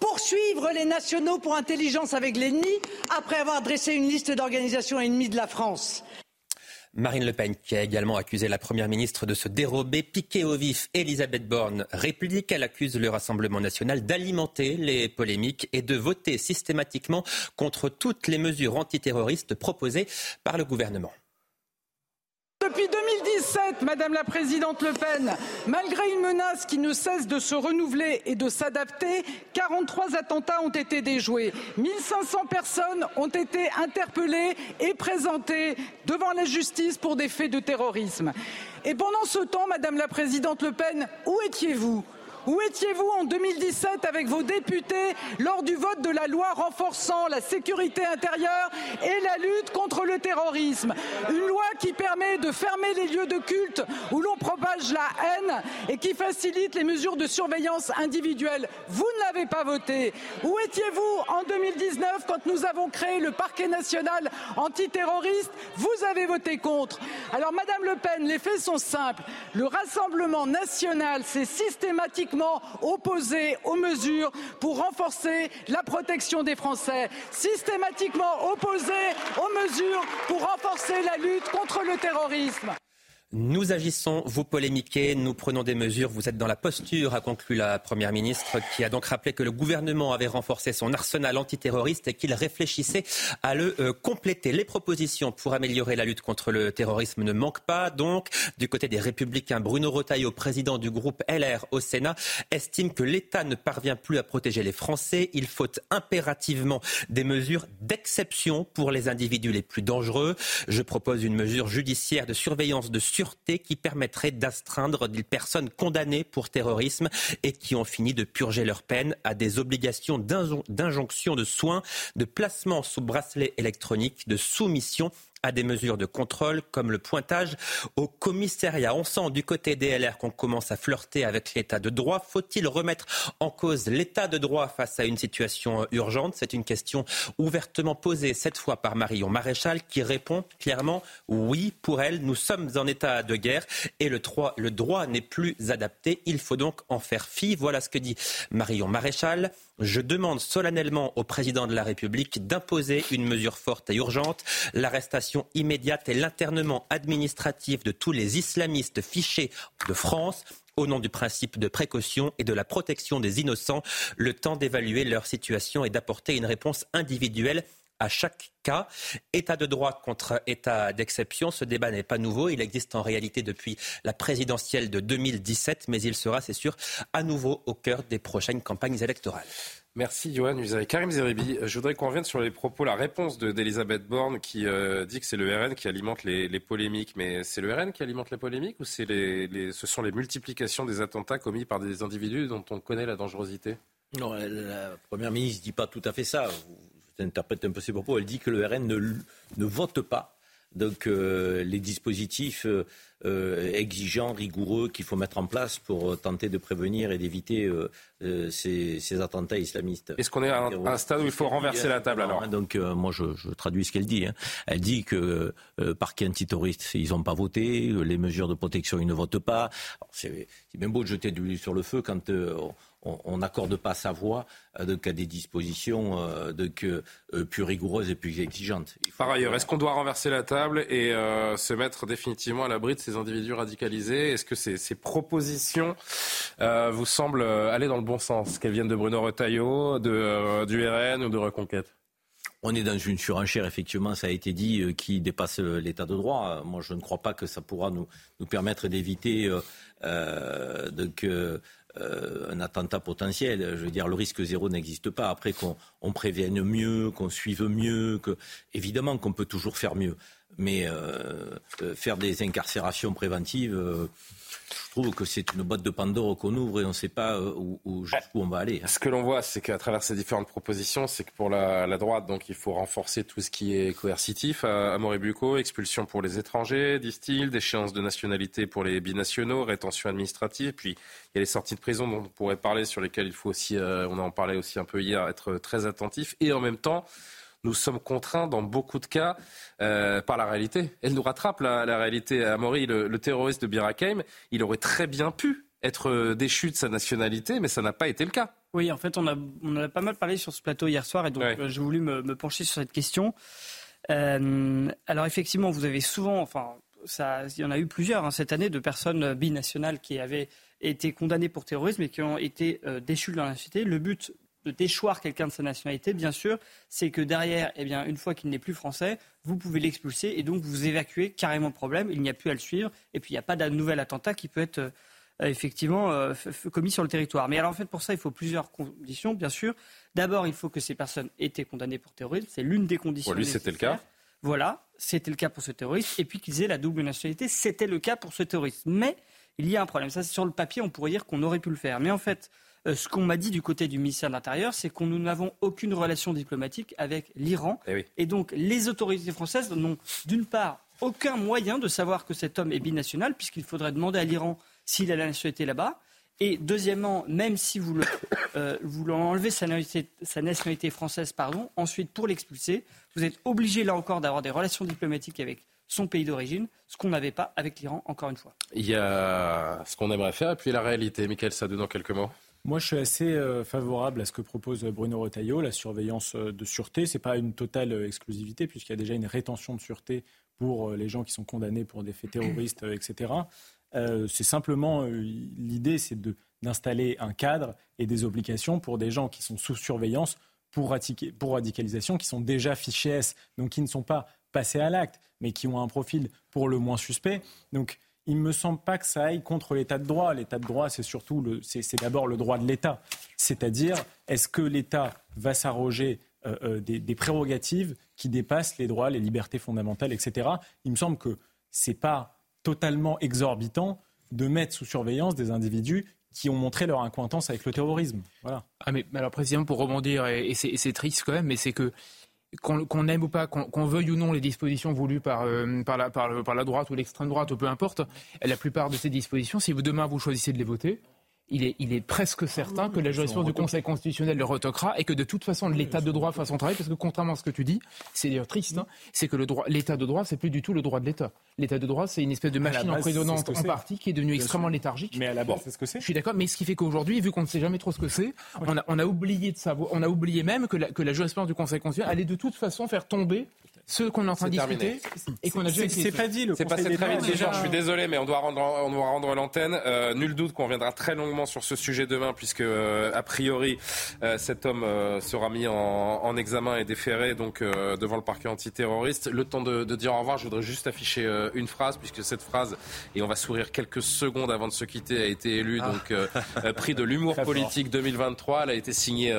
Poursuivre les nationaux pour intelligence avec l'ennemi après avoir dressé une liste d'organisations ennemies de la France. Marine Le Pen, qui a également accusé la Première ministre de se dérober, piquer au vif Elisabeth Borne, réplique. Elle accuse le Rassemblement national d'alimenter les polémiques et de voter systématiquement contre toutes les mesures antiterroristes proposées par le gouvernement. Depuis 2017, Madame la Présidente Le Pen, malgré une menace qui ne cesse de se renouveler et de s'adapter, 43 attentats ont été déjoués. 1500 personnes ont été interpellées et présentées devant la justice pour des faits de terrorisme. Et pendant ce temps, Madame la Présidente Le Pen, où étiez-vous? Où étiez-vous en 2017 avec vos députés lors du vote de la loi renforçant la sécurité intérieure et la lutte contre le terrorisme? Une loi qui permet de fermer les lieux de culte où l'on propage la haine et qui facilite les mesures de surveillance individuelle. Vous ne l'avez pas votée. Où étiez-vous en 2019 quand nous avons créé le parquet national antiterroriste? Vous avez voté contre. Alors, Madame Le Pen, les faits sont simples. Le Rassemblement national s'est systématiquement opposé aux mesures pour renforcer la protection des Français, systématiquement opposé aux mesures pour renforcer la lutte contre le terrorisme. Nous agissons, vous polémiquez, nous prenons des mesures, vous êtes dans la posture, a conclu la Première ministre, qui a donc rappelé que le gouvernement avait renforcé son arsenal antiterroriste et qu'il réfléchissait à le euh, compléter. Les propositions pour améliorer la lutte contre le terrorisme ne manquent pas. Donc, du côté des Républicains, Bruno Retailleau, président du groupe LR au Sénat, estime que l'État ne parvient plus à protéger les Français. Il faut impérativement des mesures d'exception pour les individus les plus dangereux. Je propose une mesure judiciaire de surveillance de sûreté qui permettrait d'astreindre des personnes condamnées pour terrorisme et qui ont fini de purger leur peine à des obligations d'injonction de soins, de placement sous bracelet électronique, de soumission à des mesures de contrôle comme le pointage au commissariat. On sent du côté des LR qu'on commence à flirter avec l'état de droit. Faut-il remettre en cause l'état de droit face à une situation urgente? C'est une question ouvertement posée cette fois par Marion Maréchal qui répond clairement oui pour elle. Nous sommes en état de guerre et le droit, le droit n'est plus adapté. Il faut donc en faire fi. Voilà ce que dit Marion Maréchal. Je demande solennellement au président de la République d'imposer une mesure forte et urgente, l'arrestation immédiate et l'internement administratif de tous les islamistes fichés de France au nom du principe de précaution et de la protection des innocents, le temps d'évaluer leur situation et d'apporter une réponse individuelle à chaque cas. État de droit contre état d'exception, ce débat n'est pas nouveau. Il existe en réalité depuis la présidentielle de 2017, mais il sera, c'est sûr, à nouveau au cœur des prochaines campagnes électorales. Merci Johan Usaï. Karim Zeribi, je voudrais qu'on revienne sur les propos, la réponse d'Elisabeth Borne qui euh, dit que c'est le RN qui alimente les, polémiques. Mais c'est le RN qui alimente les polémiques ou c'est les, ce sont les multiplications des attentats commis par des individus dont on connaît la dangerosité? Non, la Première ministre ne dit pas tout à fait ça interprète un peu ses propos, elle dit que le RN ne, ne vote pas donc euh, les dispositifs euh, euh, exigeants, rigoureux qu'il faut mettre en place pour tenter de prévenir et d'éviter ces, attentats islamistes. Est-ce qu'on est à un, stade où il faut renverser la table alors? Donc moi je, traduis ce qu'elle dit. Hein. Elle dit que parquet antiterroriste ils n'ont pas voté, les mesures de protection ils ne votent pas. C'est bien beau de jeter de l'huile sur le feu quand on n'accorde pas sa voix euh, à des dispositions euh, euh, plus rigoureuses et plus exigeantes. Par ailleurs, est-ce qu'on doit renverser la table et se mettre définitivement à l'abri de ces individus radicalisés? Est-ce que ces, propositions vous semblent aller dans le bon sens Qu'elles viennent de Bruno Retailleau, de, du RN ou de Reconquête? On est dans une surenchère, effectivement, ça a été dit, qui dépasse l'état de droit. Moi, je ne crois pas que ça pourra nous, nous permettre d'éviter euh, euh, un attentat potentiel. Je veux dire, le risque zéro n'existe pas. Après qu'on on prévienne mieux, qu'on suive mieux, que évidemment qu'on peut toujours faire mieux. Mais faire des incarcérations préventives je trouve que c'est une boîte de Pandore qu'on ouvre et on ne sait pas euh, où, jusqu'où on va aller. Ce que l'on voit, c'est qu'à travers ces différentes propositions, c'est que pour la, droite, donc il faut renforcer tout ce qui est coercitif à, à expulsion pour les étrangers, disent-ils, déchéance de nationalité pour les binationaux, rétention administrative, puis il y a les sorties de prison dont on pourrait parler, sur lesquelles il faut aussi, euh, on en parlait aussi un peu hier, être très attentif, et en même temps nous sommes contraints dans beaucoup de cas euh, par la réalité. Elle nous rattrape la, réalité. Amaury, le, le terroriste de Birakeim, il aurait très bien pu être euh, déchu de sa nationalité, mais ça n'a pas été le cas. Oui, en fait, on, a, on a pas mal parlé sur ce plateau hier soir, et donc euh, j'ai voulu me, pencher sur cette question. alors effectivement, vous avez souvent, enfin, ça, il y en a eu plusieurs hein, cette année de personnes binationales qui avaient été condamnées pour terrorisme et qui ont été déchues de leur nationalité. Le but de déchoir quelqu'un de sa nationalité, bien sûr, c'est que derrière, eh bien, une fois qu'il n'est plus français, vous pouvez l'expulser et donc vous évacuez carrément le problème. Il n'y a plus à le suivre et puis il n'y a pas d'un nouvel attentat qui peut être euh, effectivement euh, commis sur le territoire. Mais alors en fait, pour ça, il faut plusieurs conditions, bien sûr. D'abord, il faut que ces personnes aient été condamnées pour terrorisme. C'est l'une des conditions. Pour lui, c'était le cas. Voilà, c'était le cas pour ce terroriste. Et puis qu'ils aient la double nationalité, c'était le cas pour ce terroriste. Mais il y a un problème. Ça, c'est sur le papier, on pourrait dire qu'on aurait pu le faire. Mais en fait, ce qu'on m'a dit du côté du ministère de l'Intérieur, c'est que nous n'avons aucune relation diplomatique avec l'Iran. Eh Et donc, les autorités françaises n'ont d'une part aucun moyen de savoir que cet homme est binational, puisqu'il faudrait demander à l'Iran s'il a la nationalité là-bas. Et deuxièmement, même si vous, le, [COUGHS] euh, vous enlevez sa nationalité, sa nationalité, française, pardon, ensuite pour l'expulser, vous êtes obligé là encore d'avoir des relations diplomatiques avec son pays d'origine, ce qu'on n'avait pas avec l'Iran, encore une fois. Il y a ce qu'on aimerait faire et puis la réalité. Michael Sadou, dans quelques mots. Moi, je suis assez euh, favorable à ce que propose Bruno Retailleau, la surveillance euh, de sûreté. Ce n'est pas une totale euh, exclusivité, puisqu'il y a déjà une rétention de sûreté pour les gens qui sont condamnés pour des faits terroristes, etc. c'est simplement, l'idée, c'est d'installer un cadre et des obligations pour des gens qui sont sous surveillance pour, radicalisation, qui sont déjà fichés donc qui ne sont pas passés à l'acte, mais qui ont un profil pour le moins suspect. Donc, il ne me semble pas que ça aille contre l'état de droit. L'état de droit, c'est surtout c'est, d'abord le droit de l'État. C'est-à-dire, est-ce que l'État va s'arroger euh, euh, des, prérogatives qui dépassent les droits, les libertés fondamentales, etc. Il me semble que ce n'est pas totalement exorbitant de mettre sous surveillance des individus qui ont montré leur incointance avec le terrorisme. Voilà. Ah alors précisément pour rebondir, et, c'est triste quand même, mais c'est que qu'on aime ou pas, qu'on veuille ou non les dispositions voulues par, euh, la, par la droite ou l'extrême droite, ou peu importe, la plupart de ces dispositions, si vous demain vous choisissez de les voter, il est, il est, presque certain que la jurisprudence du Conseil constitutionnel le retoquera et que de toute façon l'état de droit fasse son travail parce que contrairement à ce que tu dis, c'est d'ailleurs triste, hein, c'est que l'état de droit c'est plus du tout le droit de l'État. L'état de droit c'est une espèce de machine emprisonnante en partie qui est devenue extrêmement léthargique. Mais à la base c'est ce que c'est. Je suis d'accord, mais ce qui fait qu'aujourd'hui, vu qu'on ne sait jamais trop ce que c'est, on, a, on a, oublié de savoir, on a oublié même que la, que la jurisprudence du Conseil constitutionnel allait de toute façon faire tomber ce qu'on est en train de discuter et qu'on a déjà C'est pas dit, le C'est passé très vite, déjà. Je suis désolé, mais on doit rendre, on doit rendre l'antenne. Euh, nul doute qu'on reviendra très longuement sur ce sujet demain, puisque euh, a priori euh, cet homme sera mis en, en, examen et déféré donc devant le parquet antiterroriste. Le temps de, de, dire au revoir, je voudrais juste afficher une phrase, puisque cette phrase, et on va sourire quelques secondes avant de se quitter, a été élue ah. donc prix de [LAUGHS] l'humour politique 2023. Elle a été signée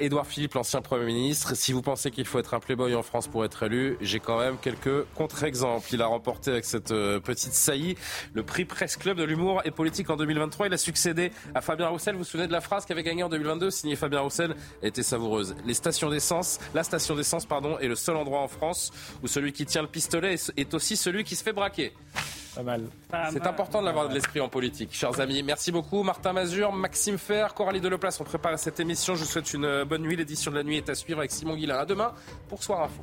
Édouard Philippe, l'ancien Premier ministre. Si vous pensez qu'il faut être un playboy en France pour être élu. J'ai quand même quelques contre-exemples. Il a remporté avec cette euh, petite saillie le prix Presse Club de l'humour et politique en 2023. Il a succédé à Fabien Roussel. Vous vous souvenez de la phrase qu'avait gagné en 2022, signé Fabien Roussel, Elle était savoureuse. Les stations d'essence, la station d'essence, pardon, est le seul endroit en France où celui qui tient le pistolet est aussi celui qui se fait braquer. Pas mal. C'est important de l'avoir de l'esprit en politique, chers amis. Merci beaucoup, Martin Mazur, Maxime Fer, Coralie Deleplace. On prépare cette émission. Je vous souhaite une bonne nuit. L'édition de la nuit est à suivre avec Simon Guillain. À demain pour Soir Info.